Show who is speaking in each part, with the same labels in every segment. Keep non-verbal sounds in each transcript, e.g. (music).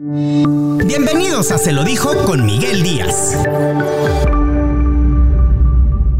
Speaker 1: Bienvenidos a Se lo dijo con Miguel Díaz.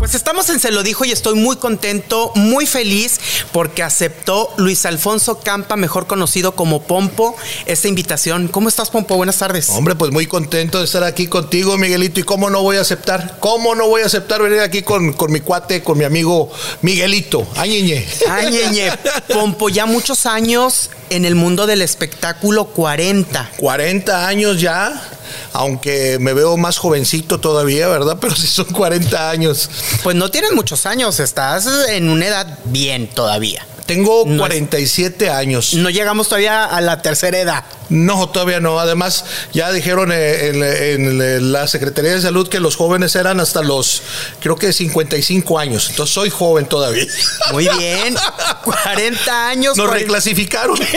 Speaker 1: Pues estamos en Se lo dijo y estoy muy contento, muy feliz porque aceptó Luis Alfonso Campa, mejor conocido como Pompo, esta invitación. ¿Cómo estás, Pompo? Buenas tardes.
Speaker 2: Hombre, pues muy contento de estar aquí contigo, Miguelito. ¿Y cómo no voy a aceptar? ¿Cómo no voy a aceptar venir aquí con, con mi cuate, con mi amigo Miguelito? Añeñe.
Speaker 1: Añeñe. Pompo, ya muchos años en el mundo del espectáculo, 40.
Speaker 2: 40 años ya aunque me veo más jovencito todavía, ¿verdad? (laughs) Pero si son 40 años.
Speaker 1: Pues no tienes muchos años, estás en una edad bien todavía.
Speaker 2: Tengo 47 años.
Speaker 1: No llegamos todavía a la tercera edad.
Speaker 2: No, todavía no. Además, ya dijeron eh, en, la Secretaría de Salud que los jóvenes eran hasta los, creo que 55 años. Entonces soy joven todavía.
Speaker 1: Muy bien. 40 años.
Speaker 2: Nos reclasificaron. (laughs)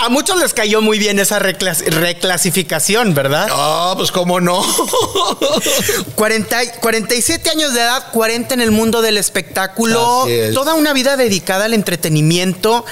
Speaker 1: A muchos les cayó muy bien esa reclasificación, ¿verdad?
Speaker 2: Ah, pues cómo no. (laughs)
Speaker 1: 40, 47 años de edad, 40 en el mundo del espectáculo. Toda una vida dedicada al entretenimiento,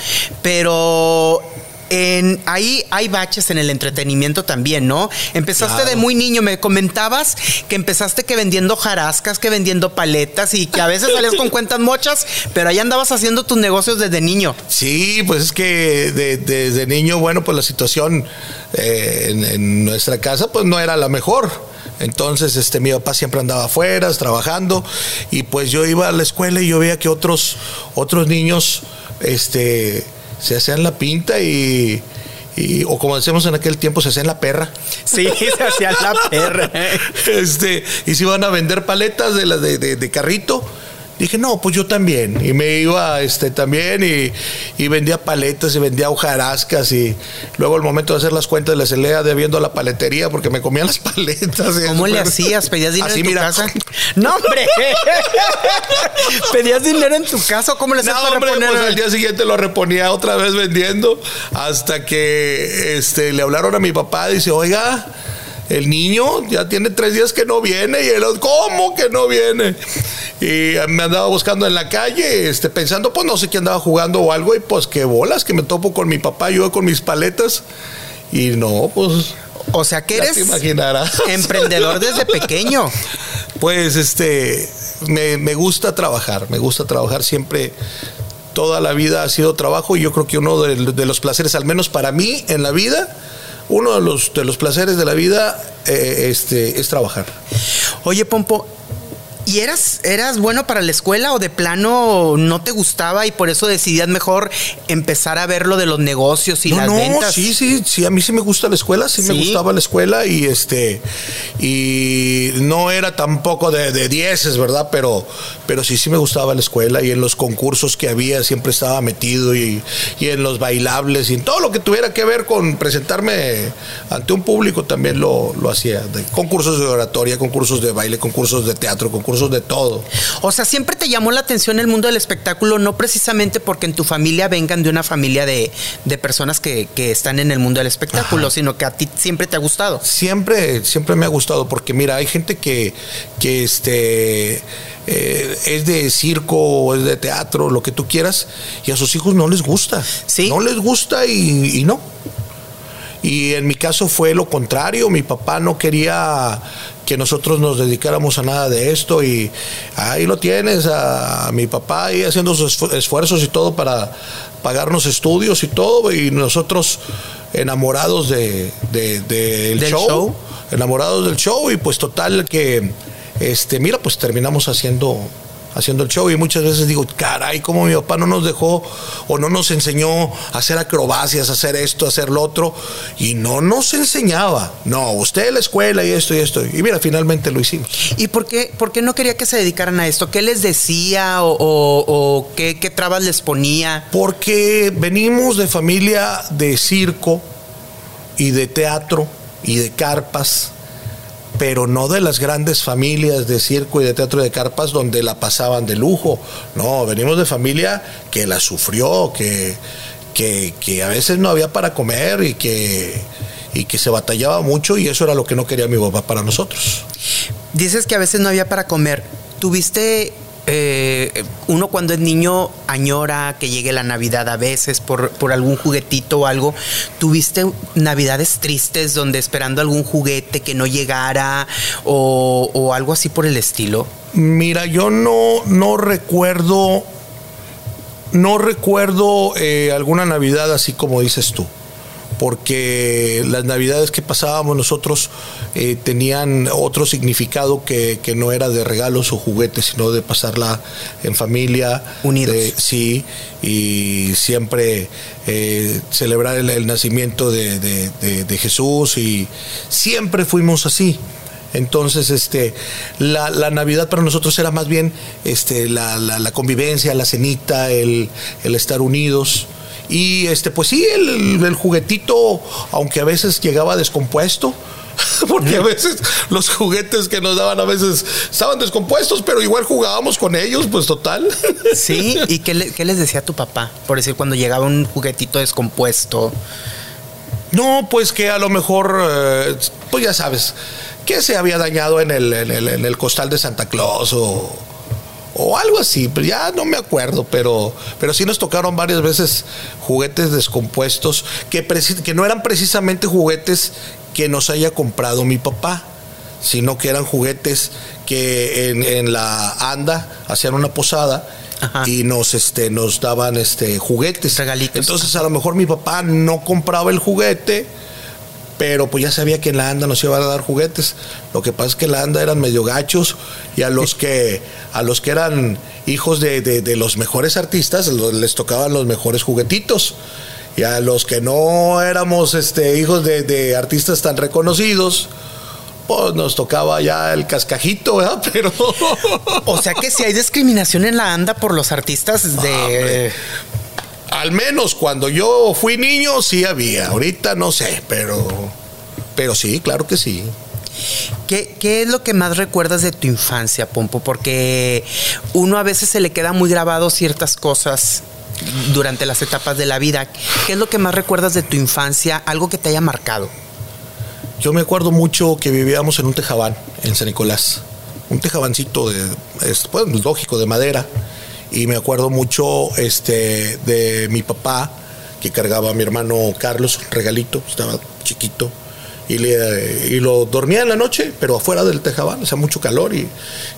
Speaker 1: pero en, ahí hay baches en el entretenimiento también, ¿no? Empezaste de muy niño, me comentabas que empezaste que vendiendo jarascas, que vendiendo paletas y que a veces salías con (laughs) cuentas mochas, pero ahí andabas haciendo tus negocios desde niño.
Speaker 2: Sí, pues es que desde niño, bueno, pues la situación eh, en, nuestra casa pues no era la mejor. Entonces, este, mi papá siempre andaba afuera, trabajando, y pues yo iba a la escuela y yo veía que otros, otros niños, este, se hacían la pinta y, o como decíamos en aquel tiempo, se hacían la perra.
Speaker 1: Sí, se hacían la perra. (laughs)
Speaker 2: este, y se iban a vender paletas de, la, de, de carrito Dije, no, pues yo también. Y me iba este, también y, vendía paletas y vendía hojarascas. Y luego al momento de hacer las cuentas le salía debiendo a la paletería porque me comían las (laughs) paletas.
Speaker 1: ¿Cómo le hacías? ¿Pedías dinero en tu casa? ¡No, hombre! (laughs) ¿Pedías dinero en tu casa? ¿Cómo le hacías
Speaker 2: no, hombre, Pues al día siguiente lo reponía otra vez vendiendo hasta que este, le hablaron a mi papá y dice, oiga el niño ya tiene tres días que no viene y él, ¿cómo que no viene? Y me andaba buscando en la calle, este, pensando, pues no sé quién andaba jugando o algo, y pues qué bolas, que me topo con mi papá, yo con mis paletas, y no, pues...
Speaker 1: O sea que eres (laughs) emprendedor desde pequeño.
Speaker 2: Pues este, me, me gusta trabajar, me gusta trabajar siempre toda la vida ha sido trabajo y yo creo que uno de, los placeres, al menos para mí en la vida, uno de los, de los placeres de la vida eh, este, es trabajar.
Speaker 1: Oye, Pompo, ¿Y eras, eras bueno para la escuela o de plano no te gustaba y por eso decidías mejor empezar a ver lo de los negocios y las no, ventas?
Speaker 2: Sí, sí, sí, a mí sí me gusta la escuela, sí, me gustaba la escuela y este y no era tampoco de, de dieces, ¿verdad? Pero, pero sí, sí me gustaba la escuela y en los concursos que había siempre estaba metido y, y en los bailables y en todo lo que tuviera que ver con presentarme ante un público también lo, lo hacía. De concursos de oratoria, concursos de baile, concursos de teatro, concursos de todo.
Speaker 1: O sea, siempre te llamó la atención el mundo del espectáculo, no precisamente porque en tu familia vengan de una familia de, personas que, están en el mundo del espectáculo, sino que a ti siempre te ha gustado.
Speaker 2: Siempre, siempre me ha gustado, porque mira, hay gente que, que este, eh, es de circo o es de teatro, lo que tú quieras, y a sus hijos no les gusta.
Speaker 1: ¿Sí?
Speaker 2: No les gusta y, y no. Y en mi caso fue lo contrario, mi papá no quería que nosotros nos dedicáramos a nada de esto y ahí lo tienes a, mi papá ahí haciendo sus esfuerzos y todo para pagarnos estudios y todo y nosotros enamorados de, del show, enamorados del show y pues total que este mira pues terminamos haciendo haciendo el show y muchas veces digo, caray, como mi papá no nos dejó o no nos enseñó a hacer acrobacias, a hacer esto, a hacer lo otro y no nos enseñaba. No, usted la escuela y esto y esto. Y mira, finalmente lo hicimos.
Speaker 1: ¿Y por qué, por qué no quería que se dedicaran a esto? ¿Qué les decía o, qué, qué trabas les ponía?
Speaker 2: Porque venimos de familia de circo y de teatro y de carpas pero no de las grandes familias de circo y de teatro de carpas donde la pasaban de lujo. No, venimos de familia que la sufrió, que, que, a veces no había para comer y que, y que se batallaba mucho y eso era lo que no quería mi papá para nosotros.
Speaker 1: Dices que a veces no había para comer. ¿Tuviste eh, uno cuando es niño añora que llegue la Navidad a veces por, por, algún juguetito o algo. ¿Tuviste navidades tristes donde esperando algún juguete que no llegara o, algo así por el estilo?
Speaker 2: Mira, yo no, no recuerdo, no recuerdo eh, alguna Navidad así como dices tú porque las navidades que pasábamos nosotros eh, tenían otro significado que, no era de regalos o juguetes, sino de pasarla en familia.
Speaker 1: Unidos.
Speaker 2: sí, y siempre eh, celebrar el, nacimiento de, Jesús y siempre fuimos así. Entonces, este, la, Navidad para nosotros era más bien este, la, convivencia, la cenita, el, el estar unidos. Y este, pues sí, el, juguetito, aunque a veces llegaba descompuesto, (laughs) porque a veces los juguetes que nos daban a veces estaban descompuestos, pero igual jugábamos con ellos, pues total. (laughs)
Speaker 1: Sí, ¿y qué, les decía tu papá? Por decir, cuando llegaba un juguetito descompuesto.
Speaker 2: No, pues que a lo mejor, eh, pues ya sabes, que se había dañado en el, en el, en el costal de Santa Claus o o algo así, pero ya no me acuerdo, pero, pero sí nos tocaron varias veces juguetes descompuestos que, que no eran precisamente juguetes que nos haya comprado mi papá, sino que eran juguetes que en, la anda hacían una posada y nos este nos daban este juguetes.
Speaker 1: Regalitos.
Speaker 2: Entonces a lo mejor mi papá no compraba el juguete pero pues ya sabía que en la ANDA nos iban a dar juguetes. Lo que pasa es que en la ANDA eran medio gachos y a los que, a los que eran hijos de, los mejores artistas les tocaban los mejores juguetitos. Y a los que no éramos este, hijos de, artistas tan reconocidos, pues nos tocaba ya el cascajito, ¿verdad? (laughs) Pero.
Speaker 1: O sea que si hay discriminación en la ANDA por los artistas de.
Speaker 2: Al menos cuando yo fui niño sí había. Ahorita no sé, pero, pero sí, claro que sí.
Speaker 1: ¿Qué, ¿Qué, es lo que más recuerdas de tu infancia, Pompo? Porque uno a veces se le queda muy grabado ciertas cosas durante las etapas de la vida. ¿Qué es lo que más recuerdas de tu infancia? Algo que te haya marcado.
Speaker 2: Yo me acuerdo mucho que vivíamos en un tejabán en San Nicolás. Un tejabancito de, pues, lógico, de madera y me acuerdo mucho este, de mi papá que cargaba a mi hermano Carlos, regalito, estaba chiquito, y, le, y lo dormía en la noche, pero afuera del tejabán, hacía mucho calor, y,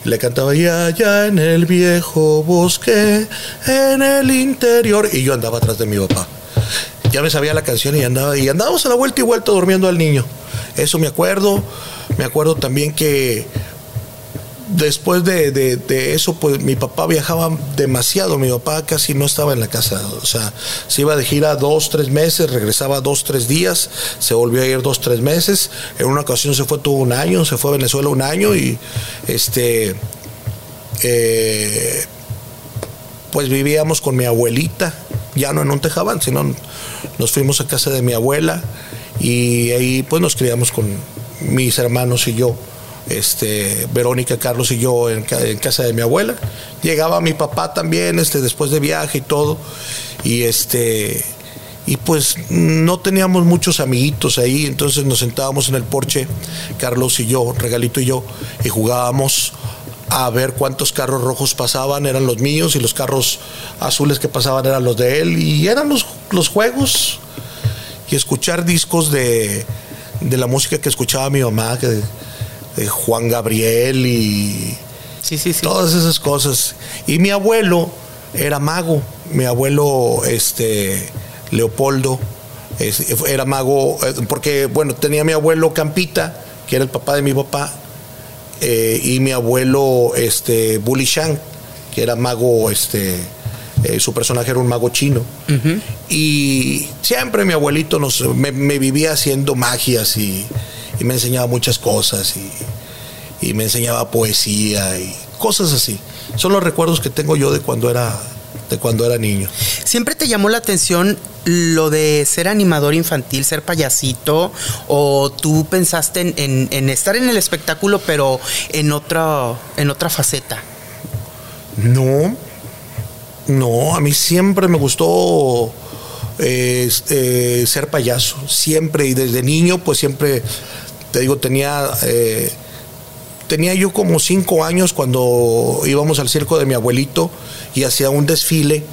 Speaker 2: le cantaba, ya allá en el viejo bosque, en el interior, y yo andaba atrás de mi papá. Ya me sabía la canción y andaba, y andábamos a la vuelta y vuelta durmiendo al niño. Eso me acuerdo. Me acuerdo también que después de, eso, pues mi papá viajaba demasiado. Mi papá casi no estaba en la casa. O sea, se iba de gira dos, tres meses, regresaba dos, tres días, se volvió a ir dos, tres meses. En una ocasión se fue todo un año, se fue a Venezuela un año y este. Eh, pues vivíamos con mi abuelita, ya no en un tejabán, sino nos fuimos a casa de mi abuela y ahí pues nos criamos con mis hermanos y yo este, Verónica, Carlos y yo en, casa de mi abuela. Llegaba mi papá también, este, después de viaje y todo. Y este, y pues no teníamos muchos amiguitos ahí, entonces nos sentábamos en el porche, Carlos y yo, Regalito y yo, y jugábamos a ver cuántos carros rojos pasaban, eran los míos, y los carros azules que pasaban eran los de él, y eran los, los juegos, y escuchar discos de, de la música que escuchaba mi mamá, Juan Gabriel y
Speaker 1: sí, sí,
Speaker 2: todas esas cosas. Y mi abuelo era mago, mi abuelo este, Leopoldo era mago, eh, porque bueno, tenía mi abuelo Campita, que era el papá de mi papá, eh, y mi abuelo este, Bully Shang, que era mago, este, eh, su personaje era un mago chino. Y siempre mi abuelito nos, me, me vivía haciendo magias y y me enseñaba muchas cosas y, me enseñaba poesía y cosas así. Son los recuerdos que tengo yo de cuando era de cuando era niño.
Speaker 1: ¿Siempre te llamó la atención lo de ser animador infantil, ser payasito? ¿O tú pensaste en, estar en el espectáculo pero en otra, en otra faceta?
Speaker 2: No, no, a mí siempre me gustó eh, eh, ser payaso, siempre y desde niño pues siempre te digo, tenía, eh, tenía yo como cinco años cuando íbamos al circo de mi abuelito y hacía un desfile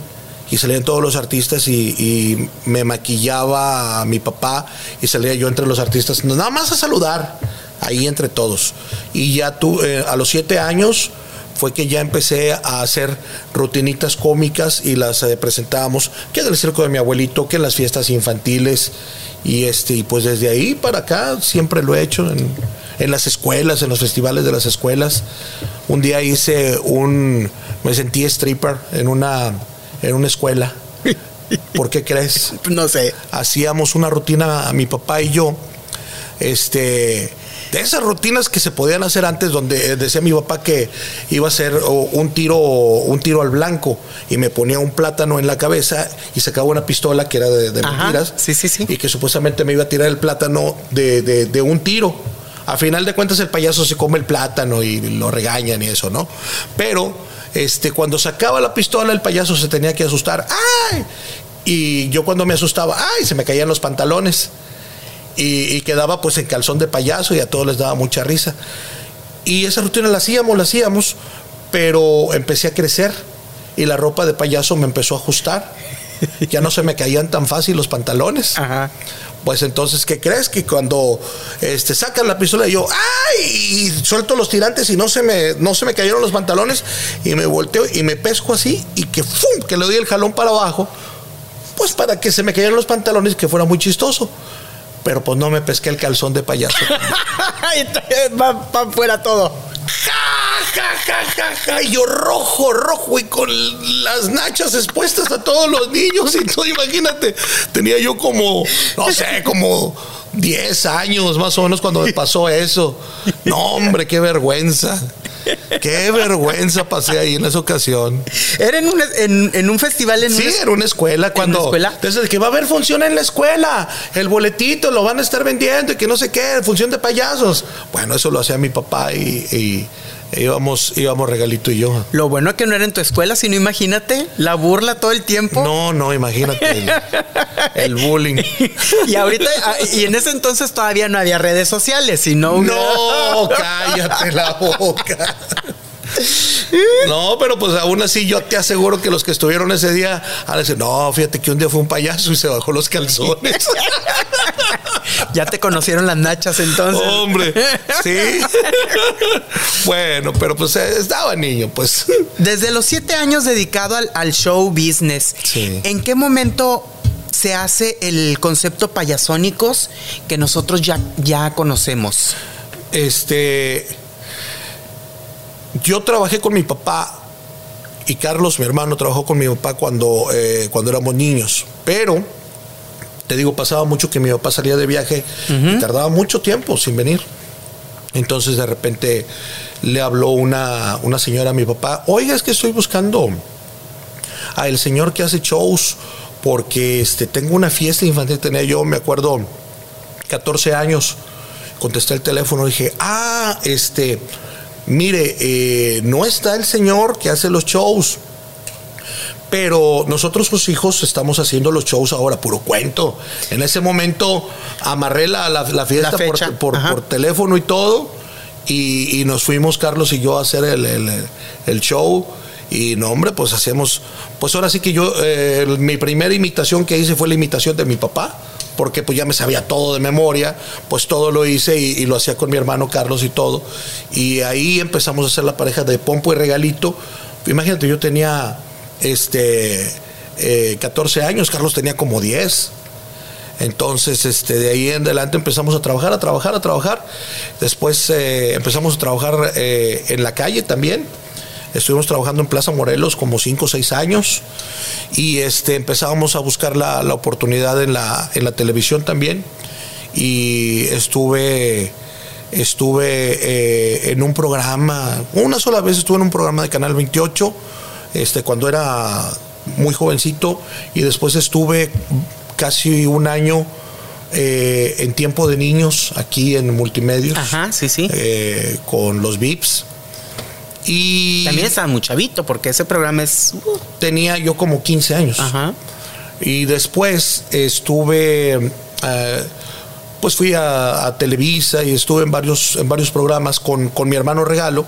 Speaker 2: y salían todos los artistas y, me maquillaba a mi papá y salía yo entre los artistas, nada más a saludar ahí entre todos. Y ya tú, eh, a los siete años fue que ya empecé a hacer rutinitas cómicas y las eh, presentábamos, que en el circo de mi abuelito, que en las fiestas infantiles. Y, este, y pues desde ahí para acá siempre lo he hecho en, en las escuelas, en los festivales de las escuelas. Un día hice un, me sentí stripper en una en una escuela. ¿Por qué crees? (laughs)
Speaker 1: No sé.
Speaker 2: Hacíamos una rutina a mi papá y yo. Este de esas rutinas que se podían hacer antes donde eh, decía mi papá que iba a hacer un tiro un tiro al blanco y me ponía un plátano en la cabeza y sacaba una pistola que era de, mentiras
Speaker 1: sí, sí, sí.
Speaker 2: y que supuestamente me iba a tirar el plátano de, de, un tiro a final de cuentas el payaso se come el plátano y lo regañan y eso no pero este, cuando sacaba la pistola, el payaso se tenía que asustar. ¡Ay! Y yo cuando me asustaba, ¡ay! Se me caían los pantalones. Y, quedaba pues en calzón de payaso y a todos les daba mucha risa. Y esa rutina la hacíamos, la hacíamos, pero empecé a crecer y la ropa de payaso me empezó a ajustar. Ya no se me caían tan fácil los pantalones. Ajá. Pues entonces, ¿qué crees? Que cuando este, sacan la pistola, yo, ¡ay! Y suelto los tirantes y no se me, no se me cayeron los pantalones y me volteo y me pesco así y que ¡fum! que le doy el jalón para abajo, pues para que se me cayeran los pantalones y que fuera muy chistoso. Pero pues no me pesqué el calzón de payaso. (laughs)
Speaker 1: va, va fuera todo
Speaker 2: y yo rojo, rojo y con las nachas expuestas a todos los niños y todo, imagínate, tenía yo como, no sé, como 10 años más o menos cuando me (laughs) pasó eso. No, hombre, qué vergüenza. Qué vergüenza pasé ahí en esa ocasión.
Speaker 1: ¿Era en un, en, un festival en
Speaker 2: Sí, era una escuela. Cuando, escuela? Desde que va a haber función en la escuela, el boletito lo van a estar vendiendo y que no sé qué, función de payasos. Bueno, eso lo hacía mi papá y Íbamos, íbamos regalito y yo.
Speaker 1: Lo bueno es que no era en tu escuela, sino imagínate la burla todo el tiempo.
Speaker 2: No, no, imagínate el, bullying. (laughs)
Speaker 1: y ahorita, ah, y en ese entonces todavía no había redes sociales, sino.
Speaker 2: No, cállate la boca. No, pero pues aún así yo te aseguro que los que estuvieron ese día decir, no, fíjate que un día fue un payaso y se bajó los calzones. (laughs)
Speaker 1: ya te conocieron las nachas entonces.
Speaker 2: Hombre, sí. (laughs) bueno, pero pues eh, estaba niño, pues.
Speaker 1: Desde los siete años dedicado al, show business, ¿en qué momento se hace el concepto payasónicos que nosotros ya, ya conocemos?
Speaker 2: Este yo trabajé con mi papá y Carlos, mi hermano, trabajó con mi papá cuando, eh, cuando éramos niños. Pero, te digo, pasaba mucho que mi papá salía de viaje y tardaba mucho tiempo sin venir. Entonces de repente le habló una, una señora a mi papá, oiga, es que estoy buscando a el señor que hace shows porque este, tengo una fiesta infantil, tenía yo, me acuerdo, 14 años. Contesté el teléfono y dije, ah, este, mire, eh, no está el señor que hace los shows. Pero nosotros sus hijos estamos haciendo los shows ahora, puro cuento. En ese momento amarré la, la, fiesta por, teléfono y todo. Y, nos fuimos, Carlos y yo, a hacer el, show. Y no, hombre, pues hacemos. Pues ahora sí que yo, eh, mi primera imitación que hice fue la imitación de mi papá porque pues ya me sabía todo de memoria, pues todo lo hice y, lo hacía con mi hermano Carlos y todo. Y ahí empezamos a hacer la pareja de Pompo y Regalito. Imagínate, yo tenía este 14 eh, años, Carlos tenía como 10. Entonces, este, de ahí en adelante empezamos a trabajar, a trabajar, a trabajar. Después eh, empezamos a trabajar eh, en la calle también Estuvimos trabajando en Plaza Morelos como 5 o 6 años y este, empezábamos a buscar la, oportunidad en la, en la televisión también y estuve estuve eh, en un programa, una sola vez estuve en un programa de Canal 28, este, cuando era muy jovencito, y después estuve casi un año eh, en tiempo de niños aquí en Multimedios.
Speaker 1: Ajá, sí, sí.
Speaker 2: Eh, con los VIPs. Y
Speaker 1: También estaba muy chavito, porque ese programa es. Uh.
Speaker 2: Tenía yo como 15 años. Ajá. Y después estuve. Eh, pues fui a, Televisa y estuve en varios, en varios programas con, con mi hermano Regalo.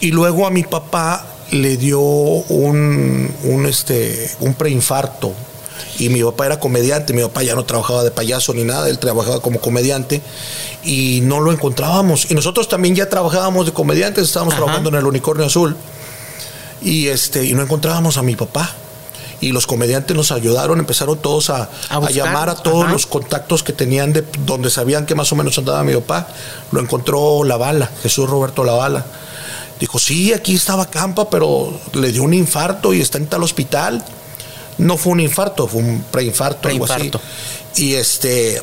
Speaker 2: Y luego a mi papá le dio un, un, este, un preinfarto. Y mi papá era comediante, mi papá ya no trabajaba de payaso ni nada, él trabajaba como comediante y no lo encontrábamos. Y nosotros también ya trabajábamos de comediantes, estábamos trabajando en el Unicornio Azul y, este, y no encontrábamos a mi papá y los comediantes nos ayudaron, empezaron todos a, llamar a todos los contactos que tenían de donde sabían que más o menos andaba mi papá. Lo encontró La Bala, Jesús Roberto La Bala. Dijo, sí, aquí estaba Campa, pero le dio un infarto y está en tal hospital. No fue un infarto, fue un preinfarto, algo así. Y este,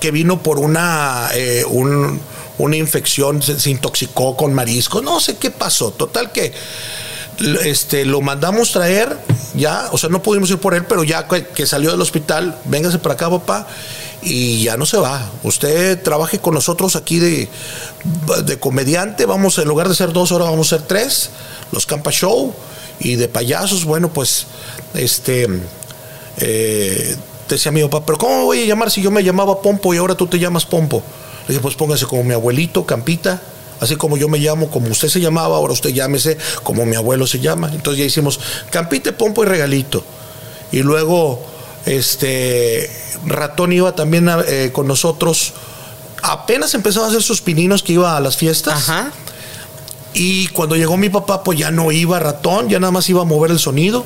Speaker 2: que vino por una, eh, una infección, se, intoxicó con mariscos, no sé qué pasó. Total que este, lo mandamos traer, ya, o sea, no pudimos ir por él, pero ya que, salió del hospital, véngase para acá, papá, y ya no se va. Usted trabaje con nosotros aquí de, de comediante, vamos, en lugar de ser dos horas, vamos a ser tres, los Campa Show, y de payasos, bueno, pues, este, eh, decía mi papá, pero ¿cómo me voy a llamar si yo me llamaba Pompo y ahora tú te llamas Pompo? Le dije, pues póngase como mi abuelito, Campita, Así como yo me llamo, como usted se llamaba, ahora usted llámese como mi abuelo se llama. Entonces ya hicimos Campite, Pompo y Regalito. Y luego, este, Ratón iba también eh, con nosotros. Apenas empezaba a hacer sus pininos que iba a las fiestas. Y cuando llegó mi papá, pues ya no iba Ratón, ya nada más iba a mover el sonido.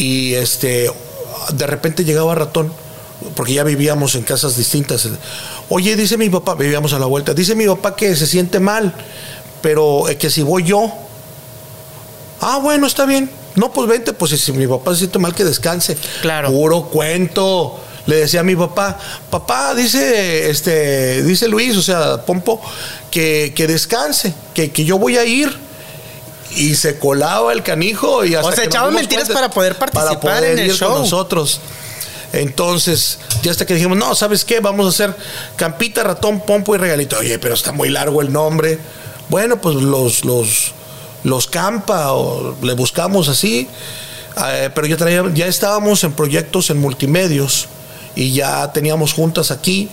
Speaker 2: Y este, de repente llegaba Ratón porque ya vivíamos en casas distintas. Oye, dice mi papá, vivíamos a la vuelta, dice mi papá que se siente mal, pero eh, que si voy yo. Ah, bueno, está bien. No, pues vente, pues si mi papá se siente mal, que descanse.
Speaker 1: Claro.
Speaker 2: Puro cuento. Le decía a mi papá, papá, dice, este, dice Luis, o sea, Pompo, que, que descanse, que, que yo voy a ir y se colaba el canijo y hasta
Speaker 1: o sea, echaba mentiras para poder participar en el show.
Speaker 2: con nosotros. Entonces, ya hasta que dijimos, no, ¿sabes qué? Vamos a hacer Campita, Ratón, Pompo y Regalito. Oye, pero está muy largo el nombre. Bueno, pues los, los, los Campa, o le buscamos así. Eh, pero ya, traía, ya estábamos en proyectos en multimedios y ya teníamos juntas aquí.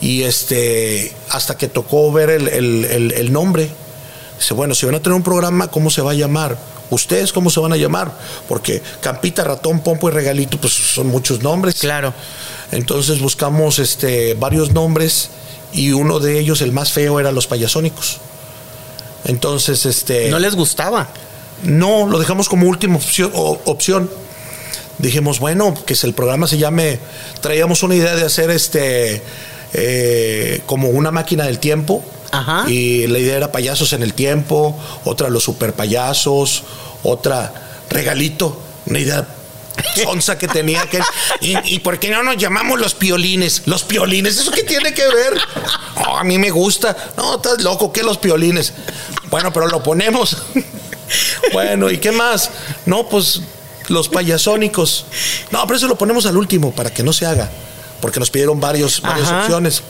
Speaker 2: Y este, hasta que tocó ver el, el, el nombre. Dice, bueno, si van a tener un programa, ¿cómo se va a llamar? ¿Ustedes cómo se van a llamar? Porque Campita, Ratón, Pompo y Regalito, pues son muchos nombres.
Speaker 1: Claro.
Speaker 2: Entonces buscamos este, varios nombres y uno de ellos, el más feo, era Los Payasónicos. Entonces, este.
Speaker 1: ¿No les gustaba?
Speaker 2: No, lo dejamos como última opción. Dijimos, bueno, que el programa se llame. Traíamos una idea de hacer este. Eh, como una máquina del tiempo y la idea era payasos en el tiempo, otra los super payasos, otra regalito, una idea sonza que tenía que. ¿Y, por qué no nos llamamos los piolines? Los piolines, ¿eso qué tiene que ver? Oh, a mí me gusta. No, estás loco, ¿qué los piolines? Bueno, pero lo ponemos. bueno, ¿y qué más? No, pues los payasónicos. No, pero eso lo ponemos al último para que no se haga. Porque nos pidieron varios, varias opciones.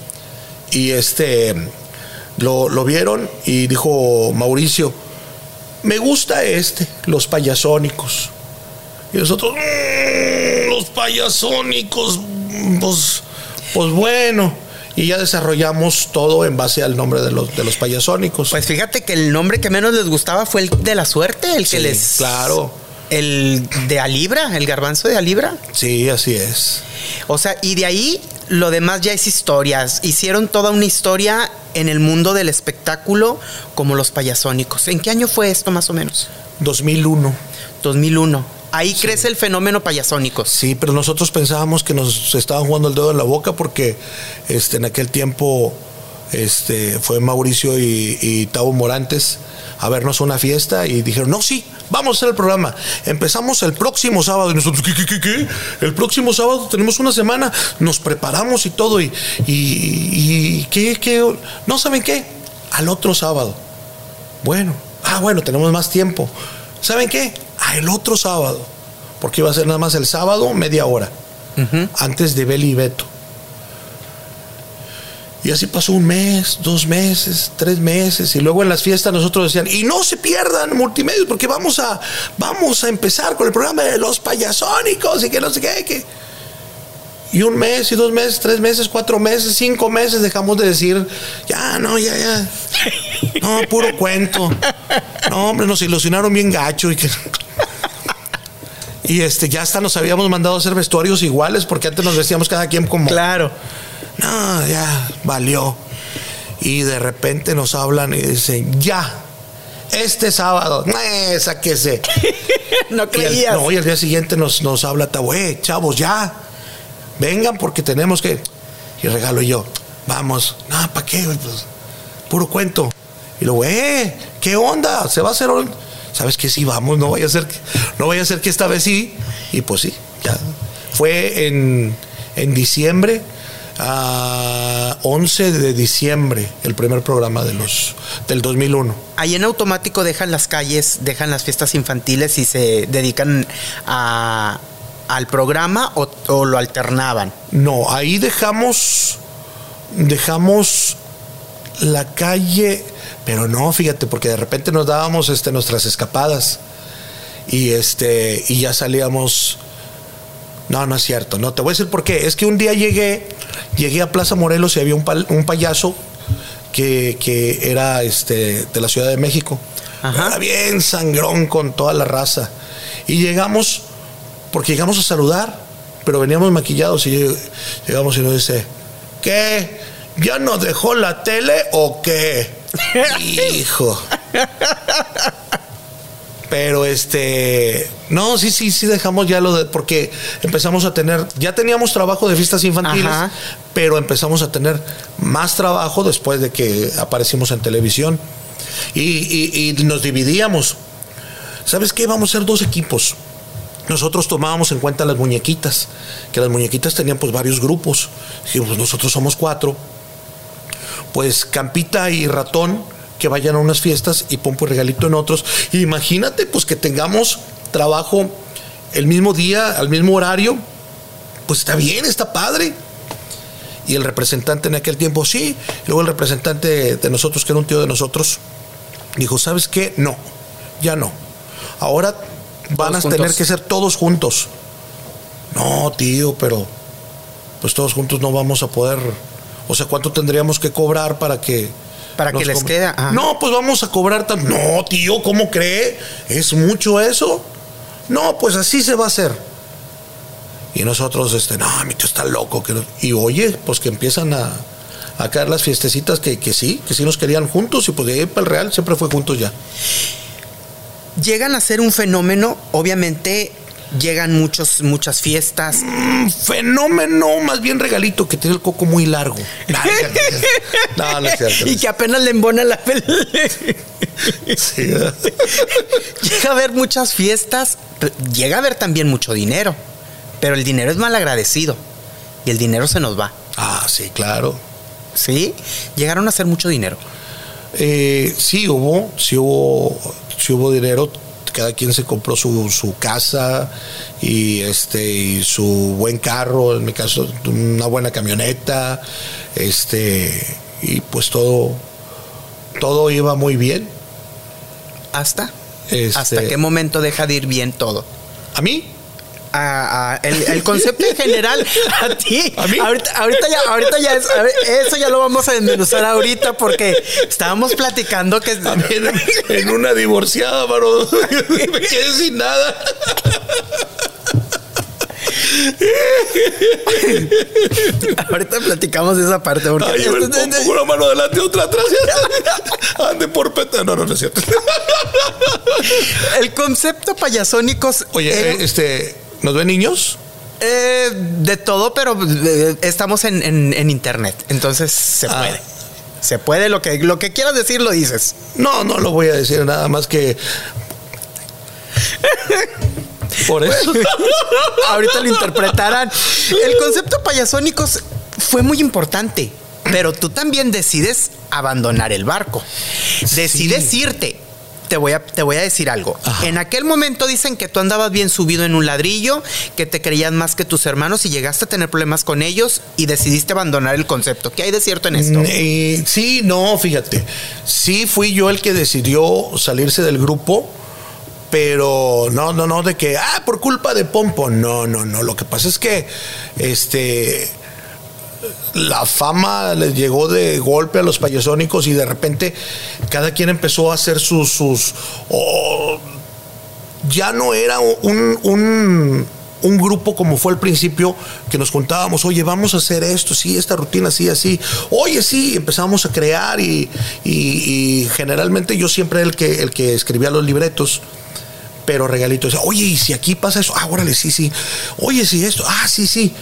Speaker 2: Y este lo, vieron y dijo Mauricio, me gusta este, los payasónicos. Y nosotros, mm, los payasónicos, pues, pues bueno. Y ya desarrollamos todo en base al nombre de los, de los payasónicos.
Speaker 1: Pues fíjate que el nombre que menos les gustaba fue el de la suerte, el que les.
Speaker 2: Claro.
Speaker 1: El de Alibra, el garbanzo de Alibra.
Speaker 2: Sí, así es.
Speaker 1: O sea, y de ahí lo demás ya es historias. Hicieron toda una historia en el mundo del espectáculo como los payasónicos. ¿En qué año fue esto más o menos?
Speaker 2: 2001.
Speaker 1: 2001. Ahí crece el fenómeno payasónicos.
Speaker 2: Sí, pero nosotros pensábamos que nos estaban jugando el dedo en la boca porque este, en aquel tiempo este, fue Mauricio y, y Tavo Morantes a vernos una fiesta y dijeron, no, sí, vamos a hacer el programa. Empezamos el próximo sábado y nosotros, ¿qué, qué, qué, qué? El próximo sábado tenemos una semana, nos preparamos y todo y, y, ¿qué, qué? No saben qué, al otro sábado. Bueno, ah, bueno, tenemos más tiempo. ¿Saben qué? Al otro sábado, porque iba a ser nada más el sábado media hora, antes de Beli y Beto. Y así pasó un mes, dos meses, tres meses. Y luego en las fiestas nosotros decían, y no se pierdan multimedios, porque vamos a, vamos a empezar con el programa de los payasónicos y que no sé qué. Y un mes, y dos meses, tres meses, cuatro meses, cinco meses dejamos de decir, ya, no, ya, ya. No, puro cuento. No, hombre, nos ilusionaron bien gacho y que... Y este, ya hasta nos habíamos mandado a hacer vestuarios iguales porque antes nos vestíamos cada quien como...
Speaker 1: Claro.
Speaker 2: No, ya, valió. Y de repente nos hablan y dicen, ya, este sábado, eh, sáquese.
Speaker 1: no (laughs) creías.
Speaker 2: no, y al día siguiente nos, nos habla Tabue, chavos, ya, vengan porque tenemos que. Y regalo yo, vamos, no, ¿para qué? Pues, puro cuento. Y luego, eh, ¿qué onda? ¿Se va a hacer hoy? ¿Sabes qué? Sí, vamos, no vaya a ser que, no vaya a ser que esta vez sí. Y pues sí, ya. Fue en, en diciembre a 11 de diciembre, el primer programa de los del 2001.
Speaker 1: Ahí en automático dejan las calles, dejan las fiestas infantiles y se dedican a, al programa o, lo alternaban.
Speaker 2: No, ahí dejamos dejamos la calle, pero no, fíjate, porque de repente nos dábamos este nuestras escapadas y este y ya salíamos no, no es cierto. No, te voy a decir por qué. Es que un día llegué, llegué a Plaza Morelos y había un, un payaso que, era este, de la Ciudad de México. Era bien sangrón con toda la raza. Y llegamos, porque llegamos a saludar, pero veníamos maquillados y llegamos y nos dice, ¿qué? ¿Ya nos dejó la tele o qué? (laughs) Hijo. Pero este, no, sí, sí, sí dejamos ya lo de, porque empezamos a tener, ya teníamos trabajo de fiestas infantiles, pero empezamos a tener más trabajo después de que aparecimos en televisión. Y, nos dividíamos. ¿Sabes qué? Vamos a ser dos equipos. Nosotros tomábamos en cuenta las muñequitas, que las muñequitas tenían pues varios grupos. Dijimos, pues nosotros somos cuatro. Pues Campita y Ratón que vayan a unas fiestas y pompo regalito en otros. Imagínate pues que tengamos trabajo el mismo día, al mismo horario, pues está bien, está padre. Y el representante en aquel tiempo, sí. Luego el representante de nosotros, que era un tío de nosotros, dijo, ¿sabes qué? No, ya no. Ahora van a tener que ser todos juntos. No, tío, pero pues todos juntos no vamos a poder. O sea, ¿cuánto tendríamos que cobrar para que
Speaker 1: para que les quede.
Speaker 2: No, pues vamos a cobrar tan. No, tío, ¿cómo cree? ¿Es mucho eso? No, pues así se va a hacer. Y nosotros, este, no, mi tío está loco. Y oye, pues que empiezan a, a caer las fiestecitas que, que sí, que sí nos querían juntos y pues de ahí para el Real siempre fue juntos ya.
Speaker 1: Llegan a ser un fenómeno, obviamente llegan muchos, muchas fiestas.
Speaker 2: Mm, fenómeno, más bien regalito, que tiene el coco muy largo.
Speaker 1: No, no, es cierto, y que apenas le embona la sí, Llega a haber muchas fiestas, llega a haber también mucho dinero, pero el dinero es mal agradecido y el dinero se nos va.
Speaker 2: Ah, sí, claro.
Speaker 1: ¿Sí? Llegaron a hacer mucho dinero.
Speaker 2: Eh, sí hubo, sí hubo, sí hubo dinero cada quien se compró su, su casa y este y su buen carro, en mi caso una buena camioneta, este y pues todo todo iba muy bien.
Speaker 1: ¿Hasta? ¿Hasta este qué momento deja de ir bien todo?
Speaker 2: ¿A mí?
Speaker 1: El, concepto en general a ti. Ahorita, ya, ahorita ya eso ya lo vamos a desmenuzar ahorita porque estábamos platicando que
Speaker 2: También en, una divorciada, mano, me quedé sin nada.
Speaker 1: Ahorita platicamos de esa parte.
Speaker 2: Porque Ay, una mano adelante, otra atrás. (laughs) Ande por peta. No, no, no es cierto.
Speaker 1: El concepto payasónicos.
Speaker 2: Oye, este. ¿Nos ven niños?
Speaker 1: Eh, de todo, pero eh, estamos en, internet, entonces se ah. puede. Se puede, lo que, lo que quieras decir lo dices.
Speaker 2: No, no lo voy a decir, nada más que... Por eso. (laughs)
Speaker 1: ahorita lo interpretarán. El concepto payasónicos fue muy importante, pero tú también decides abandonar el barco. Decides irte te voy a, te voy a decir algo. En aquel momento dicen que tú andabas bien subido en un ladrillo, que te creían más que tus hermanos y llegaste a tener problemas con ellos y decidiste abandonar el concepto. ¿Qué hay de cierto en esto? Mm,
Speaker 2: eh, sí, no, fíjate. Sí fui yo el que decidió salirse del grupo pero no, no, no, de que, ah, por culpa de Pompo. No, no, no. Lo que pasa es que, este, la fama les llegó de golpe a los payasónicos y de repente cada quien empezó a hacer sus, sus ya no era un, un, un, grupo como fue al principio, que nos contábamos, oye, vamos a hacer esto, sí, esta rutina, sí, así. Oye, sí, empezamos a crear y, y, generalmente yo siempre era el que, el que escribía los libretos pero regalito. Oye, y si aquí pasa eso, ah, órale, sí, sí. Oye, si esto, ah, sí, sí.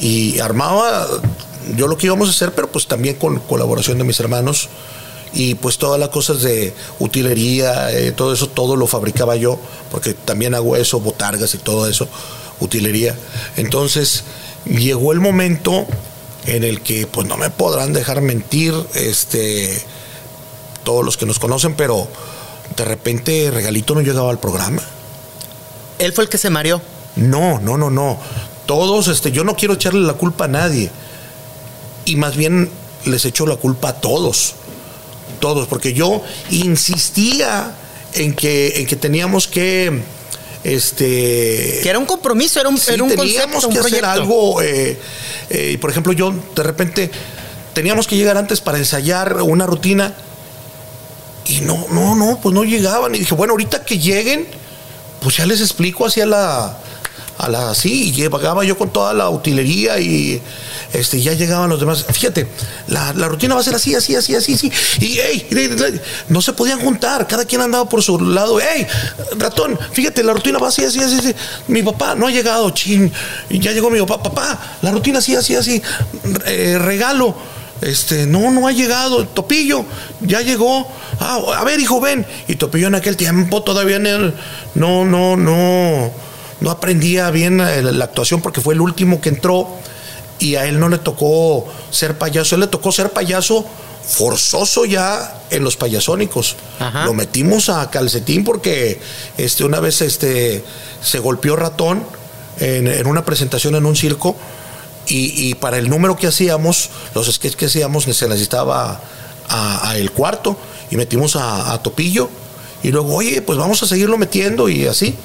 Speaker 2: Y armaba yo lo que íbamos a hacer, pero pues también con colaboración de mis hermanos y pues todas las cosas de utilería, eh, todo eso, todo lo fabricaba yo, porque también hago eso, botargas y todo eso, utilería. Entonces llegó el momento en el que pues no me podrán dejar mentir, este, todos los que nos conocen, pero de repente Regalito no llegaba al programa.
Speaker 1: ¿Él fue el que se mareó?
Speaker 2: No, no, no, no. Todos, este, yo no quiero echarle la culpa a nadie. Y más bien les echo la culpa a todos todos, porque yo insistía en que, en que teníamos que este
Speaker 1: que era un compromiso era un, era un
Speaker 2: teníamos que hacer algo eh, eh, por ejemplo yo de repente teníamos que llegar antes para ensayar una rutina y no no no pues no llegaban y dije bueno ahorita que lleguen pues ya les explico hacia la a la así y llegaba yo con toda la utilería y este ya llegaban los demás. Fíjate la, rutina va a ser así así así así sí. Y hey, no se podían juntar cada quien andaba por su lado. Hey ratón fíjate la rutina va así así así, así. mi papá no ha llegado chin. Ya llegó mi papá papá la rutina así así así. Eh, regalo este, no, no ha llegado, Topillo, ya llegó. Ah, a ver, hijo, ven. Y Topillo en aquel tiempo todavía no, no, no, no aprendía bien eh, la, actuación porque fue el último que entró y a él no le tocó ser payaso, él le tocó ser payaso forzoso ya en los payasónicos. Lo metimos a calcetín porque este, una vez este, se golpeó ratón en, una presentación en un circo y, para el número que hacíamos, los sketches que hacíamos, se necesitaba a, el cuarto y metimos a, a Topillo y luego, oye, pues vamos a seguirlo metiendo y así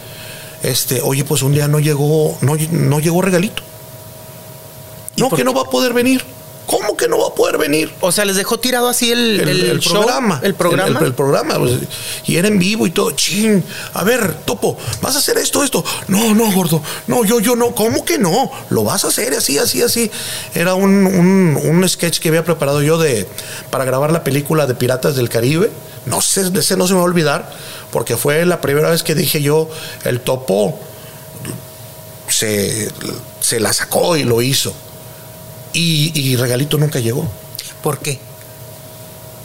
Speaker 2: este, oye, pues un día no llegó, no, no llegó regalito. No, que no va a poder venir. ¿Cómo que no va a poder venir?
Speaker 1: O sea, les dejó tirado así el, el, programa.
Speaker 2: El programa. El, programa. Pues, y era en vivo y todo. Chin. A ver, Topo, ¿vas a hacer esto, esto? No, no, gordo. No, yo, yo no. ¿Cómo que no? Lo vas a hacer así, así, así. Era un, un, un sketch que había preparado yo de para grabar la película de Piratas del Caribe. No sé, de ese no se me va a olvidar porque fue la primera vez que dije yo, el topo se, la sacó y lo hizo. Y, Regalito nunca llegó.
Speaker 1: ¿Por qué?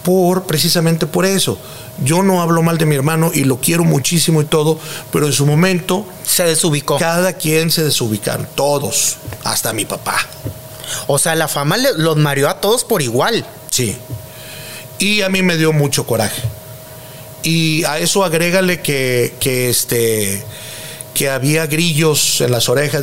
Speaker 2: Por, precisamente por eso. Yo no hablo mal de mi hermano y lo quiero muchísimo y todo, pero en su momento...
Speaker 1: Se desubicó.
Speaker 2: Cada quien se desubicaron, todos, hasta mi papá.
Speaker 1: O sea, la fama los mareó a todos por igual.
Speaker 2: Sí. Y a mí me dio mucho coraje. Y a eso agrégale que, que, este, que había grillos en las orejas.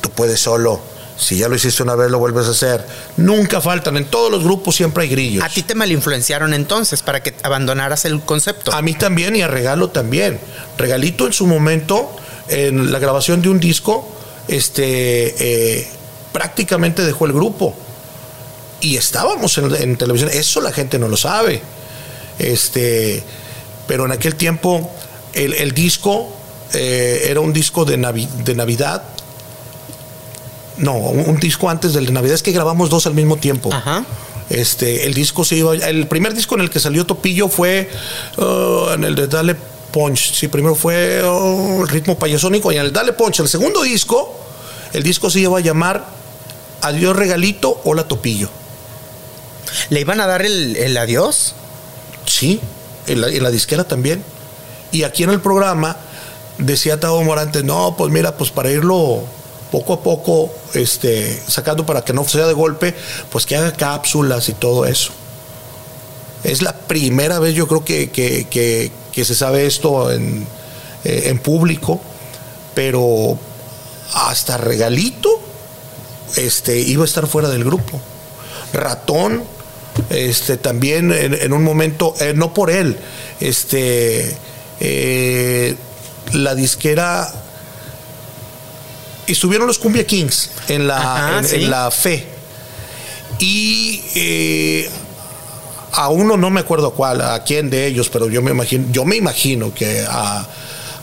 Speaker 2: Tú puedes solo. Si ya lo hiciste una vez, lo vuelves a hacer. Nunca faltan. En todos los grupos siempre hay grillos.
Speaker 1: ¿A ti te malinfluenciaron entonces para que abandonaras el concepto?
Speaker 2: A mí también y a Regalo también. Regalito en su momento, en la grabación de un disco, este, eh, prácticamente dejó el grupo. Y estábamos en, en televisión. Eso la gente no lo sabe. Este pero en aquel tiempo el, disco eh, era un disco de, de Navidad. No, un, disco antes del de Navidad. Es que grabamos dos al mismo tiempo. Este, el disco se iba. El primer disco en el que salió Topillo fue uh, en el de Dale Punch. Sí, primero fue uh, el ritmo payasónico y en el Dale Punch. El segundo disco, el disco se iba a llamar Adiós Regalito, Hola Topillo.
Speaker 1: ¿Le iban a dar el, el adiós?
Speaker 2: Sí en la, disquera también. Y aquí en el programa decía Tavo Morante, no, pues mira, pues para irlo poco a poco este, sacando para que no sea de golpe, pues que haga cápsulas y todo eso. Es la primera vez yo creo que, que, se sabe esto en, eh, en, público, pero hasta regalito este, iba a estar fuera del grupo. Ratón este, también en, un momento, eh, no por él, este, eh, la disquera estuvieron los Cumbia Kings en la, en, la fe. Y eh, a uno no me acuerdo cuál, a quién de ellos, pero yo me imagino, yo me imagino que a,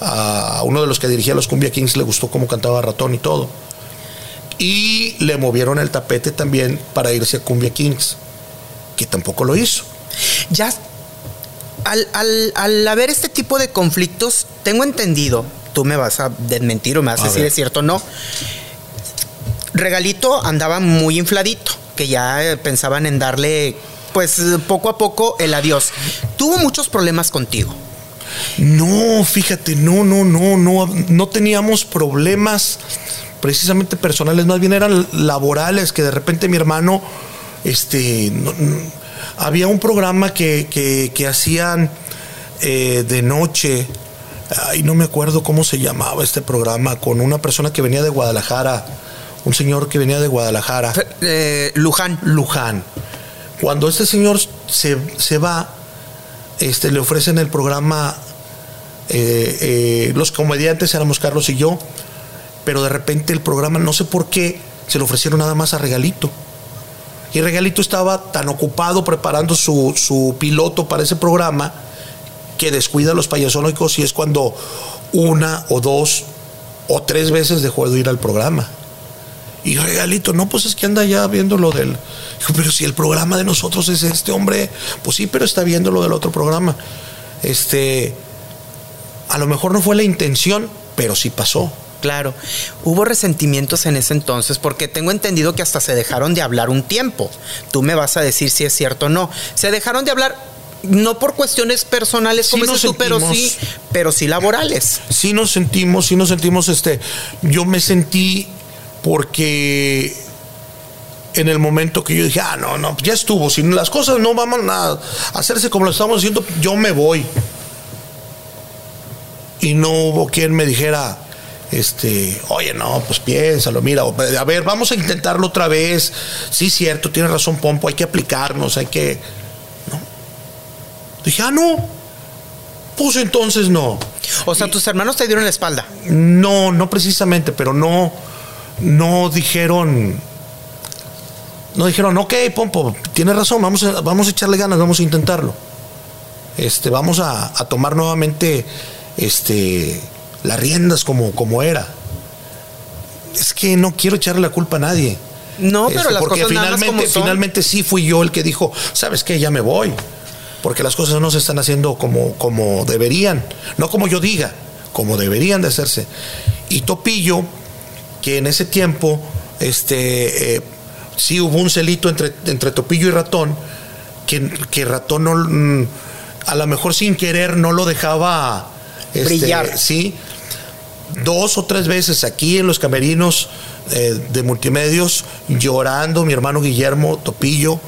Speaker 2: a uno de los que dirigía los Cumbia Kings le gustó cómo cantaba Ratón y todo. Y le movieron el tapete también para irse a Cumbia Kings, que tampoco lo hizo.
Speaker 1: Ya, al, al haber este tipo de conflictos, tengo entendido tú me vas a desmentir o me vas a, decir es cierto o no. Regalito andaba muy infladito, que ya pensaban en darle, pues poco a poco el adiós. Tuvo muchos problemas contigo.
Speaker 2: No, fíjate, no, no, no, no, no teníamos problemas precisamente personales, más bien eran laborales, que de repente mi hermano, este, había un programa que, que, hacían eh, de noche, ay, no me acuerdo cómo se llamaba este programa, con una persona que venía de Guadalajara, un señor que venía de Guadalajara.
Speaker 1: Eh, Luján.
Speaker 2: Luján. Cuando este señor se, va, este, le ofrecen el programa, eh, los comediantes éramos Carlos y yo, pero de repente el programa, no sé por qué, se lo ofrecieron nada más a Regalito. Y Regalito estaba tan ocupado preparando su, su piloto para ese programa que descuida los payasónicos y es cuando una o dos o tres veces dejó de ir al programa. Y regalito, no, pues es que anda ya viendo lo del. pero si el programa de nosotros es este hombre, pues sí, pero está viendo lo del otro programa. Este, a lo mejor no fue la intención, pero sí pasó.
Speaker 1: Claro, hubo resentimientos en ese entonces porque tengo entendido que hasta se dejaron de hablar un tiempo. Tú me vas a decir si es cierto o no. Se dejaron de hablar no por cuestiones personales como tú, pero sí, pero sí laborales.
Speaker 2: Sí nos sentimos, sí nos sentimos, este, yo me sentí porque en el momento que yo dije, ah, no, no, ya estuvo, si las cosas no van a hacerse como lo estamos haciendo, yo me voy. Y no hubo quien me dijera, este, oye, no, pues piénsalo, mira, a ver, vamos a intentarlo otra vez. Sí, cierto, tiene razón Pompo, hay que aplicarnos, hay que Dije, ah, no. Pues entonces no.
Speaker 1: O sea, tus hermanos te dieron la espalda.
Speaker 2: No, no precisamente, pero no, no dijeron. No dijeron, ok, Pompo, tienes razón, vamos a, vamos a echarle ganas, vamos a intentarlo. Este, vamos a, tomar nuevamente este, las riendas como, como era. Es que no quiero echarle la culpa a nadie.
Speaker 1: No, pero
Speaker 2: este,
Speaker 1: las
Speaker 2: porque finalmente, finalmente sí fui yo el que dijo, ¿sabes qué? Ya me voy porque las cosas no se están haciendo como, como deberían, no como yo diga, como deberían de hacerse. Y Topillo, que en ese tiempo, este, eh, sí hubo un celito entre, entre Topillo y Ratón, que, Ratón no, mm, a lo mejor sin querer no lo dejaba
Speaker 1: este, brillar.
Speaker 2: Sí, dos o tres veces aquí en los camerinos eh, de multimedios, llorando mi hermano Guillermo Topillo,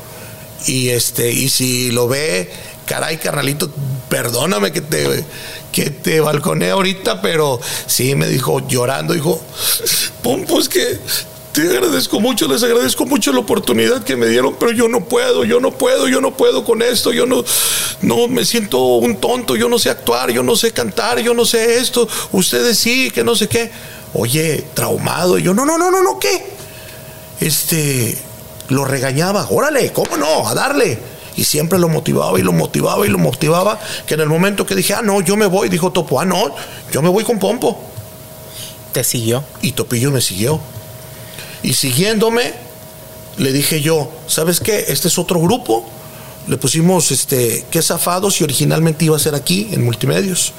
Speaker 2: y este, y si lo ve, caray, carnalito, perdóname que te, que te balconé ahorita, pero sí me dijo llorando, dijo, (laughs) pum, pues que te agradezco mucho, les agradezco mucho la oportunidad que me dieron, pero yo no puedo, yo no puedo, yo no puedo con esto, yo no, no me siento un tonto, yo no sé actuar, yo no sé cantar, yo no sé esto, ustedes sí, que no sé qué. Oye, traumado, y yo, no, no, no, no, no, ¿qué? Este, lo regañaba, órale, ¿cómo no? A darle. Y siempre lo motivaba y lo motivaba y lo motivaba, que en el momento que dije, ah, no, yo me voy, dijo Topo, ah, no, yo me voy con Pompo.
Speaker 1: ¿Te siguió?
Speaker 2: Y Topillo me siguió. Y siguiéndome, le dije yo, ¿sabes qué? Este es otro grupo. Le pusimos, este, qué zafados y originalmente iba a ser aquí, en Multimedios.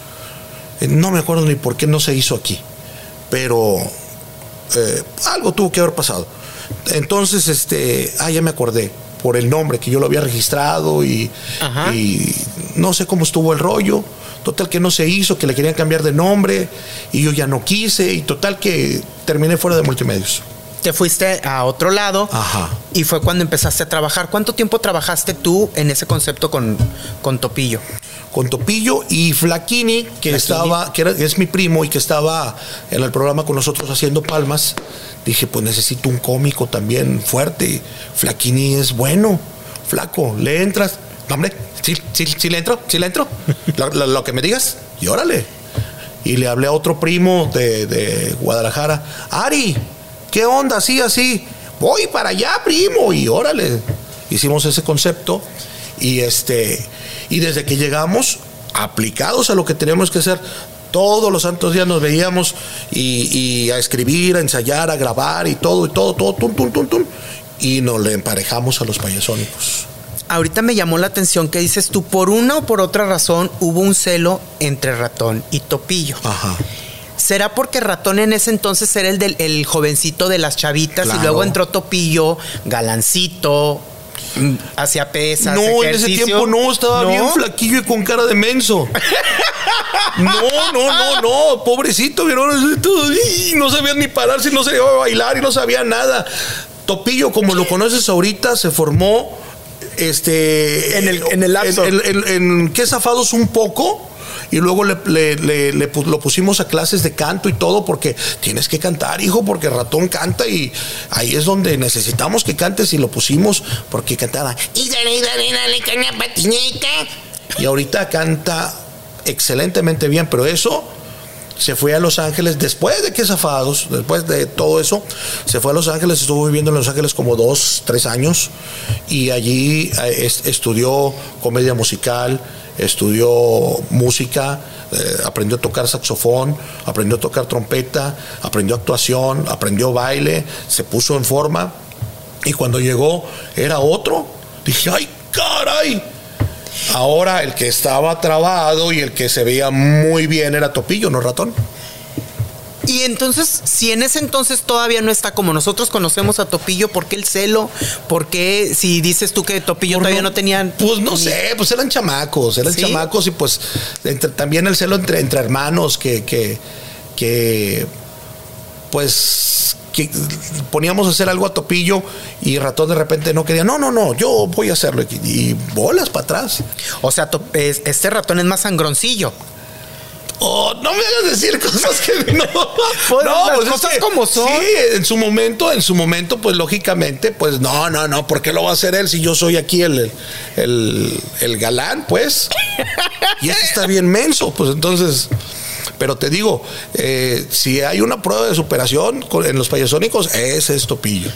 Speaker 2: Eh, no me acuerdo ni por qué no se hizo aquí, pero eh, algo tuvo que haber pasado. Entonces, este, ah, ya me acordé, por el nombre que yo lo había registrado y, no sé cómo estuvo el rollo. Total que no se hizo, que le querían cambiar de nombre y yo ya no quise y total que terminé fuera de multimedios.
Speaker 1: Te fuiste a otro lado
Speaker 2: Ajá.
Speaker 1: y fue cuando empezaste a trabajar. ¿Cuánto tiempo trabajaste tú en ese concepto con, con Topillo?
Speaker 2: Con Topillo y Flaquini, que estaba, que, era, es mi primo y que estaba en el programa con nosotros haciendo palmas dije, pues necesito un cómico también fuerte. Flaquini es bueno, flaco, le entras. hombre, sí, sí, sí le entro, sí le entro. (laughs) lo, que me digas, y órale. y le hablé a otro primo de, de Guadalajara, Ari, ¿qué onda? Así, así, voy para allá, primo, y órale, hicimos ese concepto y este y desde que llegamos aplicados a lo que tenemos que hacer todos los santos días nos veíamos y, a escribir, a ensayar, a grabar y todo, y todo, todo, tum, tum, tum, tum, y nos le emparejamos a los payasónicos.
Speaker 1: Ahorita me llamó la atención que dices tú, por una o por otra razón hubo un celo entre ratón y topillo. Ajá. ¿Será porque Ratón en ese entonces era el del el jovencito de las chavitas y luego entró Topillo, galancito, hacía pesas.
Speaker 2: No, en ese tiempo no, estaba bien flaquillo y con cara de menso. (laughs) No, no, no, no, pobrecito, vieron, no sabía ni pararse, no sabía bailar y no sabía nada. Topillo, como lo conoces ahorita, se formó este
Speaker 1: en el, en el lapso.
Speaker 2: En, en, qué zafados un poco y luego le, lo pusimos a clases de canto y todo porque tienes que cantar, hijo, porque ratón canta y ahí es donde necesitamos que cantes y lo pusimos porque cantaba. Y ahorita canta excelentemente bien, pero eso se fue a Los Ángeles después de que zafados, después de todo eso, se fue a Los Ángeles, estuvo viviendo en Los Ángeles como dos, tres años y allí eh, estudió comedia musical, estudió música, eh, aprendió a tocar saxofón, aprendió a tocar trompeta, aprendió actuación, aprendió baile, se puso en forma y cuando llegó era otro. Dije, ay, caray. Ahora el que estaba trabado y el que se veía muy bien era Topillo, no ratón.
Speaker 1: Y entonces, si en ese entonces todavía no está como nosotros conocemos a Topillo, ¿por qué el celo? ¿Por qué si dices tú que Topillo todavía no, tenían?
Speaker 2: Pues no sé, pues eran chamacos, eran chamacos y pues también el celo entre, entre hermanos que, que, que pues que poníamos a hacer algo a Topillo y Ratón de repente no quería, no, no, no, yo voy a hacerlo y, bolas para atrás.
Speaker 1: O sea, este ratón es más sangroncillo.
Speaker 2: Oh, no me hagas decir cosas que no. (laughs)
Speaker 1: Pues, no, pues cosas como son.
Speaker 2: Sí, en su momento, en su momento, pues lógicamente, pues no, no, no, ¿por qué lo va a hacer él si yo soy aquí el, el, galán, pues? (laughs) Y ese está bien menso, pues entonces. Pero te digo, eh, si hay una prueba de superación en los payasónicos, es Topillo.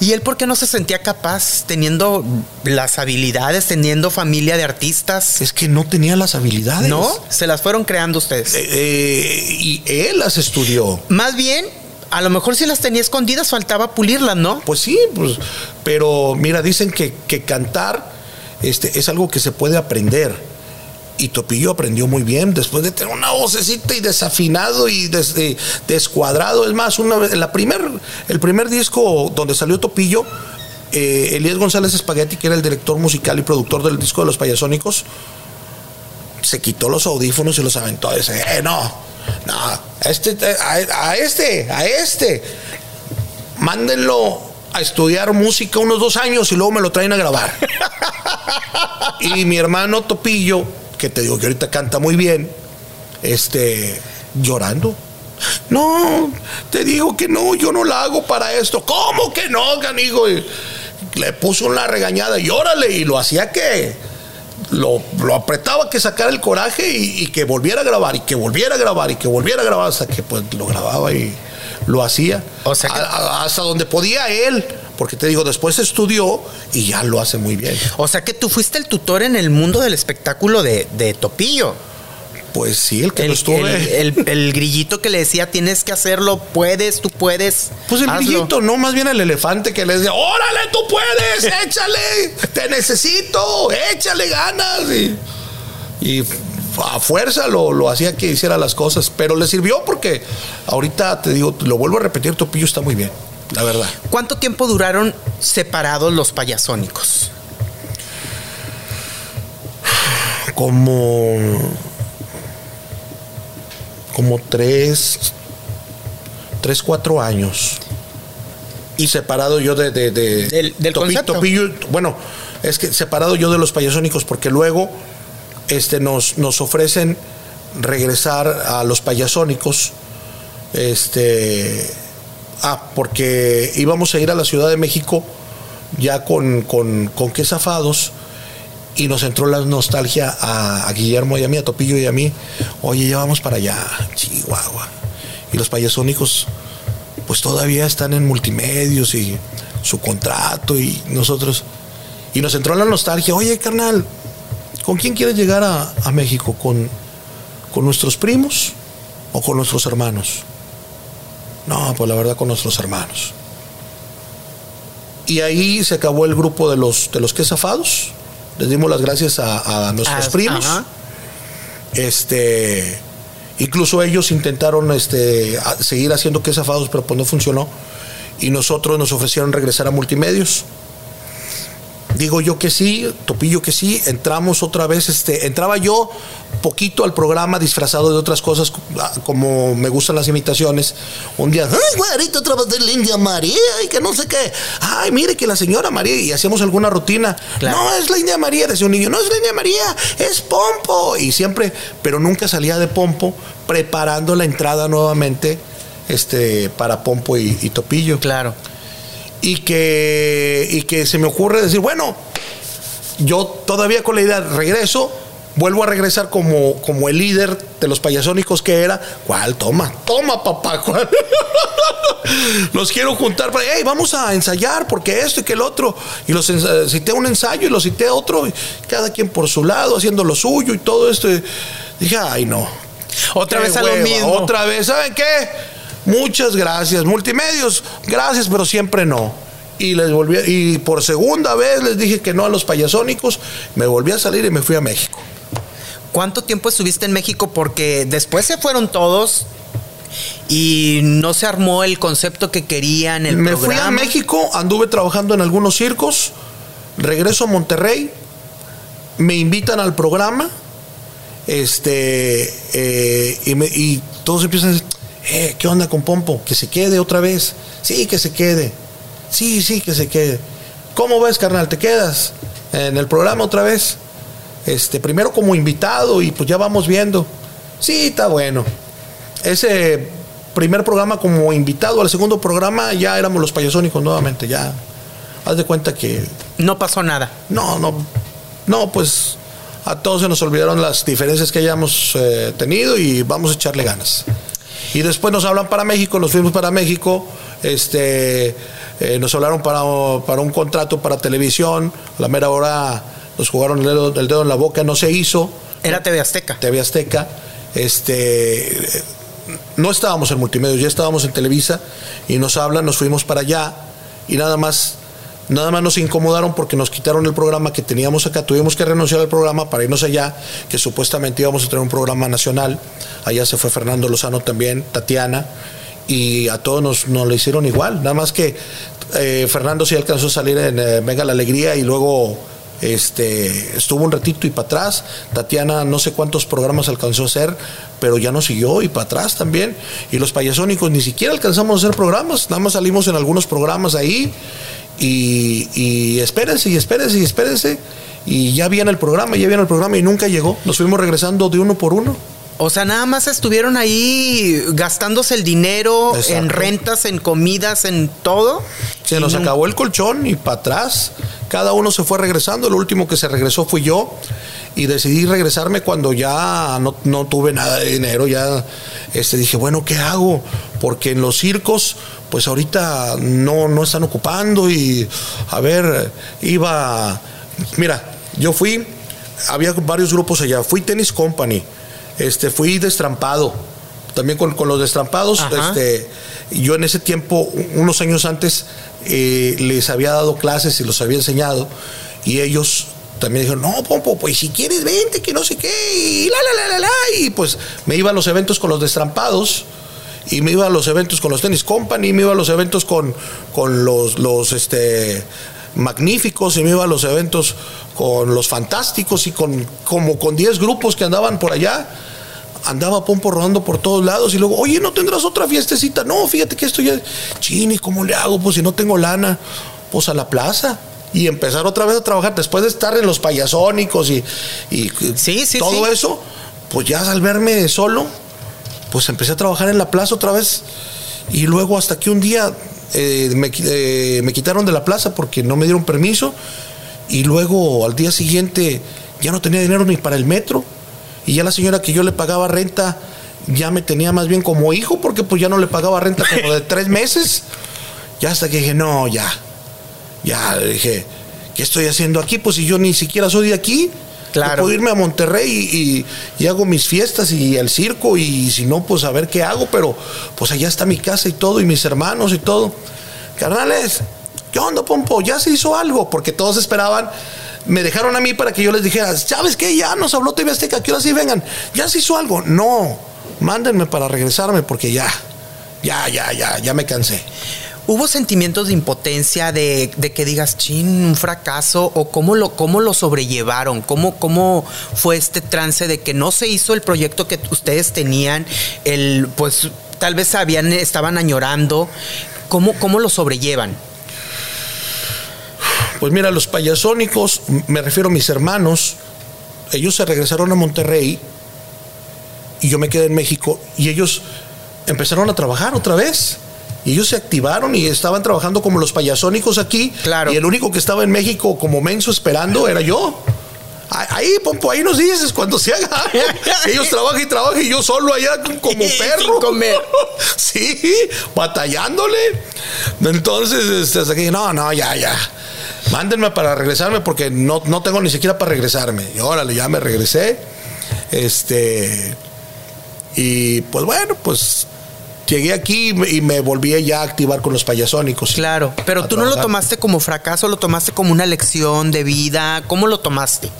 Speaker 1: ¿Y él por qué no se sentía capaz teniendo las habilidades, teniendo familia de artistas?
Speaker 2: Es que no tenía las habilidades.
Speaker 1: ¿No? Se las fueron creando ustedes.
Speaker 2: Eh, eh, y él las estudió.
Speaker 1: Más bien, a lo mejor si las tenía escondidas, faltaba pulirlas, ¿no?
Speaker 2: Pues sí, pues, pero mira, dicen que, que cantar este, es algo que se puede aprender y Topillo aprendió muy bien después de tener una vocecita y desafinado y descuadrado. Es más, una vez, la primer, el primer disco donde salió Topillo, eh, Elías González Espagueti, que era el director musical y productor del disco de los payasónicos, se quitó los audífonos y los aventó. Y dice, eh, no, no, a este, a, este, a este, mándenlo a estudiar música unos dos años y luego me lo traen a grabar. (laughs) y mi hermano Topillo que te digo que ahorita canta muy bien, este, llorando. No, te digo que no, yo no la hago para esto. ¿Cómo que no, canijo? le puso una regañada y órale, y lo hacía que lo, apretaba que sacara el coraje y, que volviera a grabar, y que volviera a grabar, y que volviera a grabar, hasta que pues lo grababa y lo hacía. O sea hasta donde podía él. Porque te digo, después estudió y ya lo hace muy bien.
Speaker 1: O sea que tú fuiste el tutor en el mundo del espectáculo de, Topillo.
Speaker 2: Pues sí, el que
Speaker 1: el,
Speaker 2: lo estuve.
Speaker 1: El, grillito que le decía, tienes que hacerlo, puedes, tú puedes.
Speaker 2: Pues el grillito, no, más bien el elefante que le decía, órale, tú puedes, (laughs) échale, te necesito, échale ganas. Y, a fuerza lo, lo, hacía que hiciera las cosas, pero le sirvió porque ahorita te digo, lo vuelvo a repetir, Topillo está muy bien la verdad.
Speaker 1: ¿Cuánto tiempo duraron separados los payasónicos?
Speaker 2: Como. Como tres. Tres, cuatro años. Y separado yo de.
Speaker 1: del,
Speaker 2: del bueno, es que separado yo de los payasónicos, porque luego este, nos, nos ofrecen regresar a los payasónicos. Este Ah, porque íbamos a ir a la Ciudad de México ya con, con, con qué zafados y nos entró la nostalgia a, Guillermo y a mí, a Topillo y a mí. Oye, ya vamos para allá, Chihuahua. Y los payasónicos, pues todavía están en multimedios y su contrato y nosotros. Y nos entró la nostalgia. Oye, carnal, ¿con quién quieres llegar a, a México? ¿Con, ¿Con nuestros primos o con nuestros hermanos? No, pues la verdad con nuestros hermanos. Y ahí se acabó el grupo de los, de los quesafados les dimos las gracias a, nuestros primos. Este, incluso ellos intentaron este, seguir haciendo quesafados, pero pues no funcionó. Y nosotros nos ofrecieron regresar a multimedios. Digo yo que sí, Topillo que sí, entramos otra vez, este, entraba yo poquito al programa disfrazado de otras cosas, como me gustan las imitaciones. Un día, ay, güerito, otra vez de la India María, y que no sé qué. Ay, mire que la señora María, y hacíamos alguna rutina. No, es la India María, decía un niño, no es la India María, es Pompo. Y siempre, pero nunca salía de Pompo, preparando la entrada nuevamente este, para Pompo y, y Topillo.
Speaker 1: Claro
Speaker 2: y que, y que se me ocurre decir, bueno, yo todavía con la idea regreso, vuelvo a regresar como, como el líder de los payasónicos que era. ¿Cuál? Toma, toma, papá. ¿cuál? (laughs) los quiero juntar para, hey, vamos a ensayar porque esto y que el otro. Y los cité un ensayo y los cité otro, cada quien por su lado, haciendo lo suyo y todo esto. dije, ay, no.
Speaker 1: Otra vez a lo mismo.
Speaker 2: Otra vez, ¿saben qué? Muchas gracias. Multimedios, gracias, pero siempre no. Y les volví y por segunda vez les dije que no a los payasónicos, me volví a salir y me fui a México.
Speaker 1: ¿Cuánto tiempo estuviste en México? Porque después se fueron todos y no se armó el concepto que querían el
Speaker 2: Me fui a México, anduve trabajando en algunos circos, regreso a Monterrey, me invitan al programa, este, eh, y, y todos empiezan a decir, eh, ¿qué onda con Pompo? Que se quede otra vez. Sí, que se quede. Sí, sí, que se quede. ¿Cómo ves, carnal? ¿Te quedas en el programa otra vez? Este, primero como invitado y pues ya vamos viendo. Sí, está bueno. Ese primer programa como invitado, al segundo programa ya éramos los payasónicos nuevamente, ya. Haz de cuenta que...
Speaker 1: No pasó nada.
Speaker 2: No, no. No, pues a todos se nos olvidaron las diferencias que hayamos eh, tenido y vamos a echarle ganas. Y después nos hablan para México, nos fuimos para México, este, eh, nos hablaron para, para, un contrato para televisión, a la mera hora nos jugaron el dedo, el dedo en la boca, no se hizo.
Speaker 1: Era TV Azteca.
Speaker 2: TV Azteca. Este, no estábamos en multimedia, ya estábamos en Televisa y nos hablan, nos fuimos para allá y nada más Nada más nos incomodaron porque nos quitaron el programa que teníamos acá. Tuvimos que renunciar al programa para irnos allá, que supuestamente íbamos a tener un programa nacional. Allá se fue Fernando Lozano también, Tatiana, y a todos nos, nos lo hicieron igual. Nada más que eh, Fernando sí alcanzó a salir en eh, Venga la Alegría y luego este, estuvo un ratito y para atrás. Tatiana no sé cuántos programas alcanzó a hacer, pero ya no siguió y para atrás también. Y los payasónicos ni siquiera alcanzamos a hacer programas, nada más salimos en algunos programas ahí y, y espérense y espérense y espérense. Y ya viene el programa, ya viene el programa y nunca llegó. Nos fuimos regresando de uno por uno.
Speaker 1: O sea, nada más estuvieron ahí gastándose el dinero en rentas, en comidas, en todo.
Speaker 2: Se nos acabó el colchón y para atrás. Cada uno se fue regresando. Lo último que se regresó fui yo. Y decidí regresarme cuando ya no, no tuve nada de dinero. Ya este, dije, bueno, ¿qué hago? Porque en los circos pues ahorita no, no están ocupando y a ver, iba, mira, yo fui, había varios grupos allá, fui Tennis Company, este, fui destrampado, también con, los destrampados, este, yo en ese tiempo, unos años antes, eh, les había dado clases y los había enseñado y ellos también dijeron, no, Pompo, pues si quieres vente, que no sé qué, y la, la, la, la, la, y pues me iba a los eventos con los destrampados y me iba a los eventos con los Tennis Company, me iba a los eventos con, con los, los este, magníficos, y me iba a los eventos con los fantásticos y con como con 10 grupos que andaban por allá. Andaba Pompo rodando por todos lados y luego, oye, ¿no tendrás otra fiestecita? No, fíjate que esto ya. Chini, ¿cómo le hago? Pues si no tengo lana, pues a la plaza y empezar otra vez a trabajar después de estar en los payasónicos y, y todo eso, pues ya al verme solo, pues empecé a trabajar en la plaza otra vez y luego hasta que un día eh, me, eh, me, quitaron de la plaza porque no me dieron permiso Y luego al día siguiente ya no tenía dinero ni para el metro. Y ya la señora que yo le pagaba renta ya me tenía más bien como hijo porque pues ya no le pagaba renta como de tres meses. Ya hasta que dije, no, ya. Ya dije, ¿qué estoy haciendo aquí? Pues si yo ni siquiera soy de aquí. Claro. puedo irme a Monterrey y, hago mis fiestas y el circo y si no, pues a ver qué hago, pero pues allá está mi casa y todo y mis hermanos y todo. Carnales, ¿qué onda, Pompo? Ya se hizo algo, porque todos esperaban. Me dejaron a mí para que yo les dijera, ¿sabes qué? Ya nos habló TV Azteca, que ahora sí vengan. Ya se hizo algo. No, mándenme para regresarme porque ya, ya, ya, ya, ya me cansé.
Speaker 1: ¿Hubo sentimientos de impotencia, de, que digas, chin, un fracaso? ¿O cómo lo, cómo lo sobrellevaron? ¿Cómo, ¿Cómo fue este trance de que no se hizo el proyecto que ustedes tenían? El, pues tal vez habían, estaban añorando. ¿Cómo, cómo lo sobrellevan?
Speaker 2: Pues mira, los payasónicos, me refiero a mis hermanos, ellos se regresaron a Monterrey y yo me quedé en México y ellos empezaron a trabajar otra vez. Y ellos se activaron y estaban trabajando como los payasónicos aquí.
Speaker 1: Claro.
Speaker 2: Y el único que estaba en México como menso esperando era yo. Ahí, Pompo, ahí nos dices cuando se haga. (laughs) Ellos trabajan y trabajan y yo solo allá como (laughs) perro.
Speaker 1: comer. (laughs)
Speaker 2: sí, batallándole. Entonces, este, hasta no, no, ya, ya. Mándenme para regresarme porque no, no tengo ni siquiera para regresarme. Y órale, ya me regresé. Este. Y pues bueno, pues llegué aquí y me volví ya a activar con los payasónicos.
Speaker 1: Claro, pero tú no lo tomaste como fracaso, lo tomaste como una lección de vida. ¿Cómo lo tomaste?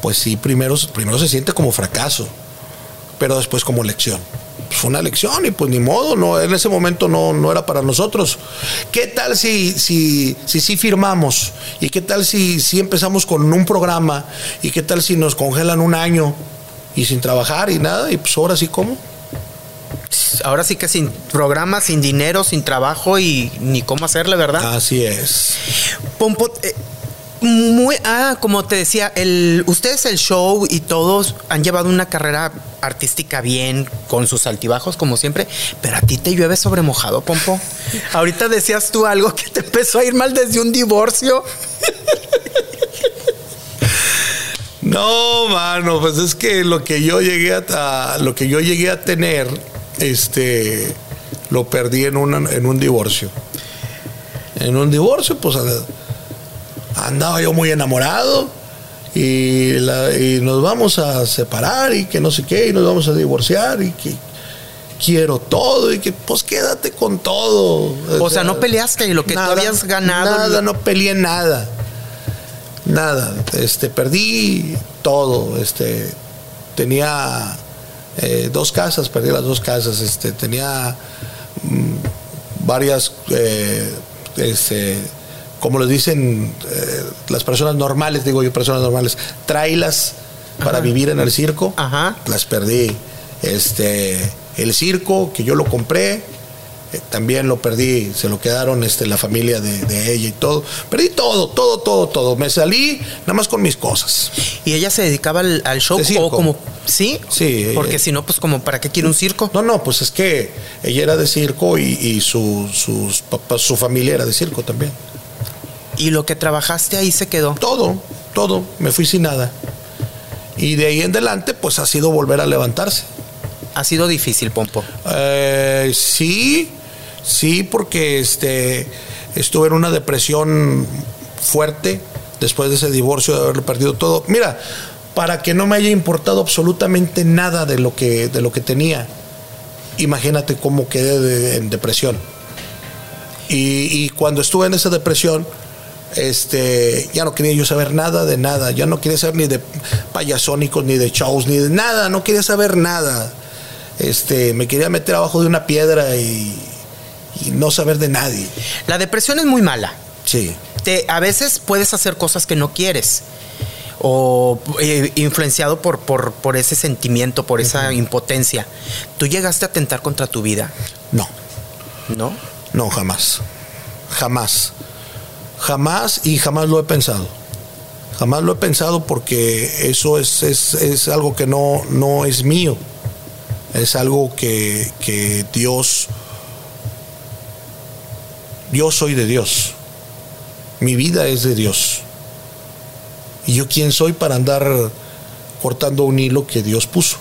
Speaker 2: Pues sí, primero, primero se siente como fracaso, pero después como lección. Pues fue una lección y pues ni modo, no, en ese momento no, no era para nosotros. ¿Qué tal si si, si, si firmamos? ¿Y qué tal si, si empezamos con un programa? ¿Y qué tal si nos congelan un año y sin trabajar y nada? Y pues ahora sí, ¿cómo?
Speaker 1: Ahora sí que sin programa, sin dinero, sin trabajo y ni cómo hacerle, ¿verdad?
Speaker 2: Así es.
Speaker 1: Pompo, eh, muy, ah, como te decía, el, ustedes el show y todos han llevado una carrera artística bien, con sus altibajos, como siempre, pero a ti te llueve sobre mojado, Pompo. Ahorita decías tú algo que te empezó a ir mal desde un divorcio.
Speaker 2: No, mano, pues es que lo que yo llegué a, lo que yo llegué a tener este, lo perdí en, en un divorcio. En un divorcio, pues andaba yo muy enamorado y, nos vamos a separar y que no sé qué, y nos vamos a divorciar y que quiero todo y que pues quédate con todo.
Speaker 1: O, sea, no peleaste y lo que tú habías ganado.
Speaker 2: Nada, no peleé nada. Nada. Este, perdí todo. Este, tenía eh, dos casas, perdí las dos casas, este, tenía mm, varias, eh, este, como les dicen eh, las personas normales, digo yo personas normales, trailas para vivir en el circo, las perdí. Este, el circo que yo lo compré, eh, también lo perdí, se lo quedaron este, la familia de, ella y todo. Perdí todo, todo, todo, todo. Me salí nada más con mis cosas.
Speaker 1: ¿Y ella se dedicaba al, show o como sí?
Speaker 2: Sí.
Speaker 1: Porque si no, pues como para qué quiere un circo?
Speaker 2: No, no, pues es que ella era de circo y, su, sus papás, su familia era de circo también.
Speaker 1: ¿Y lo que trabajaste ahí se quedó?
Speaker 2: Todo, todo. Me fui sin nada. Y de ahí en adelante, pues ha sido volver a levantarse.
Speaker 1: ¿Ha sido difícil, Pompo?
Speaker 2: Eh, sí, Sí, porque este, estuve en una depresión fuerte después de ese divorcio, de haber perdido todo. Mira, para que no me haya importado absolutamente nada de lo que, de lo que tenía, imagínate cómo quedé en depresión. Y, cuando estuve en esa depresión, este, ya no quería yo saber nada de nada, ya no quería saber ni de payasónicos, ni de shows, ni de nada, no quería saber nada. Este, me quería meter abajo de una piedra y, y no saber de nadie.
Speaker 1: La depresión es muy mala.
Speaker 2: Sí.
Speaker 1: Te, a veces puedes hacer cosas que no quieres o eh, influenciado por, por, ese sentimiento, por esa impotencia. ¿Tú llegaste a atentar contra tu vida?
Speaker 2: No.
Speaker 1: ¿No?
Speaker 2: No, jamás. Jamás. Jamás y jamás lo he pensado. Jamás lo he pensado porque eso es, es, algo que no, no es mío. Es algo que, que Dios yo soy de Dios. Mi vida es de Dios. ¿Y yo quién soy para andar cortando un hilo que Dios puso?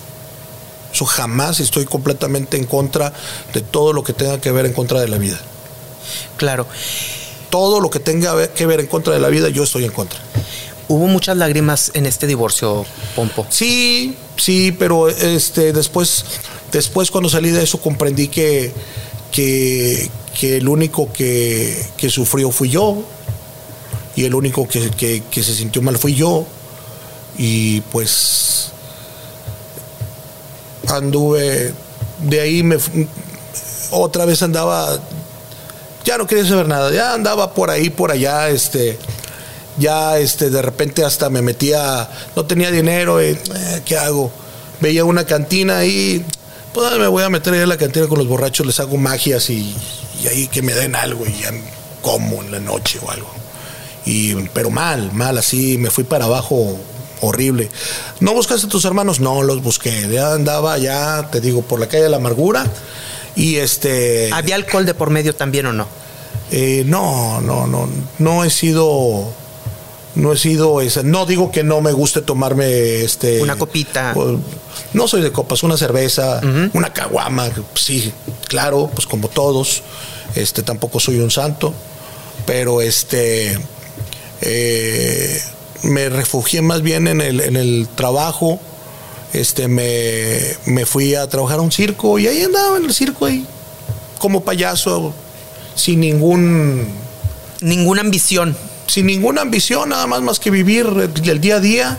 Speaker 2: Eso jamás estoy completamente en contra de todo lo que tenga que ver en contra de la vida.
Speaker 1: Claro.
Speaker 2: Todo lo que tenga que ver en contra de la vida, yo estoy en contra.
Speaker 1: Hubo muchas lágrimas en este divorcio, Pompo.
Speaker 2: Sí, sí, pero este después, después cuando salí de eso comprendí que, que, el único que, que, sufrió fui yo y el único que, que se sintió mal fui yo y pues anduve de ahí me otra vez andaba ya no quería saber nada ya andaba por ahí por allá este ya este de repente hasta me metía no tenía dinero eh, qué hago veía una cantina ahí pues me voy a meter ahí en la cantina con los borrachos les hago magias y, y ahí que me den algo y ya como en la noche o algo y pero mal mal así me fui para abajo horrible. ¿No buscaste a tus hermanos? No, los busqué. Ya andaba ya, te digo, por la calle de la amargura. Y este.
Speaker 1: ¿Había alcohol de por medio también o no?
Speaker 2: Eh, no, no, no. No he sido. No he sido esa. No digo que no me guste tomarme este.
Speaker 1: Una copita.
Speaker 2: no soy de copas, una cerveza, una caguama, sí, claro, pues como todos. Este, tampoco soy un santo. Pero este. Eh, me refugié más bien en el, en el trabajo. Este, me, me, fui a trabajar a un circo y ahí andaba en el circo ahí, como payaso, sin ningún...
Speaker 1: Ninguna ambición.
Speaker 2: Sin ninguna ambición, nada más más que vivir el, día a día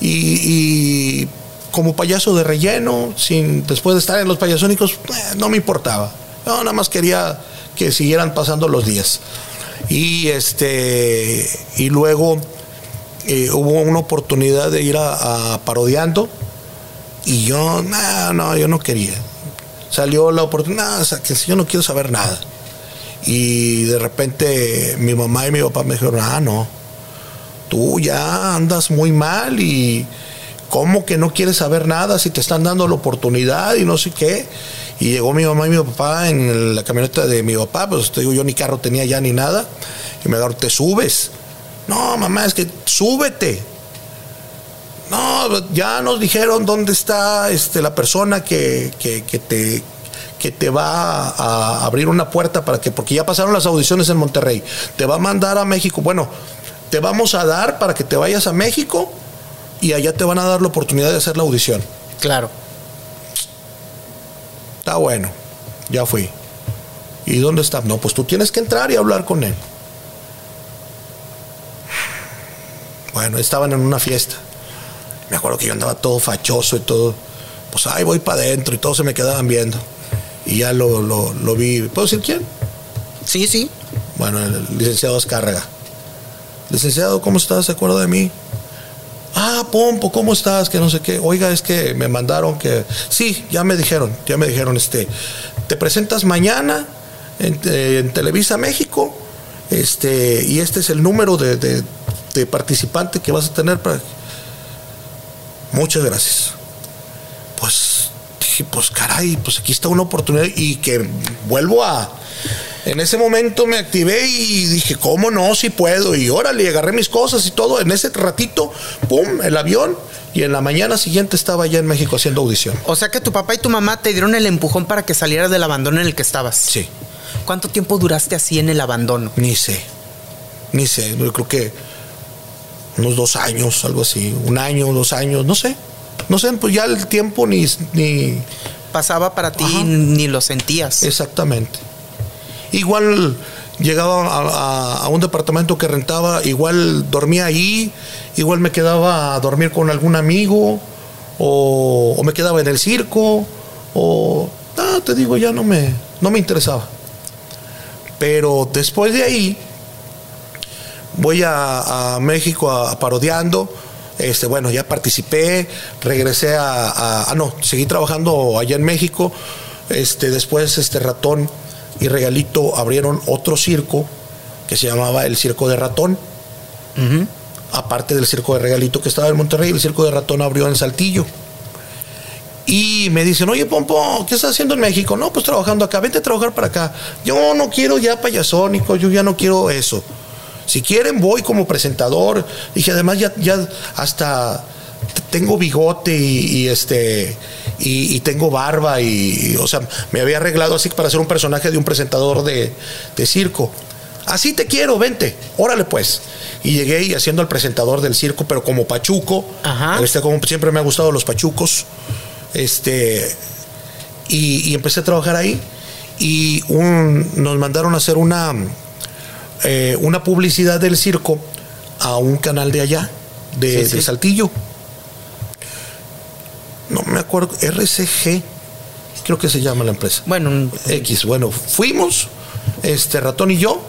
Speaker 2: y, como payaso de relleno, sin después de estar en los payasónicos, eh, no me importaba. No, nada más quería que siguieran pasando los días. Y este y luego eh, hubo una oportunidad de ir a, parodiando y yo, no, no, yo no quería. Salió la oportunidad, o sea, que yo no quiero saber nada. Y de repente mi mamá y mi papá me dijeron, ah, no, tú ya andas muy mal y ¿cómo que no quieres saber nada si te están dando la oportunidad y no sé qué? Y llegó mi mamá y mi papá en la camioneta de mi papá, pues te digo, yo ni carro tenía ya ni nada, y me dijeron, te subes. No, mamá, es que súbete. No, ya nos dijeron dónde está este, la persona que, te que te va a abrir una puerta para que, porque ya pasaron las audiciones en Monterrey, te va a mandar a México. Bueno, te vamos a dar para que te vayas a México y allá te van a dar la oportunidad de hacer la audición.
Speaker 1: Claro.
Speaker 2: Está bueno, ya fui. ¿Y dónde está? No, pues tú tienes que entrar y hablar con él. Bueno, estaban en una fiesta. Me acuerdo que yo andaba todo fachoso y todo. Pues ahí voy para adentro y todos se me quedaban viendo. Y ya lo, lo, vi. ¿Puedo decir quién?
Speaker 1: Sí, sí.
Speaker 2: Bueno, el licenciado Escárraga. Licenciado, ¿cómo estás? ¿Se acuerda de mí? Ah, Pompo, ¿cómo estás? Que no sé qué. Oiga, es que me mandaron que. Sí, ya me dijeron, ya me dijeron, este. Te presentas mañana en, eh, Televisa México. Este, y este es el número de, de participante que vas a tener para... Muchas gracias. Pues dije, pues caray, pues aquí está una oportunidad y que vuelvo a... En ese momento me activé y dije, ¿cómo no? Si puedo. Y órale, agarré mis cosas y todo. En ese ratito, ¡pum!, el avión. Y en la mañana siguiente estaba ya en México haciendo audición.
Speaker 1: O sea que tu papá y tu mamá te dieron el empujón para que salieras del abandono en el que estabas.
Speaker 2: Sí.
Speaker 1: ¿Cuánto tiempo duraste así en el abandono?
Speaker 2: Ni sé. Ni sé. Yo creo que unos dos años, algo así, un año, dos años, no sé. No sé, pues ya el tiempo ni... ni...
Speaker 1: Pasaba para ti ni lo sentías.
Speaker 2: Exactamente. Igual llegaba a, un departamento que rentaba, igual dormía ahí, igual me quedaba a dormir con algún amigo, o, me quedaba en el circo, o... Ah, te digo, ya no me, no me interesaba. Pero después de ahí, voy a, México a, parodiando. Este, bueno, ya participé, regresé a, ah, no, seguí trabajando allá en México. Este, después este ratón y regalito abrieron otro circo que se llamaba el Circo de Ratón. Aparte del circo de regalito que estaba en Monterrey, el circo de ratón abrió en Saltillo. Y me dicen, oye, Pompo, ¿qué estás haciendo en México? No, pues trabajando acá, vente a trabajar para acá. Yo no quiero ya payasónico, yo ya no quiero eso si quieren voy como presentador. Dije, además ya, ya hasta tengo bigote y, este y, tengo barba y, o sea, me había arreglado así para ser un personaje de un presentador de, circo. Así te quiero, vente, órale pues. Y llegué y haciendo el presentador del circo, pero como pachuco. Este, como siempre me ha gustado los pachucos. Este, y, empecé a trabajar ahí. Y nos mandaron a hacer una, eh, una publicidad del circo a un canal de allá, de, de Saltillo no me acuerdo, RCG, creo que se llama la empresa.
Speaker 1: Bueno,
Speaker 2: X. Bueno, fuimos, este ratón y yo,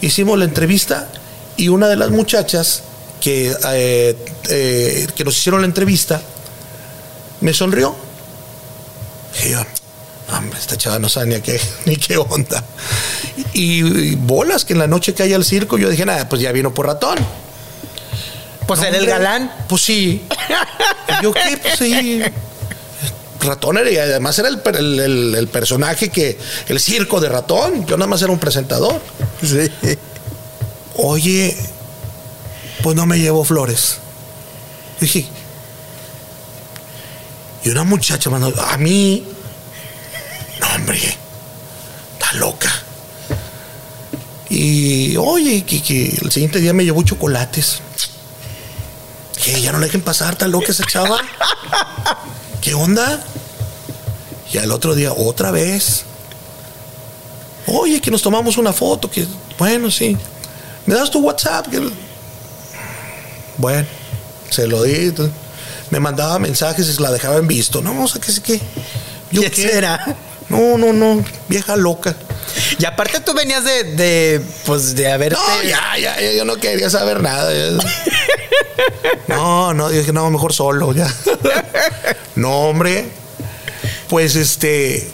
Speaker 2: hicimos la entrevista y una de las muchachas que, eh, eh, que nos hicieron la entrevista me sonrió. Hombre, esta chava no sabe ni, qué, (laughs) ni qué onda. Y, bolas que en la noche que hay al circo, yo dije, nada, pues ya vino por ratón.
Speaker 1: Pues era el galán.
Speaker 2: Pues sí. (laughs) yo qué, pues sí ratón era, y además era el, personaje que, el circo de ratón, yo nada más era un presentador. Sí. Oye, pues no me llevo flores. Dije, y una muchacha mandó, a mí, no hombre, está loca. Y oye, que, el siguiente día me llevó chocolates. Que ya no le dejen pasar, está loca esa chava. ¿Qué onda? Y al otro día, otra vez. Oye, que nos tomamos una foto, que bueno, sí. ¿Me das tu WhatsApp? Bueno, se lo di. Me mandaba mensajes y la dejaba en visto. No, o sea, que sé qué.
Speaker 1: ¿Yo qué, era?
Speaker 2: No, no, no, vieja loca.
Speaker 1: Y aparte tú venías de, de pues de haberte...
Speaker 2: No, ya, ya, yo no quería saber nada. (laughs) No, no, dije, no, mejor solo, ya. No, hombre, pues este,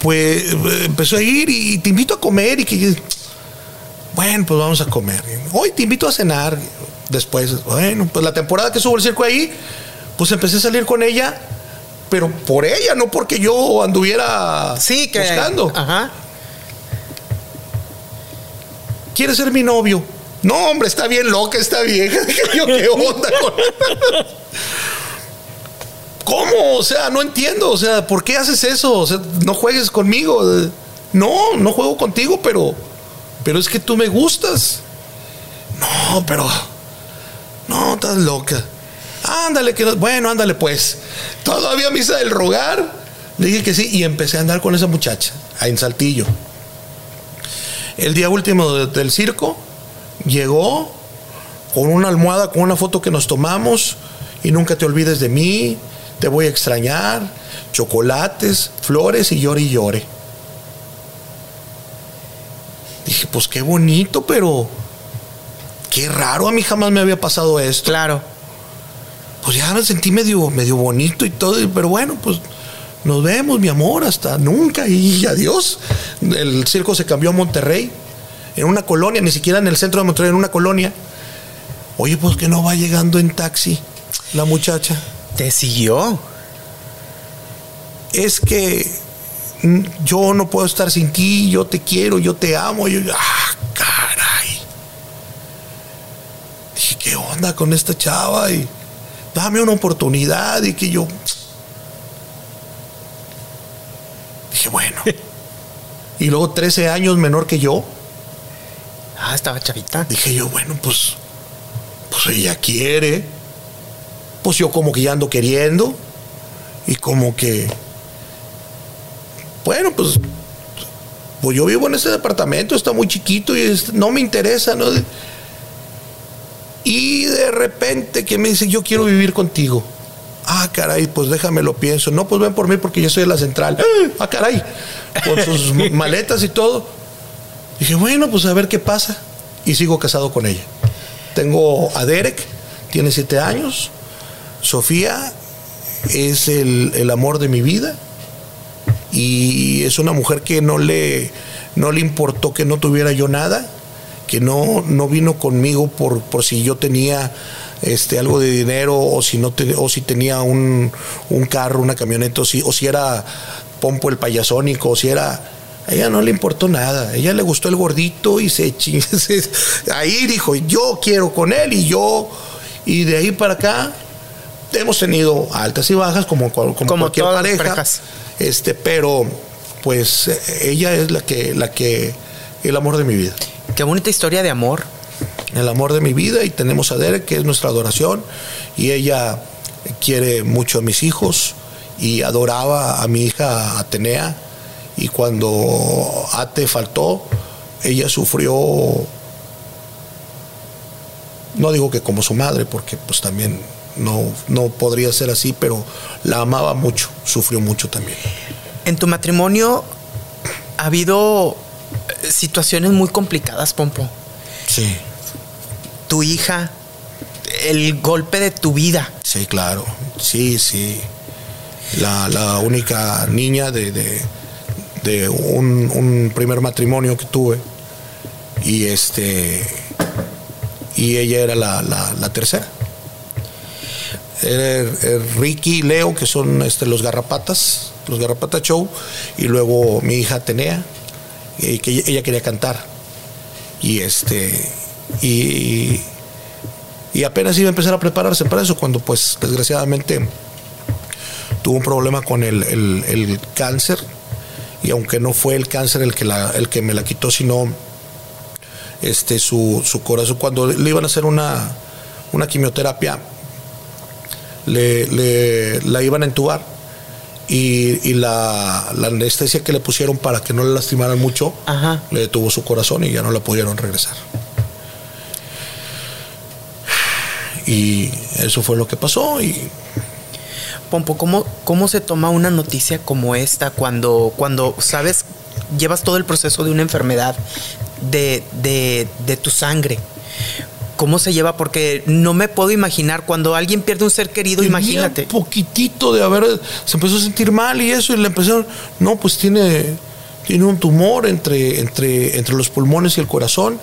Speaker 2: pues empezó a ir y te invito a comer y que, bueno, pues vamos a comer. Hoy te invito a cenar. Después, bueno, pues la temporada que subo el circo ahí, pues empecé a salir con ella, pero por ella, no porque yo anduviera
Speaker 1: sí, que,
Speaker 2: buscando.
Speaker 1: Ajá.
Speaker 2: ¿Quieres ser mi novio? No, hombre, está bien loca esta vieja. (laughs) ¿qué onda con ¿Cómo? O sea, no entiendo. O sea, ¿por qué haces eso? O sea, no juegues conmigo. No, no juego contigo, pero, pero es que tú me gustas. No, pero, no, estás loca. Ándale, que bueno, ándale pues. Todavía me hice el rogar. Le dije que sí y empecé a andar con esa muchacha, en Saltillo. El día último del circo, llegó con una almohada, con una foto que nos tomamos y nunca te olvides de mí te voy a extrañar, chocolates, flores y llore y llore. Dije, pues qué bonito, pero qué raro, a mí jamás me había pasado esto.
Speaker 1: Claro.
Speaker 2: Pues ya me sentí medio, medio bonito y todo, pero bueno, pues nos vemos, mi amor, hasta nunca y adiós. El circo se cambió a Monterrey, en una colonia, ni siquiera en el centro de Monterrey, en una colonia. Oye, pues que no va llegando en taxi la muchacha.
Speaker 1: ¿Te siguió?
Speaker 2: Es que yo no puedo estar sin ti, yo te quiero, yo te amo. Yo, ah, caray. Dije, ¿qué onda con esta chava? Y dame una oportunidad y que yo... Dije, bueno. (laughs) y luego 13 años menor que yo.
Speaker 1: Ah, estaba chavita.
Speaker 2: Dije yo, bueno, pues, pues ella quiere pues yo como que ya ando queriendo y como que, bueno, pues, pues yo vivo en este departamento, está muy chiquito y no me interesa, ¿no? Y de repente que me dice, yo quiero vivir contigo. Ah, caray, pues déjame lo pienso. No, pues ven por mí porque yo soy de la central. Ah, caray, con sus (laughs) maletas y todo. Dije, bueno, pues a ver qué pasa. Y sigo casado con ella. Tengo a Derek, tiene siete años. Sofía es el, amor de mi vida y es una mujer que no le, no le importó que no tuviera yo nada, que no, no vino conmigo por, por si yo tenía este, algo de dinero o si, no o si tenía un, carro, una camioneta, o si, o si era Pompo el payasónico, o si era... A ella no le importó nada. A ella le gustó el gordito y se chingó. (laughs) Ahí dijo, yo quiero con él y yo. Y de ahí para acá hemos tenido altas y bajas como, como, cualquier pareja. Este, pero pues ella es la que, la que, el amor de mi vida.
Speaker 1: Qué bonita historia de amor.
Speaker 2: El amor de mi vida y tenemos a Derek, que es nuestra adoración, y ella quiere mucho a mis hijos y adoraba a mi hija Atenea y cuando Ate faltó, ella sufrió, no digo que como su madre, porque pues también no, no podría ser así, pero la amaba mucho, sufrió mucho también.
Speaker 1: En tu matrimonio ha habido situaciones muy complicadas, Pompo.
Speaker 2: Sí.
Speaker 1: Tu hija, el golpe de tu vida.
Speaker 2: Sí, claro. Sí, sí. La, única niña de, de, un, primer matrimonio que tuve. Y este. Y ella era la, la, tercera. Era Ricky y Leo, que son este, los garrapatas, los garrapata show. Y luego mi hija Atenea, y que ella quería cantar. Y este. Y, y apenas iba a empezar a prepararse para eso cuando pues desgraciadamente tuvo un problema con el, cáncer y aunque no fue el cáncer el que, la, el que me la quitó, sino este, su, corazón, cuando le iban a hacer una, una quimioterapia, le, la iban a entubar y, la, anestesia que le pusieron para que no le lastimaran mucho, le detuvo su corazón y ya no la pudieron regresar. Y eso fue lo que pasó. Y...
Speaker 1: Pompo, ¿cómo, ¿cómo se toma una noticia como esta cuando, cuando sabes, llevas todo el proceso de una enfermedad de, de, tu sangre? ¿Cómo se lleva? Porque no me puedo imaginar cuando alguien pierde un ser querido, imagínate.
Speaker 2: Un poquitito de haber, se empezó a sentir mal y eso, y le empezaron, no, pues tiene, tiene un tumor entre, entre, entre los pulmones y el corazón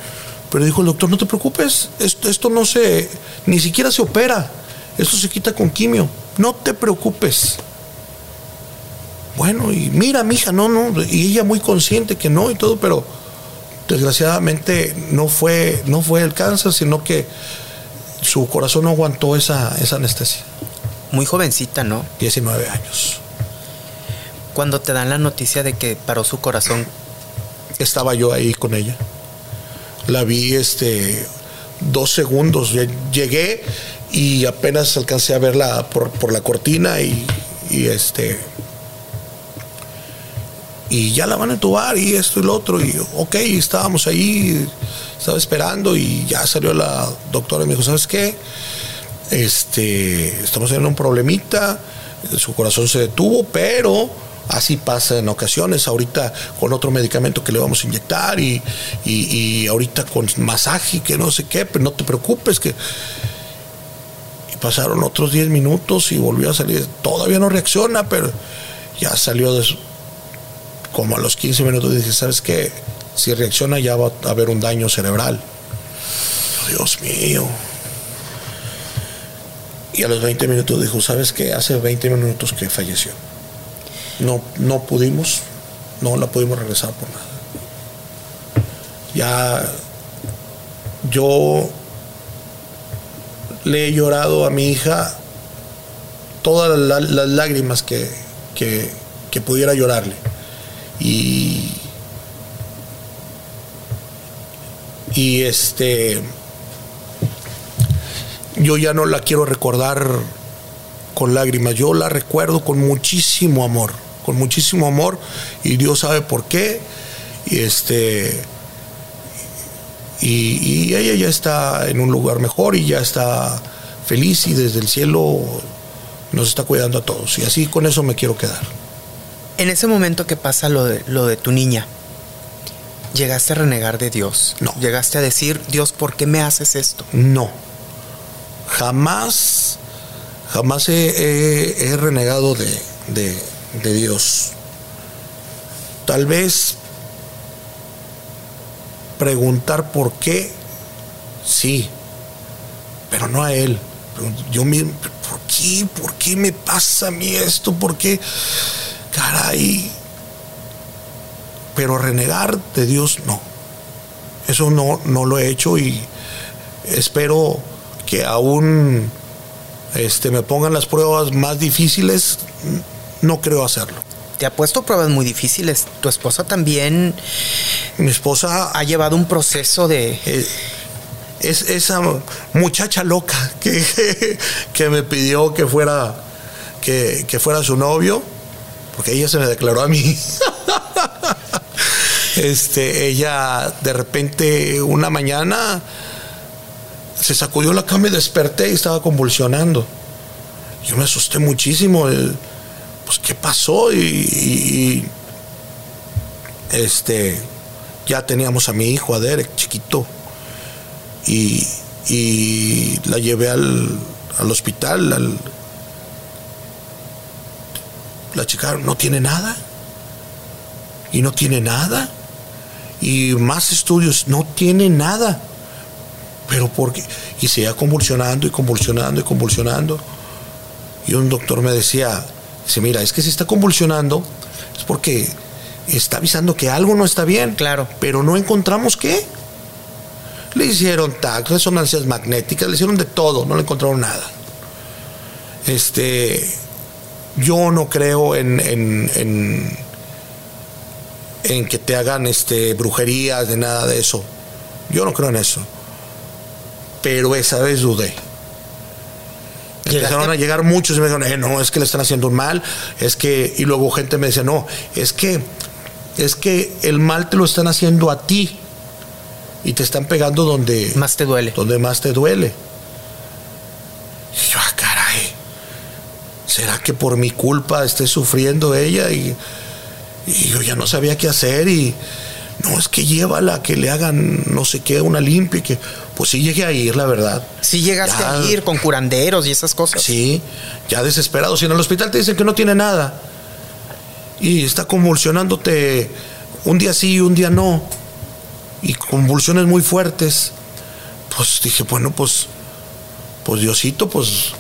Speaker 2: pero dijo el doctor, no te preocupes, esto, esto no se, ni siquiera se opera, esto se quita con quimio, no te preocupes. Bueno, y mira, mija, no, no, y ella muy consciente que no y todo, pero desgraciadamente no fue, no fue el cáncer, sino que su corazón no aguantó esa, esa anestesia.
Speaker 1: Muy jovencita, ¿no?
Speaker 2: 19 años.
Speaker 1: Cuando te dan la noticia de que paró su corazón.
Speaker 2: Estaba yo ahí con ella la vi este dos segundos. Llegué y apenas alcancé a verla por, la cortina y, este y ya la van a entubar y esto y lo otro y ok, estábamos ahí, estaba esperando y ya salió la doctora y me dijo, ¿sabes qué? Este, estamos teniendo un problemita, su corazón se detuvo, pero Así pasa en ocasiones, ahorita con otro medicamento que le vamos a inyectar y, y, ahorita con masaje, que no sé qué, pero no te preocupes que... Y pasaron otros 10 minutos y volvió a salir. Todavía no reacciona, pero ya salió de como a los 15 minutos dije, ¿sabes qué? Si reacciona ya va a haber un daño cerebral. Dios mío. Y a los 20 minutos dijo, ¿sabes qué? Hace 20 minutos que falleció no, no pudimos, no la pudimos regresar por nada. Ya yo le he llorado a mi hija todas las, lágrimas que, que, pudiera llorarle. Y, y este, yo ya no la quiero recordar con lágrimas, yo la recuerdo con muchísimo amor con muchísimo amor y Dios sabe por qué. Y este y, ella ya está en un lugar mejor y ya está feliz y desde el cielo nos está cuidando a todos. Y así con eso me quiero quedar.
Speaker 1: En ese momento que pasa lo de, lo de tu niña, ¿llegaste a renegar de Dios?
Speaker 2: No.
Speaker 1: ¿Llegaste a decir, Dios, ¿por qué me haces esto?
Speaker 2: No. Jamás, jamás he, renegado de, de Dios. Tal vez preguntar por qué, sí, pero no a Él. Yo mismo, ¿por qué? ¿Por qué me pasa a mí esto? ¿Por qué? Caray. pero renegar de Dios no. Eso no, no lo he hecho y espero que aún este, me pongan las pruebas más difíciles, no creo hacerlo.
Speaker 1: Te ha puesto pruebas muy difíciles. Tu esposa también.
Speaker 2: Mi esposa.
Speaker 1: Ha llevado un proceso de.
Speaker 2: Eh, es esa muchacha loca que, (laughs) que me pidió que fuera, que, que fuera su novio, porque ella se me declaró a mí. Este, ella de repente una mañana se sacudió la cama y desperté y estaba convulsionando. Yo me asusté muchísimo. Pues, ¿qué pasó? Y, este, ya teníamos a mi hijo, a Derek, chiquito. Y, la llevé al, al hospital. La chica no tiene nada. Y no tiene nada. Y más estudios, no tiene nada pero porque y seguía convulsionando y convulsionando y convulsionando. Y un doctor me decía, dice, mira, es que si está convulsionando es porque está avisando que algo no está bien.
Speaker 1: Claro.
Speaker 2: Pero no encontramos qué. Le hicieron TAC, resonancias magnéticas, le hicieron de todo, no le encontraron nada. Este, yo no creo en, en, en, en que te hagan este, brujerías, de nada de eso. Yo no creo en eso pero esa vez dudé. Empezaron a llegar muchos y me dijeron, eh, no, es que le están haciendo un mal, es que, y luego gente me decía, no, es que, es que el mal te lo están haciendo a ti y te están pegando donde
Speaker 1: más te duele.
Speaker 2: Donde más te duele. Y yo, ah, ¿será que por mi culpa esté sufriendo ella? Y, y yo ya no sabía qué hacer y no, es que llévala, que le hagan no sé qué, una limpia, que pues sí llegué a ir, la verdad.
Speaker 1: Sí llegaste a ir con curanderos y esas cosas.
Speaker 2: Sí, ya desesperado. Si en el hospital te dicen que no tiene nada y está convulsionándote un día sí y un día no, y convulsiones muy fuertes, pues dije, bueno, pues, pues Diosito, pues,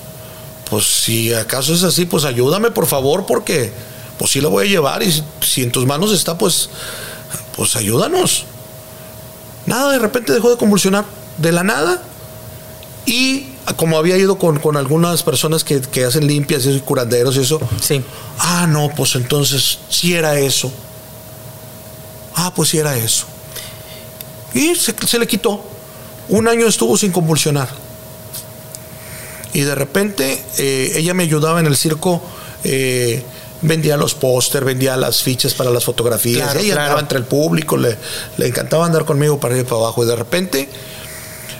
Speaker 2: pues si acaso es así, pues ayúdame por favor, porque pues sí la voy a llevar y si en tus manos está, pues pues ayúdanos. Nada, de repente dejó de convulsionar, de la nada. Y como había ido con, algunas personas que, hacen limpias y curanderos y eso.
Speaker 1: Sí.
Speaker 2: Ah, no, pues entonces sí era eso. Ah, pues sí era eso. Y se, le quitó. Un año estuvo sin convulsionar. Y de repente eh, ella me ayudaba en el circo. Eh, vendía los póster, vendía las fichas para las fotografías. ella andaba entre el público, le, encantaba andar conmigo para ir para abajo. Y de repente,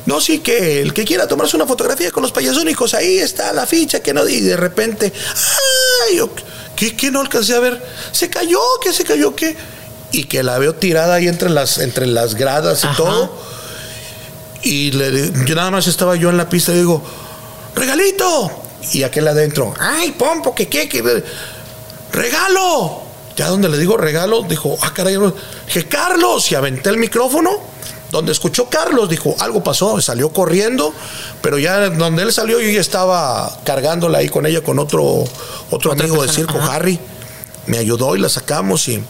Speaker 2: no, sí, que el que quiera tomarse una fotografía con los payasónicos, ahí está la ficha, que no. Y de repente, ¡ay! ¿Qué, no alcancé a ver? ¿Se cayó? ¿Qué se cayó? ¿Qué? Y que la veo tirada ahí entre las, entre las gradas y todo. Y le, yo nada más estaba yo en la pista y digo, ¡regalito! Y aquel adentro, ¡ay, pompo, que qué! Que, regalo. Ya donde le digo regalo, dijo, ah, caray, dije, Carlos, y aventé el micrófono. Donde escuchó Carlos, dijo, algo pasó, salió corriendo, pero ya donde él salió, yo ya estaba cargándola ahí con ella, con otro, otro amigo de circo, Harry. Me ayudó y la sacamos y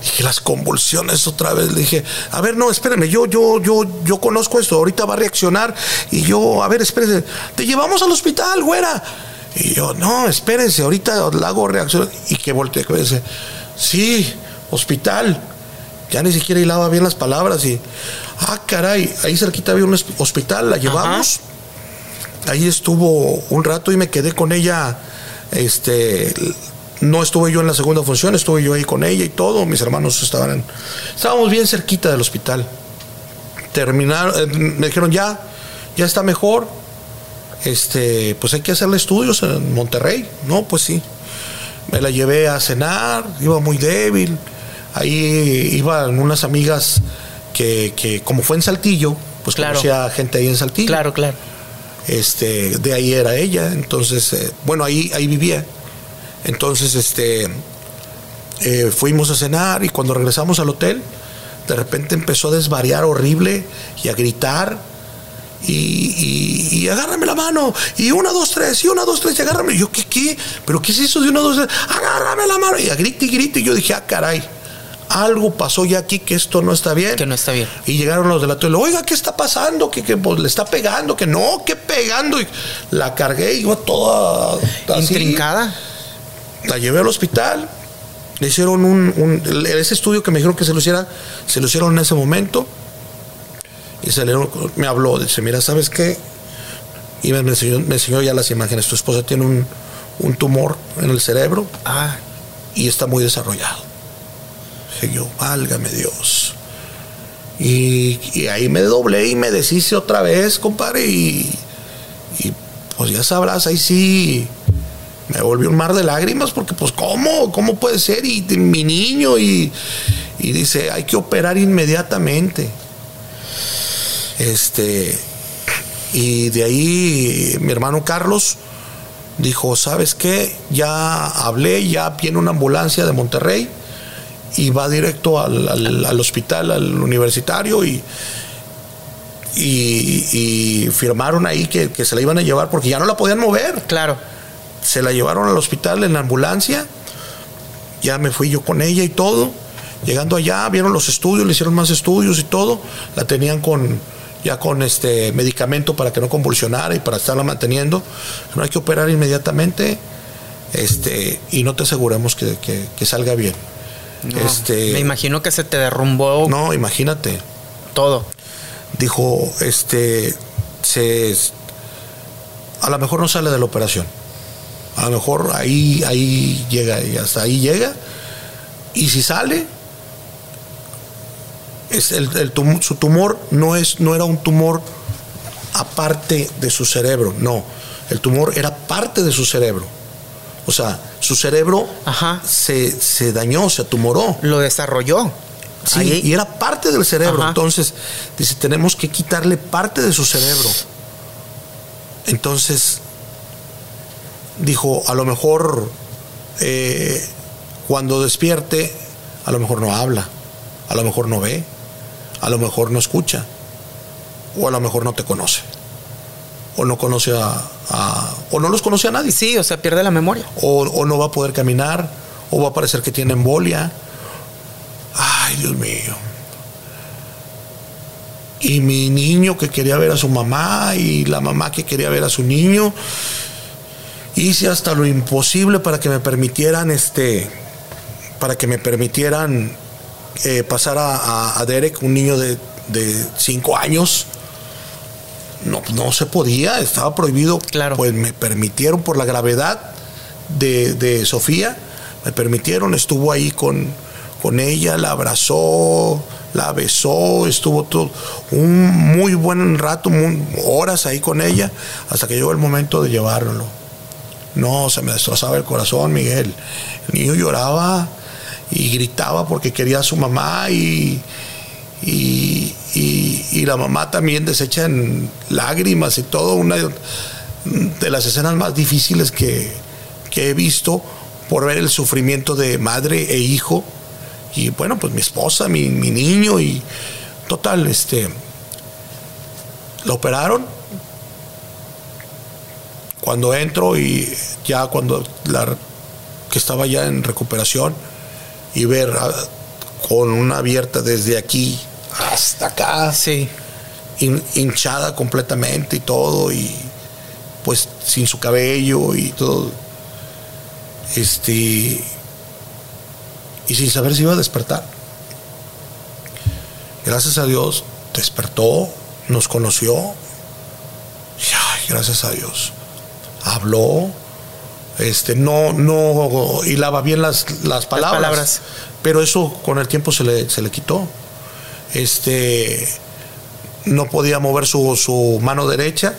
Speaker 2: dije, las convulsiones otra vez. Le dije, a ver, no, espérame, yo, yo, yo, yo conozco esto, ahorita va a reaccionar. Y yo, a ver, espérese, te llevamos al hospital, güera. Y yo, no, espérense, ahorita la hago reacción. Y que volteé y dice, sí, hospital. Ya ni siquiera hilaba bien las palabras y, ah, caray, ahí cerquita había un hospital, la llevamos. Ahí estuvo un rato y me quedé con ella. Este, no estuve yo en la segunda función, estuve yo ahí con ella y todo. Mis hermanos estaban, estábamos bien cerquita del hospital. Terminaron, eh, me dijeron ya, ya está mejor este, pues hay que hacerle estudios en Monterrey. No, pues sí. Me la llevé a cenar, iba muy débil. Ahí iban unas amigas que, que como fue en Saltillo, pues conocía gente ahí en Saltillo.
Speaker 1: Claro, claro.
Speaker 2: Este, de ahí era ella, entonces, eh, bueno, ahí, ahí vivía. Entonces, este, eh, fuimos a cenar y cuando regresamos al hotel, de repente empezó a desvariar horrible y a gritar y, y, agárrame la mano, y una, dos, tres, y una, dos, tres, y agárrame. Y yo, ¿qué, qué? ¿Pero qué es eso de una, dos, tres? Agárrame la mano. Y a grite y grite. Y yo dije, ah, caray, algo pasó ya aquí que esto no está bien.
Speaker 1: Que no está bien.
Speaker 2: Y llegaron los de la tele, oiga, ¿qué está pasando? Que, pues, le está pegando, que no, que pegando. Y la cargué y iba toda
Speaker 1: intrincada.
Speaker 2: La llevé al hospital. Le hicieron un, ese estudio que me dijeron que se lo hiciera, se lo hicieron en ese momento. Y le, me habló, dice, mira, ¿sabes qué? Y me enseñó, me enseñó ya las imágenes. Tu esposa tiene un, un tumor en el cerebro.
Speaker 1: Ah.
Speaker 2: Y está muy desarrollado. Dije yo, válgame Dios. Y, ahí me doblé y me deshice otra vez, compadre. Y, y pues ya sabrás, ahí sí me volvió un mar de lágrimas porque pues cómo, cómo puede ser y mi niño y, y dice hay que operar inmediatamente. Este y de ahí mi hermano Carlos dijo, ¿sabes qué? Ya hablé, ya viene una ambulancia de Monterrey y va directo al, hospital, al universitario y, y, firmaron ahí que, que, se la iban a llevar porque ya no la podían mover.
Speaker 1: Claro.
Speaker 2: Se la llevaron al hospital en la ambulancia, ya me fui yo con ella y todo. Llegando allá, vieron los estudios, le hicieron más estudios y todo, la tenían con ya con este medicamento para que no convulsionara y para estarla manteniendo. No hay que operar inmediatamente este, y no te aseguramos que, salga bien.
Speaker 1: este, me imagino que se te derrumbó.
Speaker 2: No, imagínate.
Speaker 1: Todo.
Speaker 2: Dijo, este, se, a lo mejor no sale de la operación. A lo mejor ahí, ahí llega y hasta ahí llega. Y si sale, es el, su tumor no, es, no era un tumor aparte de su cerebro, no. El tumor era parte de su cerebro. O sea, su cerebro Se, dañó, se tumoró.
Speaker 1: Lo desarrolló.
Speaker 2: Sí, y era parte del cerebro. Entonces, dice, tenemos que quitarle parte de su cerebro. Entonces, dijo, a lo mejor eh, cuando despierte, a lo mejor no habla, a lo mejor no ve, a lo mejor no escucha, o a lo mejor no te conoce, o no conoce a, o no los conoce a nadie.
Speaker 1: Sí, o sea, pierde la memoria.
Speaker 2: O, no va a poder caminar, o va a parecer que tiene embolia. Ay, Dios mío. Y mi niño que quería ver a su mamá y la mamá que quería ver a su niño. Hice hasta lo imposible para que me permitieran este para que me permitieran eh, pasar a, Derek, un niño de, cinco años. No, no se podía, estaba prohibido.
Speaker 1: Claro.
Speaker 2: Pues me permitieron por la gravedad de, Sofía, me permitieron, estuvo ahí con, con ella, la abrazó, la besó, estuvo todo un muy buen rato, horas ahí con ella, hasta que llegó el momento de llevarlo. No, se me destrozaba el corazón, Miguel. El niño lloraba y gritaba porque quería a su mamá y, y, la mamá también deshecha en lágrimas y todo, una de las escenas más difíciles que, he visto por ver el sufrimiento de madre e hijo y bueno, pues mi esposa, mi, mi niño y total, este, lo operaron. Cuando entro y ya cuando la que estaba ya en recuperación, y ver ah, con una abierta desde aquí hasta acá.
Speaker 1: Sí.
Speaker 2: hinchada completamente y todo, y pues sin su cabello y todo. Este. Y sin saber si iba a despertar. Gracias a Dios despertó, nos conoció. Y, gracias a Dios. Habló, este, no, no hilaba bien las, las, palabras, pero eso con el tiempo se le, se le quitó. Este, no podía mover su, su, mano derecha,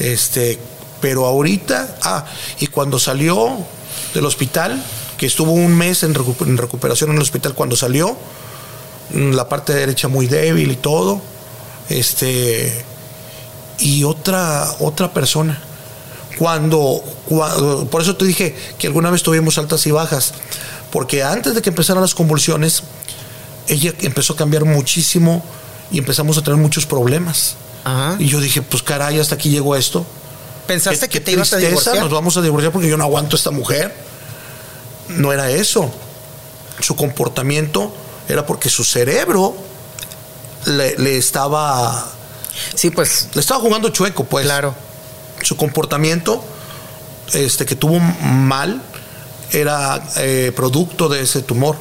Speaker 2: este, pero ahorita, ah, y cuando salió del hospital, que estuvo un mes en, recuperación en el hospital, cuando salió, mm, la parte derecha muy débil y todo, este, y otra, otra persona cuando, por eso te dije que alguna vez tuvimos altas y bajas, porque antes de que empezaran las convulsiones, ella empezó a cambiar muchísimo y empezamos a tener muchos problemas. Y yo dije, pues caray, hasta aquí llegó esto.
Speaker 1: ¿Pensaste que te ibas a divorciar?
Speaker 2: Nos vamos a divorciar porque yo no aguanto a esta mujer. No era eso. su comportamiento era porque su cerebro le, estaba.
Speaker 1: Sí, pues.
Speaker 2: Le estaba jugando chueco, pues.
Speaker 1: Claro.
Speaker 2: Su comportamiento este, que tuvo mal era eh, producto de ese tumor.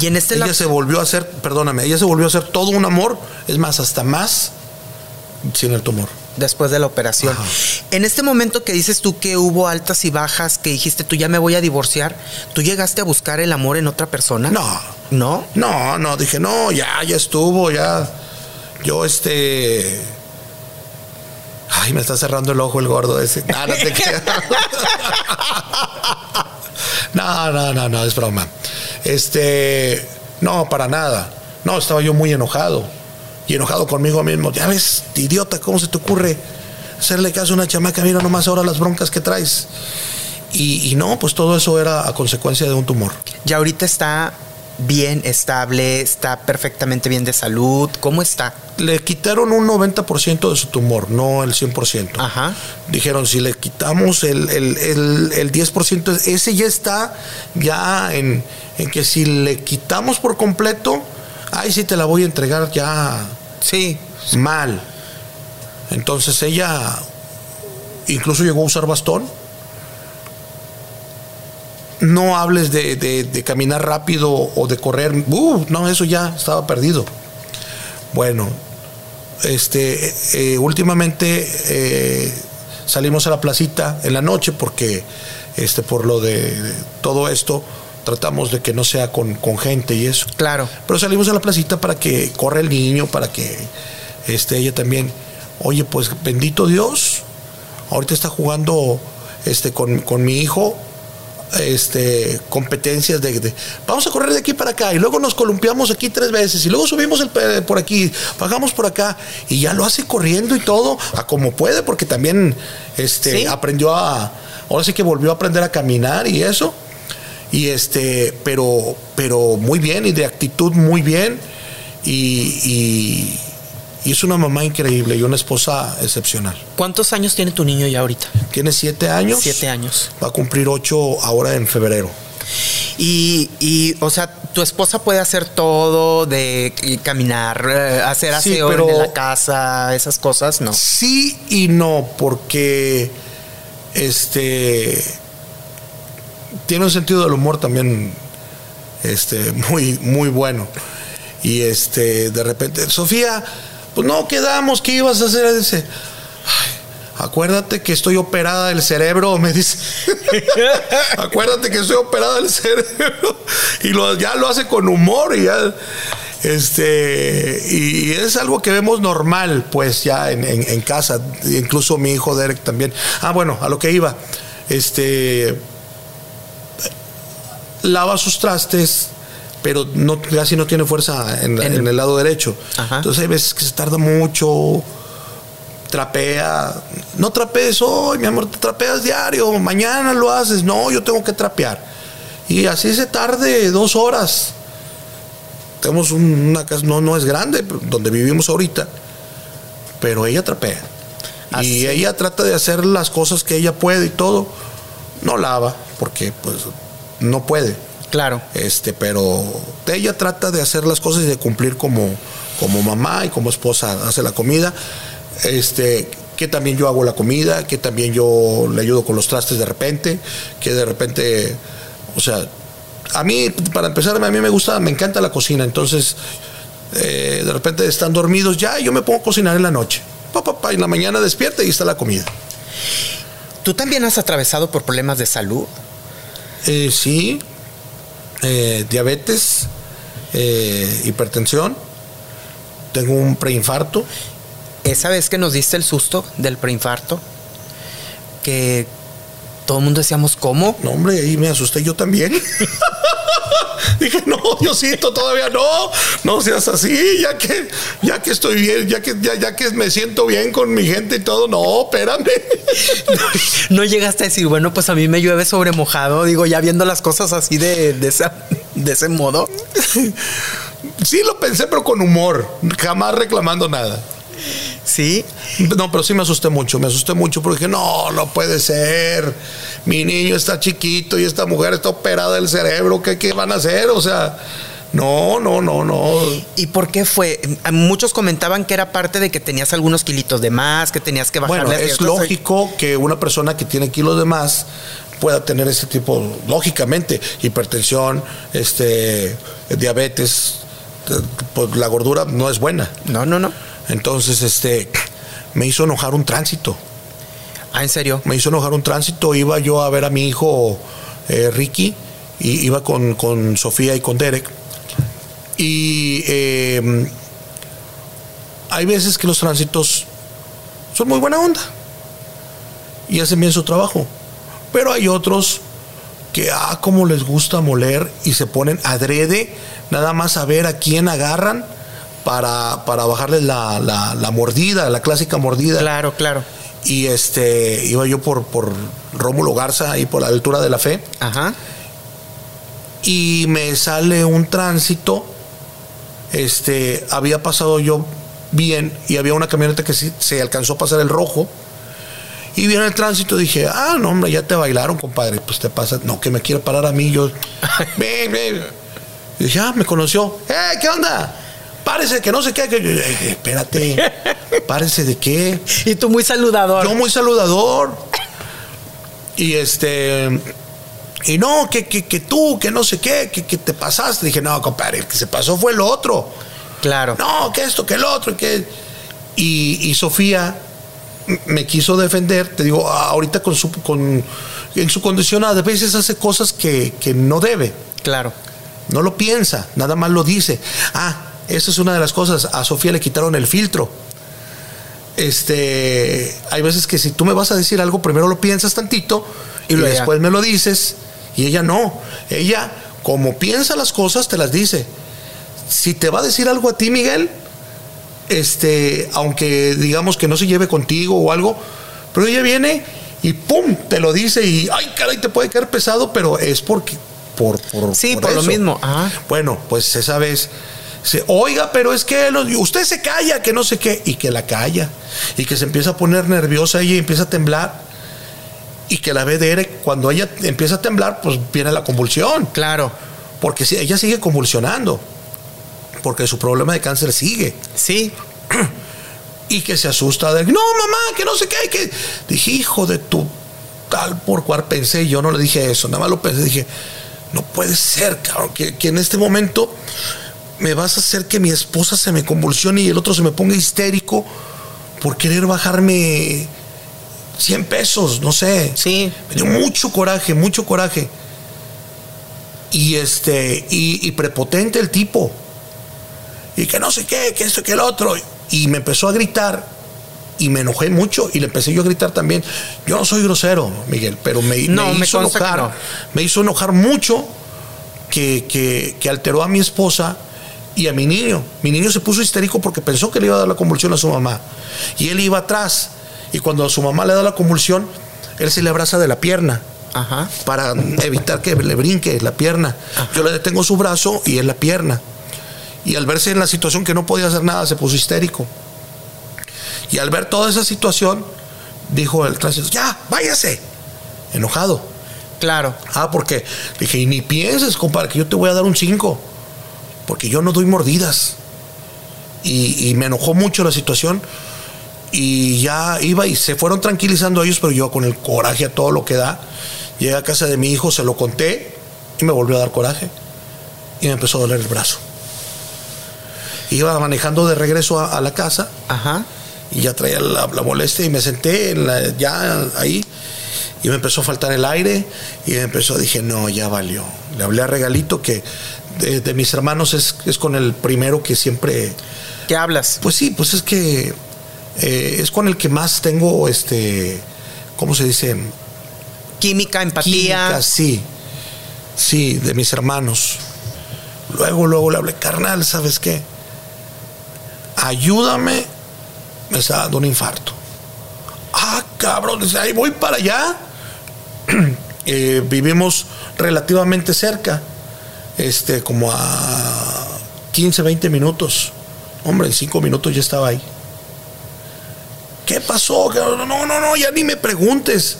Speaker 1: Y en este
Speaker 2: ella se volvió a hacer, perdóname, ella se volvió a hacer todo un amor, es más, hasta más sin el tumor.
Speaker 1: Después de la operación. En este momento que dices tú que hubo altas y bajas, que dijiste tú ya me voy a divorciar, ¿tú llegaste a buscar el amor en otra persona?
Speaker 2: No.
Speaker 1: ¿No?
Speaker 2: No, no, dije, no, ya, ya estuvo, ya. Yo este. Ay, me está cerrando el ojo el gordo ese. No, no te (laughs) no, no, no, no, es broma. Este. No, para nada. No, estaba yo muy enojado y enojado conmigo mismo. Ya ves, idiota, ¿cómo se te ocurre hacerle caso a una chamaca? Mira nomás ahora las broncas que traes. Y, no, pues todo eso era a consecuencia de un tumor.
Speaker 1: Ya ahorita está bien, estable, está perfectamente bien de salud. ¿Cómo está?
Speaker 2: Le quitaron un 90% de su tumor, no el 100%.
Speaker 1: Ajá.
Speaker 2: Dijeron, si le quitamos el, el 10%, ese ya está ya en, en que si le quitamos por completo, ay, sí te la voy a entregar ya
Speaker 1: Sí.
Speaker 2: Mal. Entonces ella incluso llegó a usar bastón. No hables de, caminar rápido o de correr. Uh, no, eso ya estaba perdido. Bueno, este, eh, últimamente eh, salimos a la placita en la noche porque, este, por lo de todo esto, tratamos de que no sea con, gente y eso.
Speaker 1: Claro.
Speaker 2: Pero salimos a la placita para que corra el niño, para que este, ella también, oye, pues bendito Dios, ahorita está jugando este, con, mi hijo este, competencias de, vamos a correr de aquí para acá y luego nos columpiamos aquí tres veces y luego subimos el, por aquí, bajamos por acá y ya lo hace corriendo y todo a como puede porque también este, aprendió a, ahora sí que volvió a aprender a caminar y eso y este, pero, pero muy bien y de actitud muy bien y, es una mamá increíble y una esposa excepcional.
Speaker 1: ¿Cuántos años tiene tu niño ya ahorita?
Speaker 2: Tiene siete años.
Speaker 1: Siete años.
Speaker 2: Va a cumplir ocho ahora en febrero.
Speaker 1: Y, y, o sea, tu esposa puede hacer todo de caminar, eh, hacer aseo en la casa, esas cosas, ¿no?
Speaker 2: Sí y no, porque este tiene un sentido del humor también este, muy, muy bueno. Y este, de repente, Sofía, pues no quedamos, ¿qué ibas a hacer? Dice, acuérdate que estoy operada del cerebro, me dice. (laughs) acuérdate que estoy operada del cerebro. y lo, ya lo hace con humor y. Este, y es algo que vemos normal, pues ya en, en casa. Incluso mi hijo Derek también. Ah, bueno, a lo que iba. Este, lava sus trastes, pero no, casi no tiene fuerza en, el lado derecho. Entonces hay veces que se tarda mucho, trapea. No trapees hoy, mi amor, te trapeas diario, mañana lo haces. No, yo tengo que trapear. Y así se tarde dos horas. Tenemos una casa, no, no es grande, donde vivimos ahorita, pero ella trapea. Y ella trata de hacer las cosas que ella puede y todo. No lava, porque pues no puede.
Speaker 1: Claro.
Speaker 2: Este, pero ella trata de hacer las cosas y de cumplir como, como mamá y como esposa. Hace la comida. Este, que también yo hago la comida, que también yo le ayudo con los trastes de repente, que de repente, o sea, a mí, para empezar, a mí me gusta, me encanta la cocina, entonces, eh, de repente están dormidos ya, yo me pongo a cocinar en la noche. Pa, y en la mañana despierta y está la comida.
Speaker 1: ¿Tú también has atravesado por problemas de salud?
Speaker 2: Eh, sí, eh, diabetes, eh, hipertensión, tengo un preinfarto.
Speaker 1: Esa vez que nos diste el susto del preinfarto, que todo el mundo decíamos, ¿cómo?
Speaker 2: No, hombre, ahí me asusté yo también. (laughs) Dije, no, Diosito, todavía no, no seas así, ya que, ya que estoy bien, ya que, ya, que me siento bien con mi gente y todo, no, espérame. (laughs)
Speaker 1: No, llegaste a decir, bueno, pues a mí me llueve sobre mojado, digo, ya viendo las cosas así de, de, de ese modo.
Speaker 2: Sí lo pensé, pero con humor, jamás reclamando nada.
Speaker 1: Sí.
Speaker 2: No, pero sí me asusté mucho, me asusté mucho porque dije, no, no puede ser. Mi niño está chiquito y esta mujer está operada del cerebro, ¿qué, qué van a hacer? O sea, no, no, no, no.
Speaker 1: ¿Y por qué fue? Muchos comentaban que era parte de que tenías algunos kilitos de más, que tenías que bajarle.
Speaker 2: Bueno, es lógico que una persona que tiene kilos de más pueda tener ese tipo, lógicamente, hipertensión, este, diabetes, pues la gordura no es buena.
Speaker 1: No, no, no.
Speaker 2: Entonces, este, me hizo enojar un tránsito.
Speaker 1: Ah, ¿en serio?
Speaker 2: Me hizo enojar un tránsito. Iba yo a ver a mi hijo eh, Ricky, y iba con, con Sofía y con Derek y em, hay veces que los tránsitos son muy buena onda y hacen bien su trabajo. Pero hay otros que, ah, como les gusta moler y se ponen adrede, nada más a ver a quién agarran para, para bajarles la, la, mordida, la clásica mordida.
Speaker 1: Claro, claro.
Speaker 2: Y este, iba yo por, por Rómulo Garza, ahí por la altura de la fe.
Speaker 1: Ajá.
Speaker 2: Y me sale un tránsito este, había pasado yo bien y había una camioneta que se alcanzó a pasar el rojo. Y viene el tránsito dije, ah, no, hombre, ya te bailaron, compadre. Pues te pasa, no, que me quiere parar a mí. Yo, (laughs) ven, ven. Y dije, ah, me conoció. ¡Eh, qué onda! Párese, que no sé qué. Que... espérate, (laughs) párese de qué.
Speaker 1: Y tú muy saludador.
Speaker 2: Yo muy saludador. Y este, y no, que, que, que tú, que no sé qué, que, que, te pasaste. Dije, no, compadre, el que se pasó fue el otro.
Speaker 1: Claro.
Speaker 2: No, que esto, que el otro, que. Y, y Sofía me quiso defender, te digo, ahorita con su, con, en su condición a veces hace cosas que, que no debe.
Speaker 1: Claro.
Speaker 2: No lo piensa, nada más lo dice. Ah, esa es una de las cosas. A Sofía le quitaron el filtro. Este, hay veces que si tú me vas a decir algo, primero lo piensas tantito y, y después me lo dices y ella no. Ella, como piensa las cosas, te las dice. Si te va a decir algo a ti, Miguel, este, aunque digamos que no se lleve contigo o algo, pero ella viene y pum, te lo dice y ay, caray, te puede caer pesado, pero es porque por, por
Speaker 1: sí, por, lo mismo.
Speaker 2: Bueno, pues esa vez se, oiga, pero es que usted se calla, que no sé qué, y que la calla, y que se empieza a poner nerviosa ella y empieza a temblar y que la ve Derek, cuando ella empieza a temblar, pues viene la convulsión.
Speaker 1: Claro.
Speaker 2: Porque si ella sigue convulsionando, porque su problema de cáncer sigue.
Speaker 1: Sí.
Speaker 2: Y que se asusta de, no, mamá, que no sé qué, que dije, hijo de tu tal por cual pensé, yo no le dije eso, nada más lo pensé, dije, no puede ser, cabrón, que, que en este momento me vas a hacer que mi esposa se me convulsione y el otro se me ponga histérico por querer bajarme 100 pesos, no sé.
Speaker 1: Sí.
Speaker 2: Me dio mucho coraje, mucho coraje. Y este, y, prepotente el tipo. Y que no sé qué, que esto, que el otro. Y me empezó a gritar y me enojé mucho y le empecé yo a gritar también. Yo no soy grosero, Miguel, pero me, hizo enojar. Me hizo enojar mucho que, que, que, alteró a mi esposa y a mi niño. Mi niño se puso histérico porque pensó que le iba a dar la convulsión a su mamá. Y él iba atrás y cuando a su mamá le da la convulsión, él se le abraza de la pierna. Para evitar que le brinque la pierna. Yo le detengo su brazo y él la pierna. Y al verse en la situación que no podía hacer nada, se puso histérico. Y al ver toda esa situación, dijo el tránsito, ya, váyase. Enojado.
Speaker 1: Claro.
Speaker 2: Ah, porque dije, y ni pienses, compadre, que yo te voy a dar un 5. Porque yo no doy mordidas. Y, y me enojó mucho la situación y ya iba y se fueron tranquilizando ellos, pero yo con el coraje a todo lo que da, llegué a casa de mi hijo, se lo conté y me volvió a dar coraje y me empezó a doler el brazo. Iba manejando de regreso a, la casa
Speaker 1: Ajá.
Speaker 2: y ya traía la, molestia y me senté ya ahí y me empezó a faltar el aire y me empezó, dije, no, ya valió. Le hablé a Regalito que de, de mis hermanos es, es con el primero que siempre...
Speaker 1: ¿Qué hablas?
Speaker 2: Pues sí, pues es que eh, es con el que más tengo, este, ¿cómo se dice?
Speaker 1: Química, empatía.
Speaker 2: Química, sí, sí, de mis hermanos. Luego, luego le hablé, carnal, ¿sabes qué? Ayúdame, me está dando un infarto. Ah, cabrón, ahí voy para allá. (clears throat) Eh, vivimos relativamente cerca, este, como a 15, 20 minutos. Hombre, en 5 minutos ya estaba ahí. ¿qué pasó? No, no, no, ya ni me preguntes.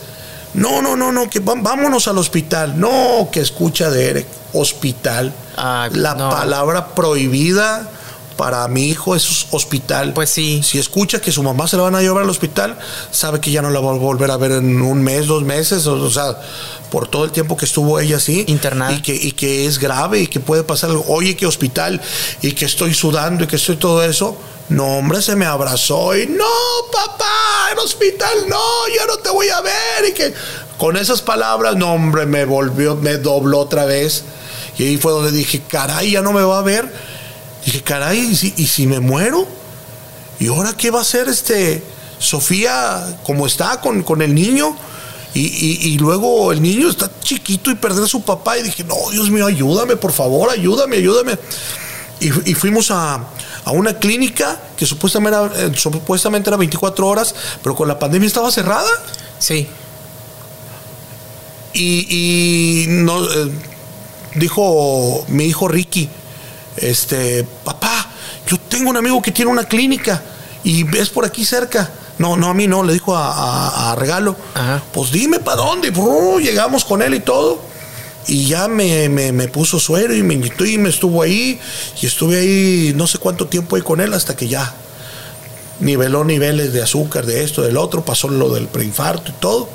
Speaker 2: No, no, no, no, que vámonos al hospital. No, que escucha Derek, hospital. la palabra prohibida para mi hijo es hospital.
Speaker 1: Pues sí.
Speaker 2: Si escucha que su mamá se la van a llevar al hospital, sabe que ya no la va a volver a ver en un mes, dos meses, o, sea, por todo el tiempo que estuvo ella así.
Speaker 1: Internada.
Speaker 2: Y que, y que es grave y que puede pasar algo. Oye, que hospital y que estoy sudando y que estoy todo eso. No, hombre, se me abrazó y no, papá, en hospital, no, yo no te voy a ver. Y que con esas palabras, no, hombre, me volvió, me dobló otra vez. Y ahí fue donde dije, caray, ya no me va a ver Dije, caray, ¿y si, me muero? ¿Y ahora qué va a hacer este Sofía como está con, con el niño? Y, luego el niño está chiquito y perder a su papá. Y dije, no, Dios mío, ayúdame, por favor, ayúdame, ayúdame. Y, fuimos a, una clínica que supuestamente era, eh, supuestamente era 24 horas, pero con la pandemia estaba cerrada.
Speaker 1: Sí.
Speaker 2: Y, no, eh, dijo mi hijo Ricky, este, papá, yo tengo un amigo que tiene una clínica y es por aquí cerca. No, no, a mí no, le dijo a, Regalo. Pues dime para dónde. llegamos con él y todo. Y ya me, puso suero y me invitó y me estuvo ahí. Y estuve ahí no sé cuánto tiempo ahí con él hasta que ya niveló niveles de azúcar, de esto, del otro. Pasó lo del preinfarto y todo.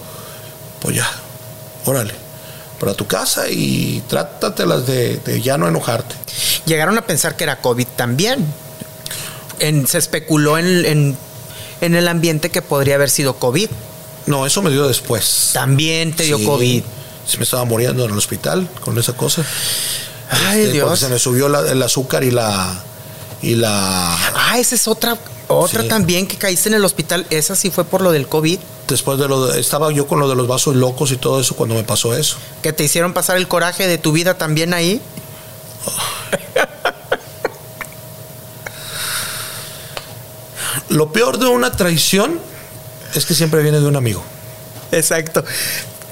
Speaker 2: Pues ya, órale, para tu casa y trátatelas de, de ya no enojarte
Speaker 1: llegaron a pensar que era COVID también. se especuló en, el ambiente que podría haber sido COVID.
Speaker 2: No, eso me dio después.
Speaker 1: También te dio COVID.
Speaker 2: Se me estaba muriendo en el hospital con esa cosa.
Speaker 1: Ay, este, Dios.
Speaker 2: Se me subió el azúcar y la. Y la.
Speaker 1: Ah, esa es otra. Otra también que caíste en el hospital. Esa sí fue por lo del COVID.
Speaker 2: Después de lo. estaba yo con lo de los vasos locos y todo eso cuando me pasó eso.
Speaker 1: ¿Que te hicieron pasar el coraje de tu vida también ahí?
Speaker 2: Lo peor de una traición es que siempre viene de un amigo.
Speaker 1: Exacto.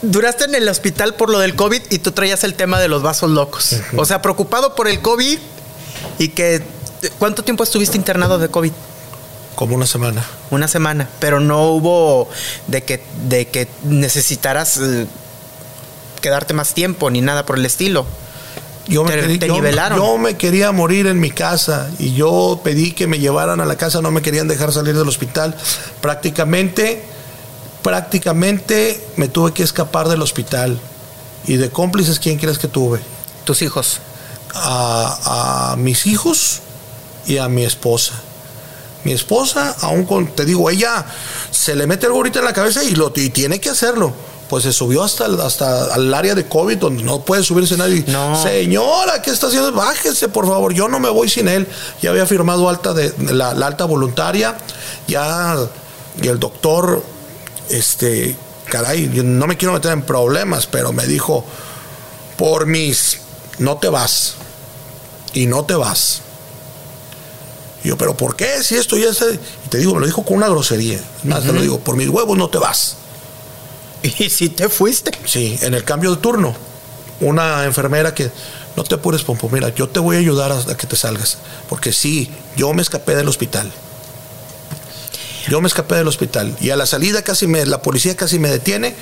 Speaker 1: Duraste en el hospital por lo del COVID y tú traías el tema de los vasos locos. O sea, preocupado por el COVID y que... ¿Cuánto tiempo estuviste internado de COVID?
Speaker 2: Como una semana.
Speaker 1: Una semana, pero no hubo de que, de que necesitaras eh, quedarte más tiempo ni nada por el estilo.
Speaker 2: Yo me, me, quería morir en mi casa y yo pedí que me llevaran a la casa, no me querían dejar salir del hospital. Prácticamente, prácticamente me tuve que escapar del hospital. ¿Y de cómplices quién crees que tuve?
Speaker 1: Tus hijos.
Speaker 2: A, mis hijos y a mi esposa. Mi esposa, aún con, te digo, ella se le mete algo ahorita en la cabeza y, lo, y tiene que hacerlo pues se subió hasta, hasta al área de COVID donde no puede subirse nadie. Señora, ¿qué está haciendo? Bájese, por favor, yo no me voy sin él. Ya había firmado alta de, la, alta voluntaria, ya, y el doctor, este, caray, no me quiero meter en problemas, pero me dijo, por mis, no te vas, y no te vas. Y yo, pero ¿por qué? Si esto ya está... Y te digo, me lo dijo con una grosería. Más te lo digo, por mis huevos no te vas. (laughs)
Speaker 1: ¿Y si te fuiste?
Speaker 2: Sí, en el cambio de turno, una enfermera que no te apures, Pompo, mira, yo te voy a ayudar a, que te salgas. Porque sí, yo me escapé del hospital. Yo me escapé del hospital y a la salida casi me, la policía casi me detiene,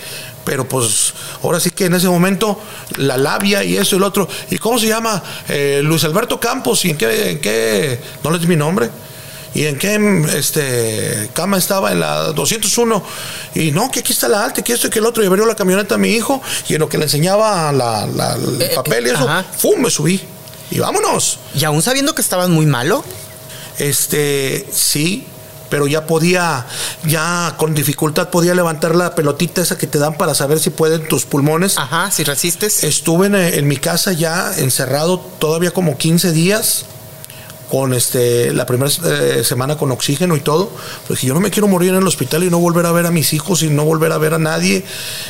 Speaker 2: pero pues ahora sí que en ese momento la labia y eso y el otro. ¿Y cómo se llama? Eh, Luis Alberto Campos, ¿y en qué, en qué? No le di mi nombre y en qué este, cama estaba en la 201 y no, que aquí está la alta, que esto y que el otro y abrió la camioneta a mi hijo y en lo que le enseñaba la, el eh, papel y eso, ¡fum! me subí y vámonos.
Speaker 1: ¿Y aún sabiendo que estabas muy malo?
Speaker 2: Este, sí, pero ya podía, ya con dificultad podía levantar la pelotita esa que te dan para saber si pueden tus pulmones.
Speaker 1: Ajá, si resistes.
Speaker 2: Estuve en, en mi casa ya encerrado todavía como 15 días con este la primera eh, semana con oxígeno y todo, pues yo no me quiero morir en el hospital y no volver a ver a mis hijos y no volver a ver a nadie.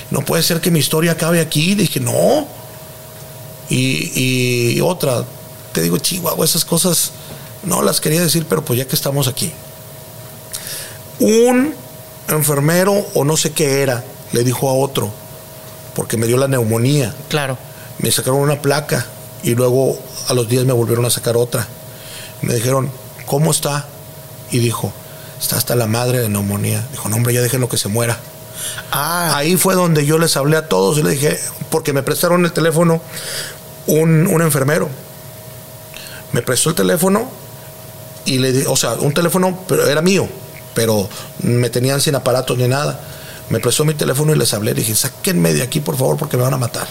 Speaker 2: No puede ser que mi historia acabe aquí. dije, no. Y, y otra, te digo, Chihuahua, esas cosas no las quería decir, pero pues ya que estamos aquí. Un enfermero o no sé qué era, le dijo a otro, porque me dio la neumonía.
Speaker 1: Claro.
Speaker 2: Me sacaron una placa y luego a los días me volvieron a sacar otra me dijeron, ¿cómo está? Y dijo, está hasta la madre de neumonía. Dijo, no, hombre, ya déjenlo que se muera.
Speaker 1: Ah.
Speaker 2: Ahí fue donde yo les hablé a todos y le dije, porque me prestaron el teléfono un, un enfermero. Me prestó el teléfono y le di, o sea, un teléfono, pero era mío, pero me tenían sin aparatos ni nada. Me prestó mi teléfono y les hablé. Dije, sáquenme de aquí, por favor, porque me van a matar.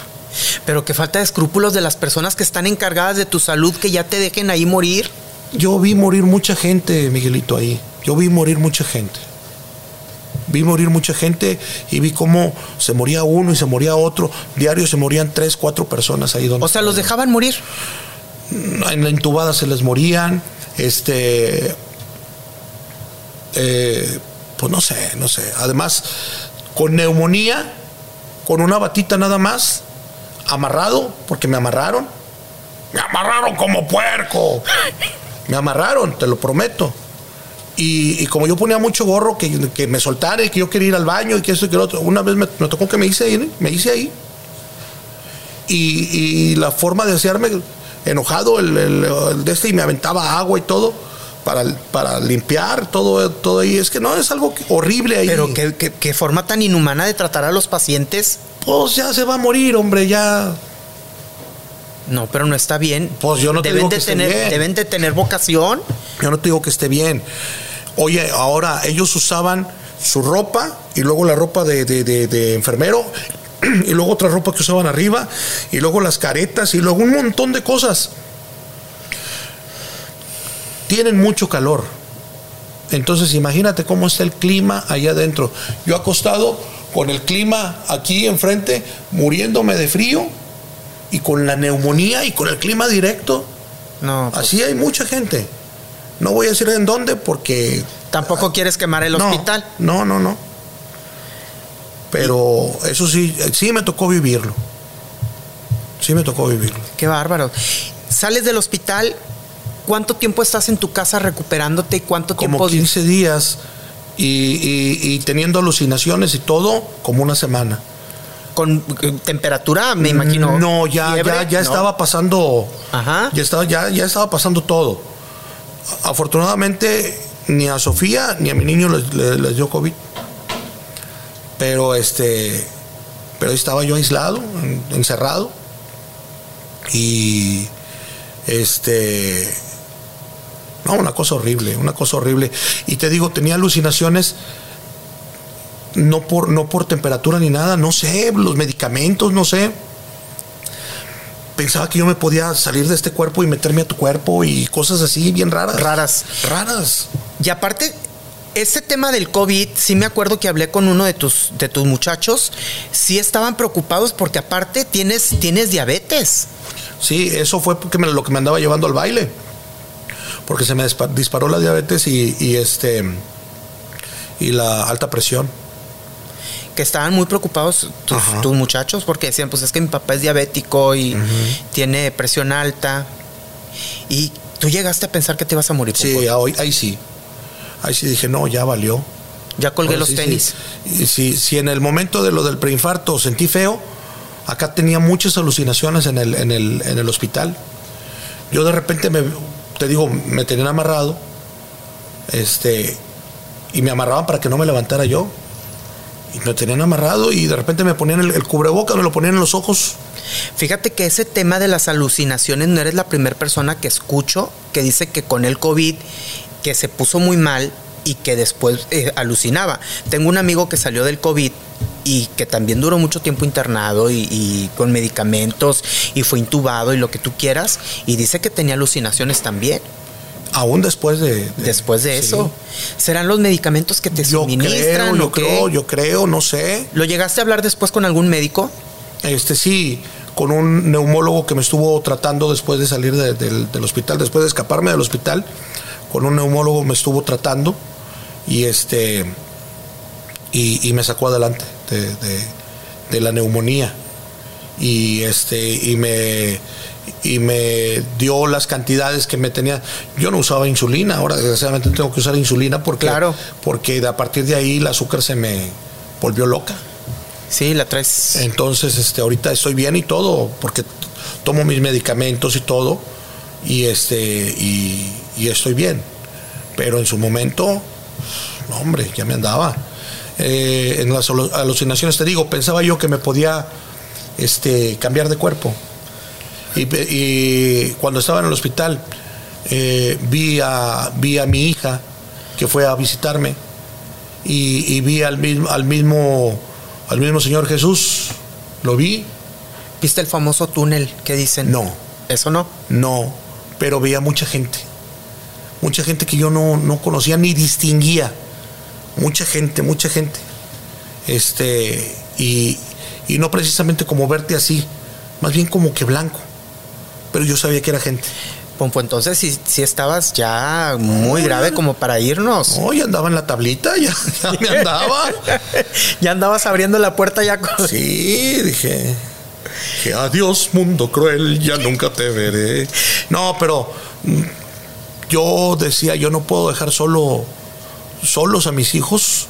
Speaker 1: Pero qué falta de escrúpulos de las personas que están encargadas de tu salud, que ya te dejen ahí morir.
Speaker 2: Yo vi morir mucha gente, Miguelito, ahí. Yo vi morir mucha gente. Vi morir mucha gente y vi cómo se moría uno y se moría otro. Diario se morían tres, cuatro personas ahí donde.
Speaker 1: O sea, los dejaban morir.
Speaker 2: En la intubada se les morían. Este. Eh, pues no sé, no sé. Además, con neumonía, con una batita nada más, amarrado, porque me amarraron. Me amarraron como puerco. Me amarraron, te lo prometo. Y, como yo ponía mucho gorro, que, que me soltara y que yo quería ir al baño y que esto y que lo otro, una vez me, tocó que me hice ahí, me hice ahí. Y, la forma de hacerme enojado, el, el- el de este, y me aventaba agua y todo para, para limpiar todo, todo ahí. Es que no, es algo horrible ahí.
Speaker 1: Pero qué, qué- qué forma tan inhumana de tratar a los pacientes.
Speaker 2: Pues ya se va a morir, hombre, ya.
Speaker 1: No, pero no está bien.
Speaker 2: Pues yo no te
Speaker 1: deben
Speaker 2: digo
Speaker 1: de
Speaker 2: que esté
Speaker 1: tener,
Speaker 2: bien.
Speaker 1: deben de tener vocación.
Speaker 2: Yo no te digo que esté bien. Oye, ahora ellos usaban su ropa y luego la ropa de, de- de- de enfermero (clears throat) y luego otra ropa que usaban arriba y luego las caretas y luego un montón de cosas. Tienen mucho calor. Entonces imagínate cómo está el clima allá adentro. Yo acostado con el clima aquí enfrente, muriéndome de frío y con la neumonía y con el clima directo.
Speaker 1: No, pues,
Speaker 2: Así hay mucha gente. No voy a decir en dónde porque
Speaker 1: tampoco quieres quemar el
Speaker 2: no,
Speaker 1: hospital.
Speaker 2: No, no, no. Pero eso sí, sí me tocó vivirlo. Sí me tocó vivirlo.
Speaker 1: Qué bárbaro. Sales del hospital, ¿cuánto tiempo estás en tu casa recuperándote y cuánto
Speaker 2: Como
Speaker 1: tiempo
Speaker 2: 15 días y, y- y teniendo alucinaciones y todo, como una semana.
Speaker 1: con eh, temperatura, me imagino?
Speaker 2: No, ya,
Speaker 1: ¿Fiebre?
Speaker 2: ya, ya
Speaker 1: No.
Speaker 2: estaba pasando.
Speaker 1: Ajá.
Speaker 2: Ya estaba, ya, ya estaba pasando todo. Afortunadamente, ni a Sofía ni a mi niño les, les- les dio COVID. Pero este. Pero estaba yo aislado, en- encerrado. Y. Este. No, una cosa horrible, una cosa horrible. Y te digo, tenía alucinaciones no por, no por temperatura ni nada, no sé, los medicamentos, no sé. Pensaba que yo me podía salir de este cuerpo y meterme a tu cuerpo y cosas así bien raras.
Speaker 1: Raras.
Speaker 2: Raras.
Speaker 1: Y aparte, ese tema del COVID, sí me acuerdo que hablé con uno de tus, de tus muchachos, sí estaban preocupados porque aparte tienes, tienes diabetes.
Speaker 2: Sí, eso fue porque me- lo que me andaba llevando al baile. Porque se me dispa- disparó la diabetes y, y este y la alta presión.
Speaker 1: que estaban muy preocupados tus, muchachos porque decían, pues es que mi papá es diabético y tiene presión alta. Y tú llegaste a pensar que te ibas a morir.
Speaker 2: Sí, hoy, ahí sí. Ahí sí dije, no, ya valió.
Speaker 1: Ya colgué
Speaker 2: Ahora
Speaker 1: los
Speaker 2: sí,
Speaker 1: tenis.
Speaker 2: sí. Si, si en el momento de lo del preinfarto sentí feo, acá tenía muchas alucinaciones en el, en el, en el hospital. Yo de repente me, te digo, me tenían amarrado, este, y me amarraban para que no me levantara yo. Y me tenían amarrado y de repente me ponían el, el cubreboca, me lo ponían en los ojos.
Speaker 1: Fíjate que ese tema de las alucinaciones no eres la primera persona que escucho que dice que con el COVID que se puso muy mal y que después eh, alucinaba. Tengo un amigo que salió del COVID y que también duró mucho tiempo internado y, y con medicamentos y fue intubado y lo que tú quieras y dice que tenía alucinaciones también
Speaker 2: Aún después de... de-
Speaker 1: después de
Speaker 2: sí.
Speaker 1: eso. ¿Serán los medicamentos que te
Speaker 2: Yo
Speaker 1: suministran
Speaker 2: creo, yo
Speaker 1: qué?
Speaker 2: creo, yo creo, no sé.
Speaker 1: ¿Lo llegaste a hablar después con algún médico?
Speaker 2: Este sí, con un neumólogo que me estuvo tratando después de salir de- del, del hospital, después de escaparme del hospital, con un neumólogo me estuvo tratando y este y, y me sacó adelante de, de- de la neumonía y este y me y me dio las cantidades que me tenía. Yo no usaba insulina, ahora desgraciadamente tengo que usar insulina porque
Speaker 1: Claro.
Speaker 2: porque a partir de ahí el azúcar se me volvió loca.
Speaker 1: Sí, la traes.
Speaker 2: Entonces, este, ahorita estoy bien y todo, porque tomo mis medicamentos y todo, y este, y, y estoy bien. Pero en su momento hombre, ya me andaba. Eh, en las alucinaciones, te digo, pensaba yo que me podía este, cambiar de cuerpo. Y, cuando estaba en el hospital, eh, vi, a, vi a mi hija que fue a visitarme y, vi al mismo, al mismo, al mismo Señor Jesús. Lo vi.
Speaker 1: ¿Viste el famoso túnel que dicen?
Speaker 2: No.
Speaker 1: ¿Eso no?
Speaker 2: No, pero veía mucha gente. Mucha gente que yo no, no conocía ni distinguía. Mucha gente, mucha gente. Este, y, y no precisamente como verte así, más bien como que blanco. Pero yo sabía que era gente.
Speaker 1: Pompo, entonces si, si estabas ya muy grave como para irnos.
Speaker 2: No, ya andaba en la tablita, ya, me (laughs) andaba.
Speaker 1: ya andabas abriendo la puerta ya con...
Speaker 2: Sí, dije, que adiós mundo cruel, ya nunca te veré. No, pero mm, yo decía, yo no puedo dejar solo solos a mis hijos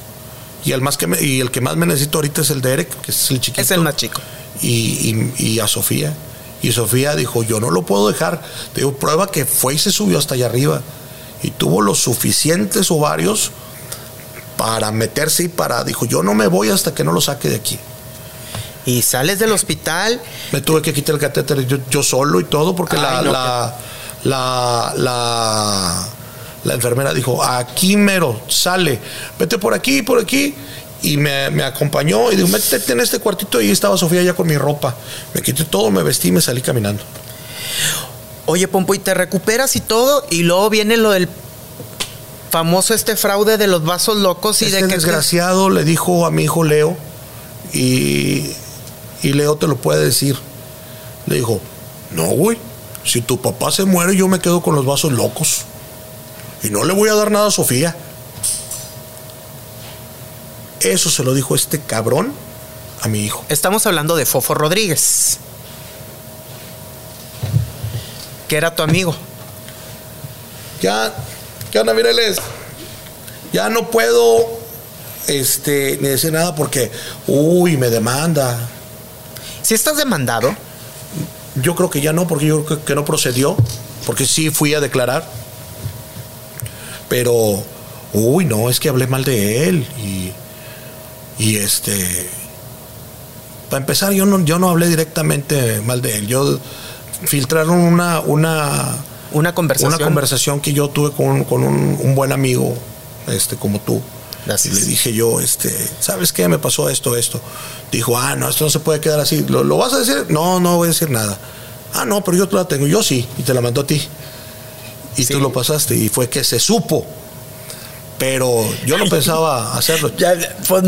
Speaker 2: y el más que y el que más me necesito ahorita es el Derek, que es el chiquito.
Speaker 1: Es el más chico.
Speaker 2: Y, a Sofía. Y Sofía dijo, yo no lo puedo dejar. Te digo, prueba que fue y se subió hasta allá arriba. Y tuvo los suficientes ovarios para meterse y para, dijo, yo no me voy hasta que no lo saque de aquí.
Speaker 1: Y sales del hospital.
Speaker 2: Me tuve que quitar el catéter yo, solo y todo porque la, la, la, la la enfermera dijo, aquí mero, sale, vete por aquí, por aquí. Y me, acompañó y dijo, métete en este cuartito y estaba Sofía ya con mi ropa. Me quité todo, me vestí y me salí caminando.
Speaker 1: Oye, Pompo, y te recuperas y todo, y luego viene lo del famoso este fraude de los vasos locos y
Speaker 2: este
Speaker 1: de que...
Speaker 2: desgraciado le dijo a mi hijo Leo, y, y Leo te lo puede decir. Le dijo, no, güey, si tu papá se muere yo me quedo con los vasos locos. Y no le voy a dar nada a Sofía. Eso se lo dijo este cabrón a mi hijo.
Speaker 1: Estamos hablando de Fofo Rodríguez, que era tu amigo.
Speaker 2: Ya, ¿qué onda, Mireles? Ya no puedo este, ni decir nada porque, uy, me demanda.
Speaker 1: Si estás demandado?
Speaker 2: Yo creo que ya no, porque yo creo que no procedió, porque sí fui a declarar pero, uy, no, es que hablé mal de él y, y este, para empezar, yo no, yo no hablé directamente mal de él, yo filtraron una, una,
Speaker 1: una conversación.
Speaker 2: Una conversación que yo tuve con, un, buen amigo, este, como tú. Y le dije yo, este, ¿sabes qué? Me pasó esto, esto. Dijo, ah, no, esto no se puede quedar así. ¿Lo, vas a decir? No, no voy a decir nada. Ah, no, pero yo te la tengo. Yo sí, y te la mandó a ti y tú lo pasaste y fue que se supo. Pero yo no pensaba hacerlo. (laughs)
Speaker 1: Pues,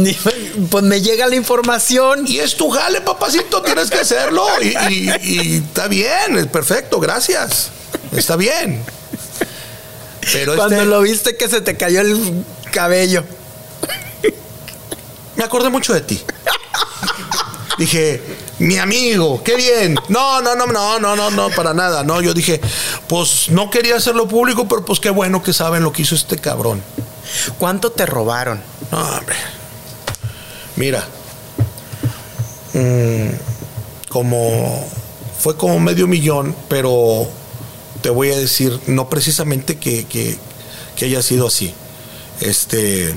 Speaker 1: pues, me llega la información.
Speaker 2: Y es tu jale, papacito, tienes que hacerlo. Y, está bien, es perfecto, gracias. Está bien.
Speaker 1: Pero Cuando este lo viste que se te cayó el cabello.
Speaker 2: Me acordé mucho de ti. Dije, mi amigo, qué bien. No, no, no, no, no, no, no, para nada. No, yo dije, pues no quería hacerlo público, pero pues qué bueno que saben lo que hizo este cabrón.
Speaker 1: ¿Cuánto te robaron?
Speaker 2: No, hombre. Mira, mm, como fue como medio millón, pero te voy a decir, no precisamente que, que, que haya sido así. Este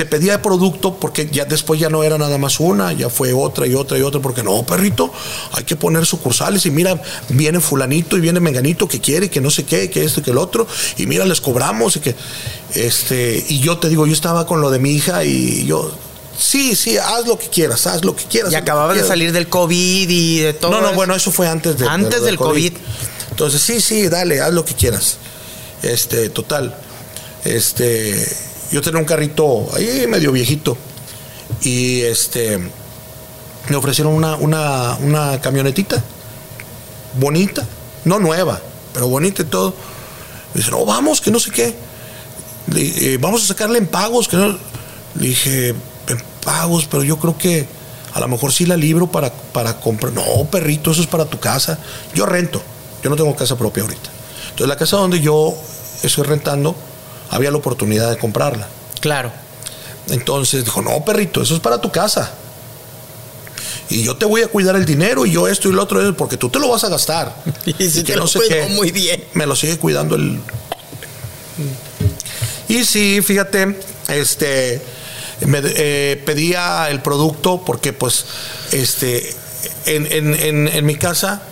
Speaker 2: se pedía producto porque ya después ya no era nada más una, ya fue otra y otra y otra, porque no, perrito, hay que poner sucursales y mira, viene fulanito y viene menganito que quiere, que no sé qué, que esto y que el otro, y mira, les cobramos y que, este, y yo te digo, yo estaba con lo de mi hija y yo, sí, sí, haz lo que quieras, haz lo que quieras.
Speaker 1: Y acababa de salir del COVID y de todo.
Speaker 2: No, no, bueno, eso fue antes de,
Speaker 1: antes del COVID.
Speaker 2: Entonces, sí, sí, dale, haz lo que quieras. Este, total. Este, yo tenía un carrito ahí medio viejito y este me ofrecieron una, una, camionetita bonita, no nueva, pero bonita y todo. Me dice, no, vamos, que no sé qué. Eh, vamos a sacarle en pagos, que no. Le dije, en pagos, pero yo creo que a lo mejor sí la libro para, para comprar. No, perrito, eso es para tu casa. Yo rento, yo no tengo casa propia ahorita. Entonces la casa donde yo estoy rentando, había la oportunidad de comprarla.
Speaker 1: Claro.
Speaker 2: Entonces dijo, no, perrito, eso es para tu casa. Y yo te voy a cuidar el dinero y yo esto y lo otro, porque tú te lo vas a gastar. (laughs)
Speaker 1: Y si te lo cuido muy bien.
Speaker 2: Me lo sigue cuidando el. Y sí, fíjate, este. Me, eh, pedía el producto porque, pues, este. En, mi casa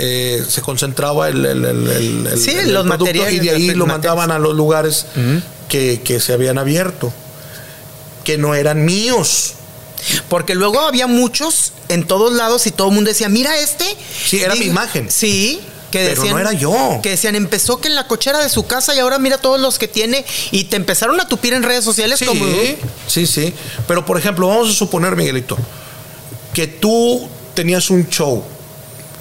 Speaker 2: eh, se concentraba el, el,
Speaker 1: sí, los materiales
Speaker 2: y de ahí lo mandaban a los lugares que, que se habían abierto, que no eran míos.
Speaker 1: Porque luego había muchos en todos lados y todo el mundo decía, mira este.
Speaker 2: Sí, era mi imagen.
Speaker 1: Sí.
Speaker 2: Que decían, Pero no era yo.
Speaker 1: Que decían, empezó que en la cochera de su casa y ahora mira todos los que tiene y te empezaron a tupir en redes sociales
Speaker 2: sí,
Speaker 1: como...
Speaker 2: Sí, sí. Pero por ejemplo, vamos a suponer, Miguelito, que tú tenías un show,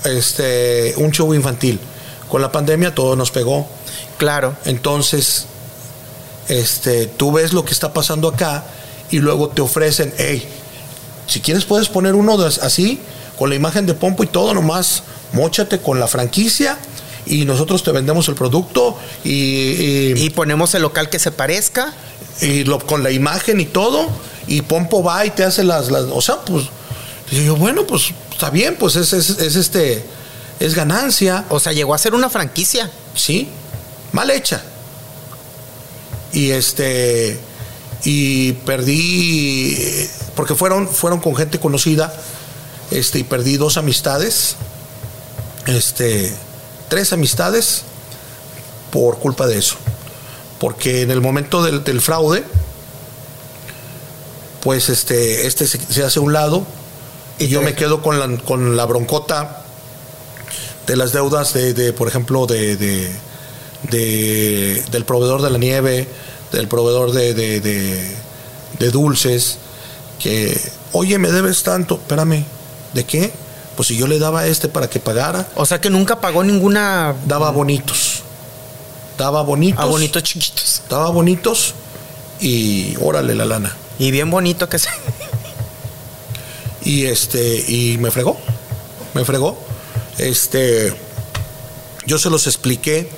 Speaker 2: este, un show infantil. Con la pandemia todo nos pegó.
Speaker 1: Claro.
Speaker 2: Entonces, este, tú ves lo que está pasando acá y luego te ofrecen, hey, si quieres puedes poner uno así, con la imagen de Pompo y todo, nomás mochate con la franquicia y nosotros te vendemos el producto y,
Speaker 1: y, ponemos el local que se parezca.
Speaker 2: Y lo, con la imagen y todo, y Pompo va y te hace las, las o sea, pues, yo, bueno, pues está bien, pues es, es, es, este, es ganancia.
Speaker 1: O sea, llegó a ser una franquicia.
Speaker 2: Sí, mal hecha. Y este, y perdí, porque fueron, fueron con gente conocida, este, y perdí dos amistades, este, tres amistades por culpa de eso. Porque en el momento del, fraude, pues este, este se, hace a un lado y yo me quedo con la, con la broncota de las deudas de, de por ejemplo, de, de, del proveedor de la nieve, del proveedor de, de, dulces, que, oye, me debes tanto, espérame, ¿de qué? Pues si yo le daba este para que pagara.
Speaker 1: O sea que nunca pagó ninguna.
Speaker 2: Daba bonitos. Daba bonitos.
Speaker 1: A bonitos chiquitos.
Speaker 2: Daba bonitos y órale la lana.
Speaker 1: Y bien bonito que se.
Speaker 2: Y este, y me fregó. Me fregó. Este, yo se los expliqué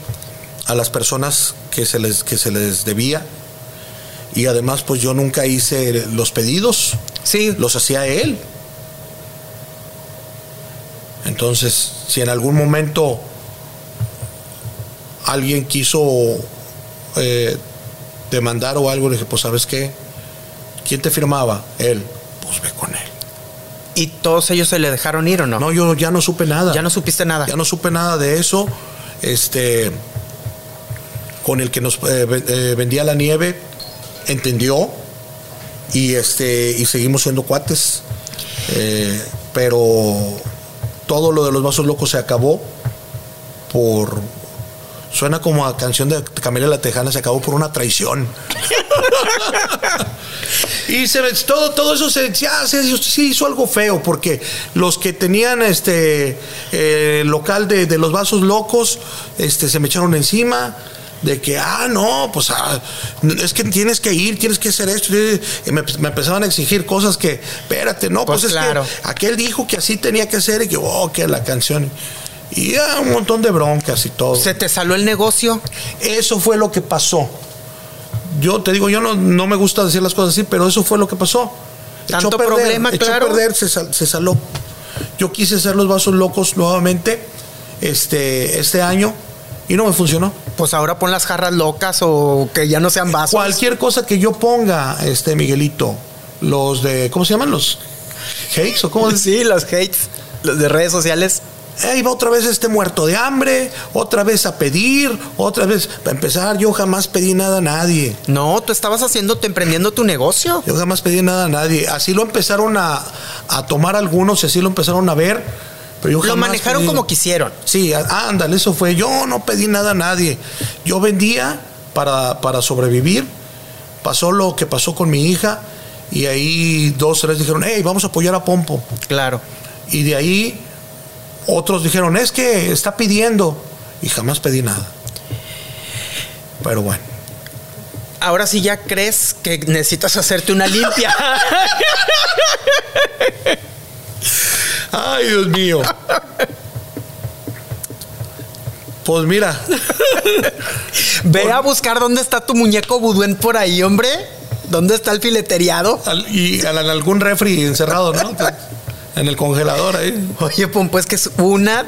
Speaker 2: a las personas que se les, que se les debía. Y además, pues yo nunca hice los pedidos.
Speaker 1: Sí.
Speaker 2: Los hacía él. Entonces, si en algún momento alguien quiso eh, demandar o algo, le dije, pues sabes qué, ¿quién te firmaba? Él, pues ve con él.
Speaker 1: ¿Y todos ellos se le dejaron ir o no?
Speaker 2: No, yo ya no supe nada.
Speaker 1: Ya no supiste nada.
Speaker 2: Ya no supe nada de eso. Este, con el que nos eh, eh, vendía la nieve entendió y este y seguimos siendo cuates eh, pero todo lo de los vasos locos se acabó por suena como a canción de Camila la Tejana se acabó por una traición (laughs) y se todo todo eso se ya se, hizo algo feo porque los que tenían este local de, de, los vasos locos este se me echaron encima de que, ah, no, pues ah, es que tienes que ir, tienes que hacer esto. Y me, empezaban a exigir cosas que, espérate, no, pues, es que aquel dijo que así tenía que ser y que, oh, que la canción. Y ya un montón de broncas y todo.
Speaker 1: ¿Se te salió el negocio?
Speaker 2: Eso fue lo que pasó. Yo te digo, yo no, no me gusta decir las cosas así, pero eso fue lo que pasó.
Speaker 1: Tanto problema, claro.
Speaker 2: perder, se, se saló. Yo quise hacer los vasos locos nuevamente este, este año y no me funcionó.
Speaker 1: Pues ahora pon las jarras locas o que ya no sean vasos.
Speaker 2: Cualquier cosa que yo ponga, este Miguelito, los de, ¿cómo se llaman? Los hates o cómo? (laughs)
Speaker 1: Sí, los hates, los de redes sociales.
Speaker 2: Ahí va otra vez este muerto de hambre, otra vez a pedir, otra vez. Para empezar, yo jamás pedí nada a nadie.
Speaker 1: No, tú estabas haciéndote, emprendiendo tu negocio.
Speaker 2: Yo jamás pedí nada a nadie. Así lo empezaron a, a tomar algunos y así lo empezaron a ver
Speaker 1: lo manejaron como quisieron.
Speaker 2: Sí, ándale, eso fue. Yo no pedí nada a nadie. Yo vendía para, para sobrevivir. Pasó lo que pasó con mi hija y ahí dos, tres dijeron, hey, vamos a apoyar a Pompo.
Speaker 1: Claro.
Speaker 2: Y de ahí otros dijeron, es que está pidiendo. Y jamás pedí nada. Pero bueno.
Speaker 1: Ahora sí ya crees que necesitas hacerte una limpia.
Speaker 2: Ay, Dios mío. Pues mira.
Speaker 1: Ve a buscar dónde está tu muñeco Buduen por ahí, hombre. ¿Dónde está el fileteriado?
Speaker 2: y en algún refri encerrado, ¿no? (laughs) en el congelador ahí.
Speaker 1: Oye, pues que es una.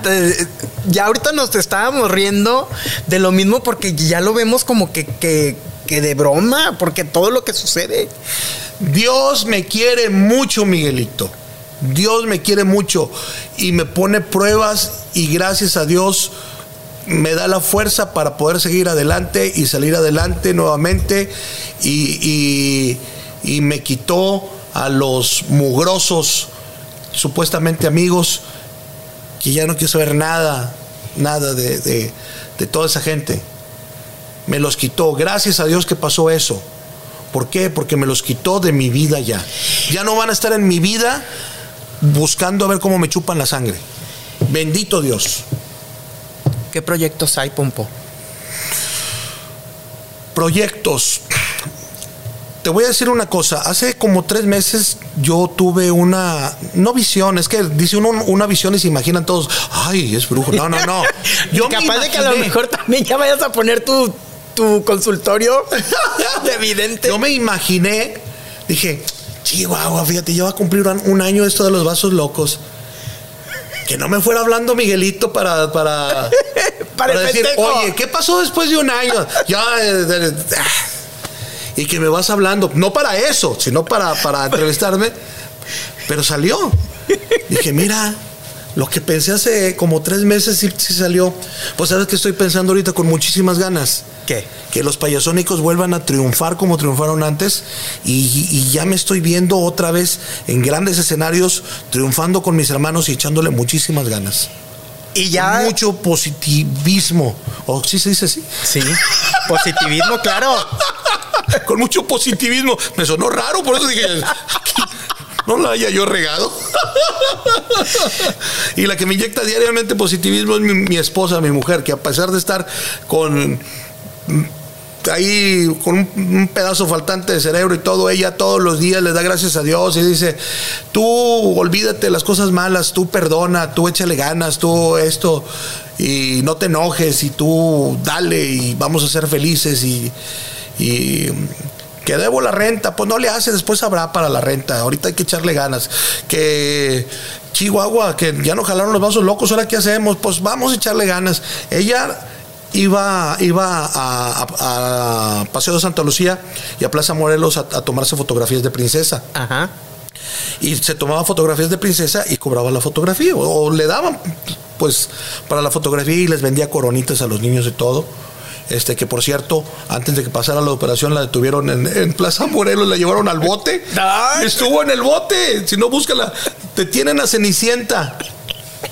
Speaker 1: ya ahorita nos estábamos riendo de lo mismo porque ya lo vemos como que, que, que de broma, porque todo lo que sucede.
Speaker 2: Dios me quiere mucho, Miguelito. Dios me quiere mucho y me pone pruebas y gracias a Dios me da la fuerza para poder seguir adelante y salir adelante nuevamente y, me quitó a los mugrosos supuestamente amigos que ya no quiso ver nada, nada de, de toda esa gente. Me los quitó. Gracias a Dios que pasó eso. ¿Por qué? Porque me los quitó de mi vida ya. Ya no van a estar en mi vida buscando a ver cómo me chupan la sangre. Bendito Dios.
Speaker 1: ¿Qué proyectos hay, Pompo?
Speaker 2: Proyectos. Te voy a decir una cosa. Hace como tres meses yo tuve una. No visión, es que dice uno una visión y se imaginan todos. Ay, es brujo. No, no, no. (laughs)
Speaker 1: Yo Capaz de que a lo mejor también ya vayas a poner tu, tu consultorio (laughs) de evidente.
Speaker 2: Yo me imaginé. Dije, Chihuahua, fíjate, yo voy a cumplir un año esto de los vasos locos que no me fuera hablando Miguelito para, para, (laughs)
Speaker 1: para, decir,
Speaker 2: oye, ¿qué pasó después de un año? Ya, eh, ah". Y que me vas hablando, no para eso, sino para, para (laughs) entrevistarme, pero salió. Dije, mira, lo que pensé hace como tres meses sí, salió. Pues sabes que estoy pensando ahorita con muchísimas ganas.
Speaker 1: ¿Qué?
Speaker 2: Que los payasónicos vuelvan a triunfar como triunfaron antes. Y, ya me estoy viendo otra vez en grandes escenarios, triunfando con mis hermanos y echándole muchísimas ganas.
Speaker 1: Y ya.
Speaker 2: mucho positivismo. ¿O sí se dice así?
Speaker 1: Sí. Positivismo, claro. (laughs)
Speaker 2: con mucho positivismo. Me sonó raro, por eso dije no la haya yo regado. (laughs) y la que me inyecta diariamente positivismo es mi, esposa, mi mujer, que a pesar de estar con ahí con un, pedazo faltante de cerebro y todo, ella todos los días le da gracias a Dios y dice, tú olvídate las cosas malas, tú perdona, tú échale ganas, tú esto, y no te enojes, y tú dale, y vamos a ser felices, y, y que debo la renta, pues no le hace, después habrá para la renta, ahorita hay que echarle ganas, que Chihuahua, que ya no jalaron los vasos locos, ahora qué hacemos, pues vamos a echarle ganas. Ella iba, iba a, Paseo de Santa Lucía y a Plaza Morelos a, tomarse fotografías de princesa.
Speaker 1: Ajá.
Speaker 2: Y se tomaba fotografías de princesa y cobraba la fotografía, o, o le daban pues para la fotografía y les vendía coronitas a los niños y todo este que por cierto, antes de que pasara la operación la detuvieron en, Plaza Morelos, la llevaron al bote. Estuvo en el bote, si no búscala, te tienen a Cenicienta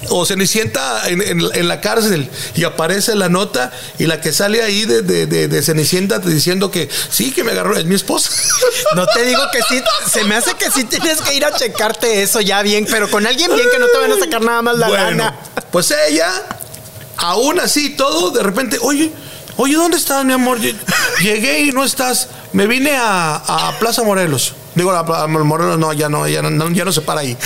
Speaker 2: o Cenicienta en, la cárcel y aparece la nota y la que sale ahí de, de, Cenicienta diciendo que sí, que me agarró, es mi esposa. (laughs)
Speaker 1: No te digo que sí, se me hace que sí tienes que ir a checarte eso ya bien, pero con alguien bien que no te van a sacar nada más la bueno,
Speaker 2: Pues ella, aún así todo, de repente, oye, Oye, ¿dónde estás, mi amor? (laughs) Llegué y no estás. Me vine a, Plaza Morelos. Digo, a, Morelos no ya, no, ya no, ya no se para ahí.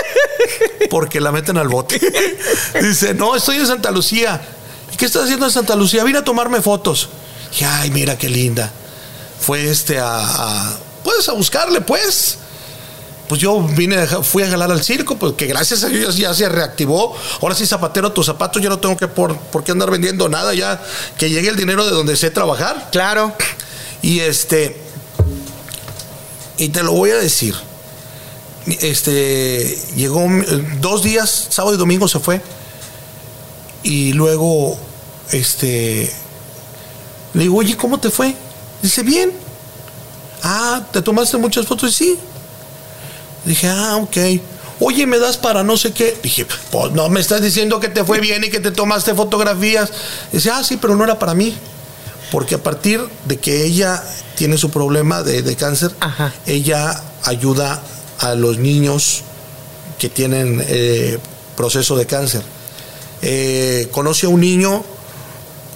Speaker 2: (laughs) Porque la meten al bote. (laughs) Dice, no, estoy en Santa Lucía. ¿Qué estás haciendo en Santa Lucía? Vine a tomarme fotos. Y, ay, mira qué linda. Fue este a, a pues a buscarle, pues pues yo vine, fui a jalar al circo, pues que gracias a Dios ya se reactivó. Ahora sí, zapatero, tus zapatos, ya no tengo que por, por qué andar vendiendo nada, ya que llegue el dinero de donde sé trabajar.
Speaker 1: Claro.
Speaker 2: Y este, y te lo voy a decir. Este, llegó dos días, sábado y domingo se fue. Y luego, este, le digo, oye, ¿cómo te fue? Dice, bien. Ah, ¿te tomaste muchas fotos? Sí. Dije, ah, ok. Oye, ¿me das para no sé qué? Dije, pues no me estás diciendo que te fue bien y que te tomaste fotografías. Dice, ah, sí, pero no era para mí. Porque a partir de que ella tiene su problema de, cáncer, ella ayuda a los niños que tienen eh, proceso de cáncer. Eh, conoce a un niño,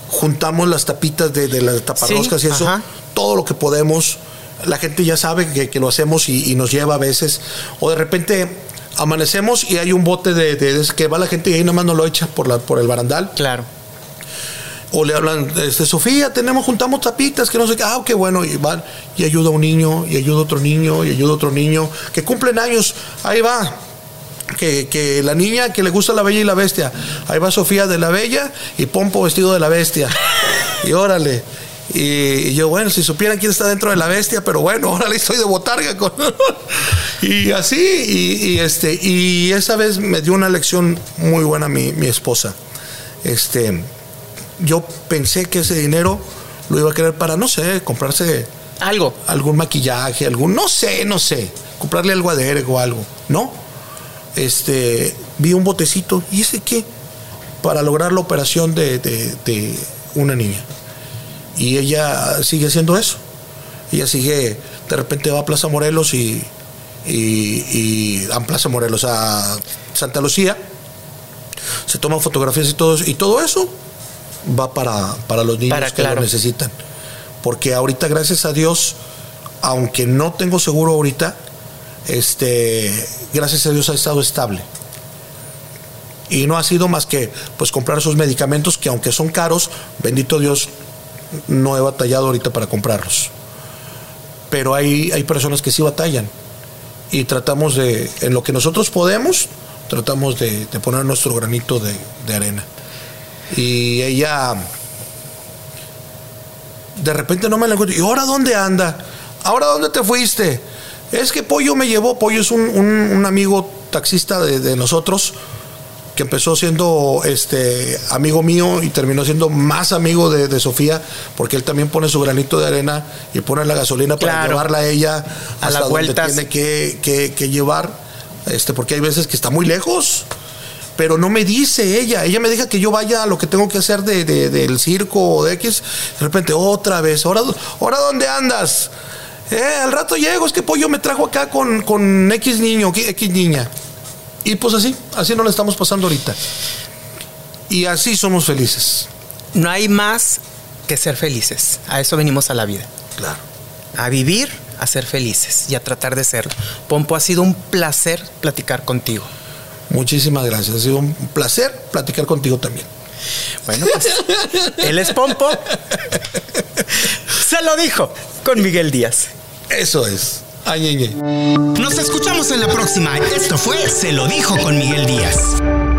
Speaker 2: juntamos las tapitas de, las taparroscas y eso, todo lo que podemos la gente ya sabe que, lo hacemos y, nos lleva a veces. O de repente amanecemos y hay un bote de, que va la gente y ahí nada más no lo echa por, la, por el barandal.
Speaker 1: Claro.
Speaker 2: O le hablan, este, Sofía, tenemos, juntamos tapitas, que no sé qué. Ah, qué bueno. Y van y ayuda a un niño, y ayuda a otro niño, y ayuda a otro niño, que cumplen años. Ahí va. que, la niña que le gusta la bella y la bestia. Ahí va Sofía de la bella y Pompo vestido de la bestia. Y órale. Y, yo, bueno, si supieran quién está dentro de la bestia, pero bueno, (laughs) órale, estoy de botarga. Con... (laughs) y así, y, este, y esa vez me dio una lección muy buena mi, mi esposa. Este, yo pensé que ese dinero lo iba a querer para, no sé, comprarse
Speaker 1: algo.
Speaker 2: Algún maquillaje, algún, no sé, no sé, comprarle algo a Derek o algo. No, este, vi un botecito, ¿y ese qué? Para lograr la operación de, una niña. Y ella sigue haciendo eso. Ella sigue, de repente va a Plaza Morelos y, y, a Plaza Morelos, a Santa Lucía, se toman fotografías y todo, y todo eso va para, para los niños que lo necesitan. Porque ahorita, gracias a Dios, aunque no tengo seguro ahorita, este, gracias a Dios ha estado estable. Y no ha sido más que pues comprar esos medicamentos que aunque son caros, bendito Dios, no he batallado ahorita para comprarlos. Pero hay, hay personas que sí batallan. Y tratamos de, en lo que nosotros podemos, tratamos de, poner nuestro granito de, de arena. Y ella de repente no me la encuentro. ¿Y ahora dónde anda? ¿Ahora dónde te fuiste? Es que Pollo me llevó, Pollo es un, amigo taxista de, nosotros que empezó siendo este amigo mío y terminó siendo más amigo de, Sofía, porque él también pone su granito de arena y pone la gasolina para llevarla a ella a hasta donde tiene que, llevar, este, porque hay veces que está muy lejos. Pero no me dice ella, ella me deja que yo vaya a lo que tengo que hacer de, del circo o de X. De repente, otra vez, ¿ahora, ahora dónde andas? Eh, al rato llego, es que pollo me trajo acá con, con X niño, X niña. Y pues así, así nos lo estamos pasando ahorita. Y así somos felices.
Speaker 1: No hay más que ser felices. A eso venimos a la vida.
Speaker 2: Claro.
Speaker 1: A vivir, a ser felices y a tratar de serlo. Pompo, ha sido un placer platicar contigo.
Speaker 2: Muchísimas gracias. Ha sido un placer platicar contigo también.
Speaker 1: Bueno, pues él es Pompo. (laughs) Se lo dijo con Miguel Díaz.
Speaker 2: Eso es.
Speaker 1: Nos escuchamos en la próxima. Esto fue Se lo dijo con Miguel Díaz.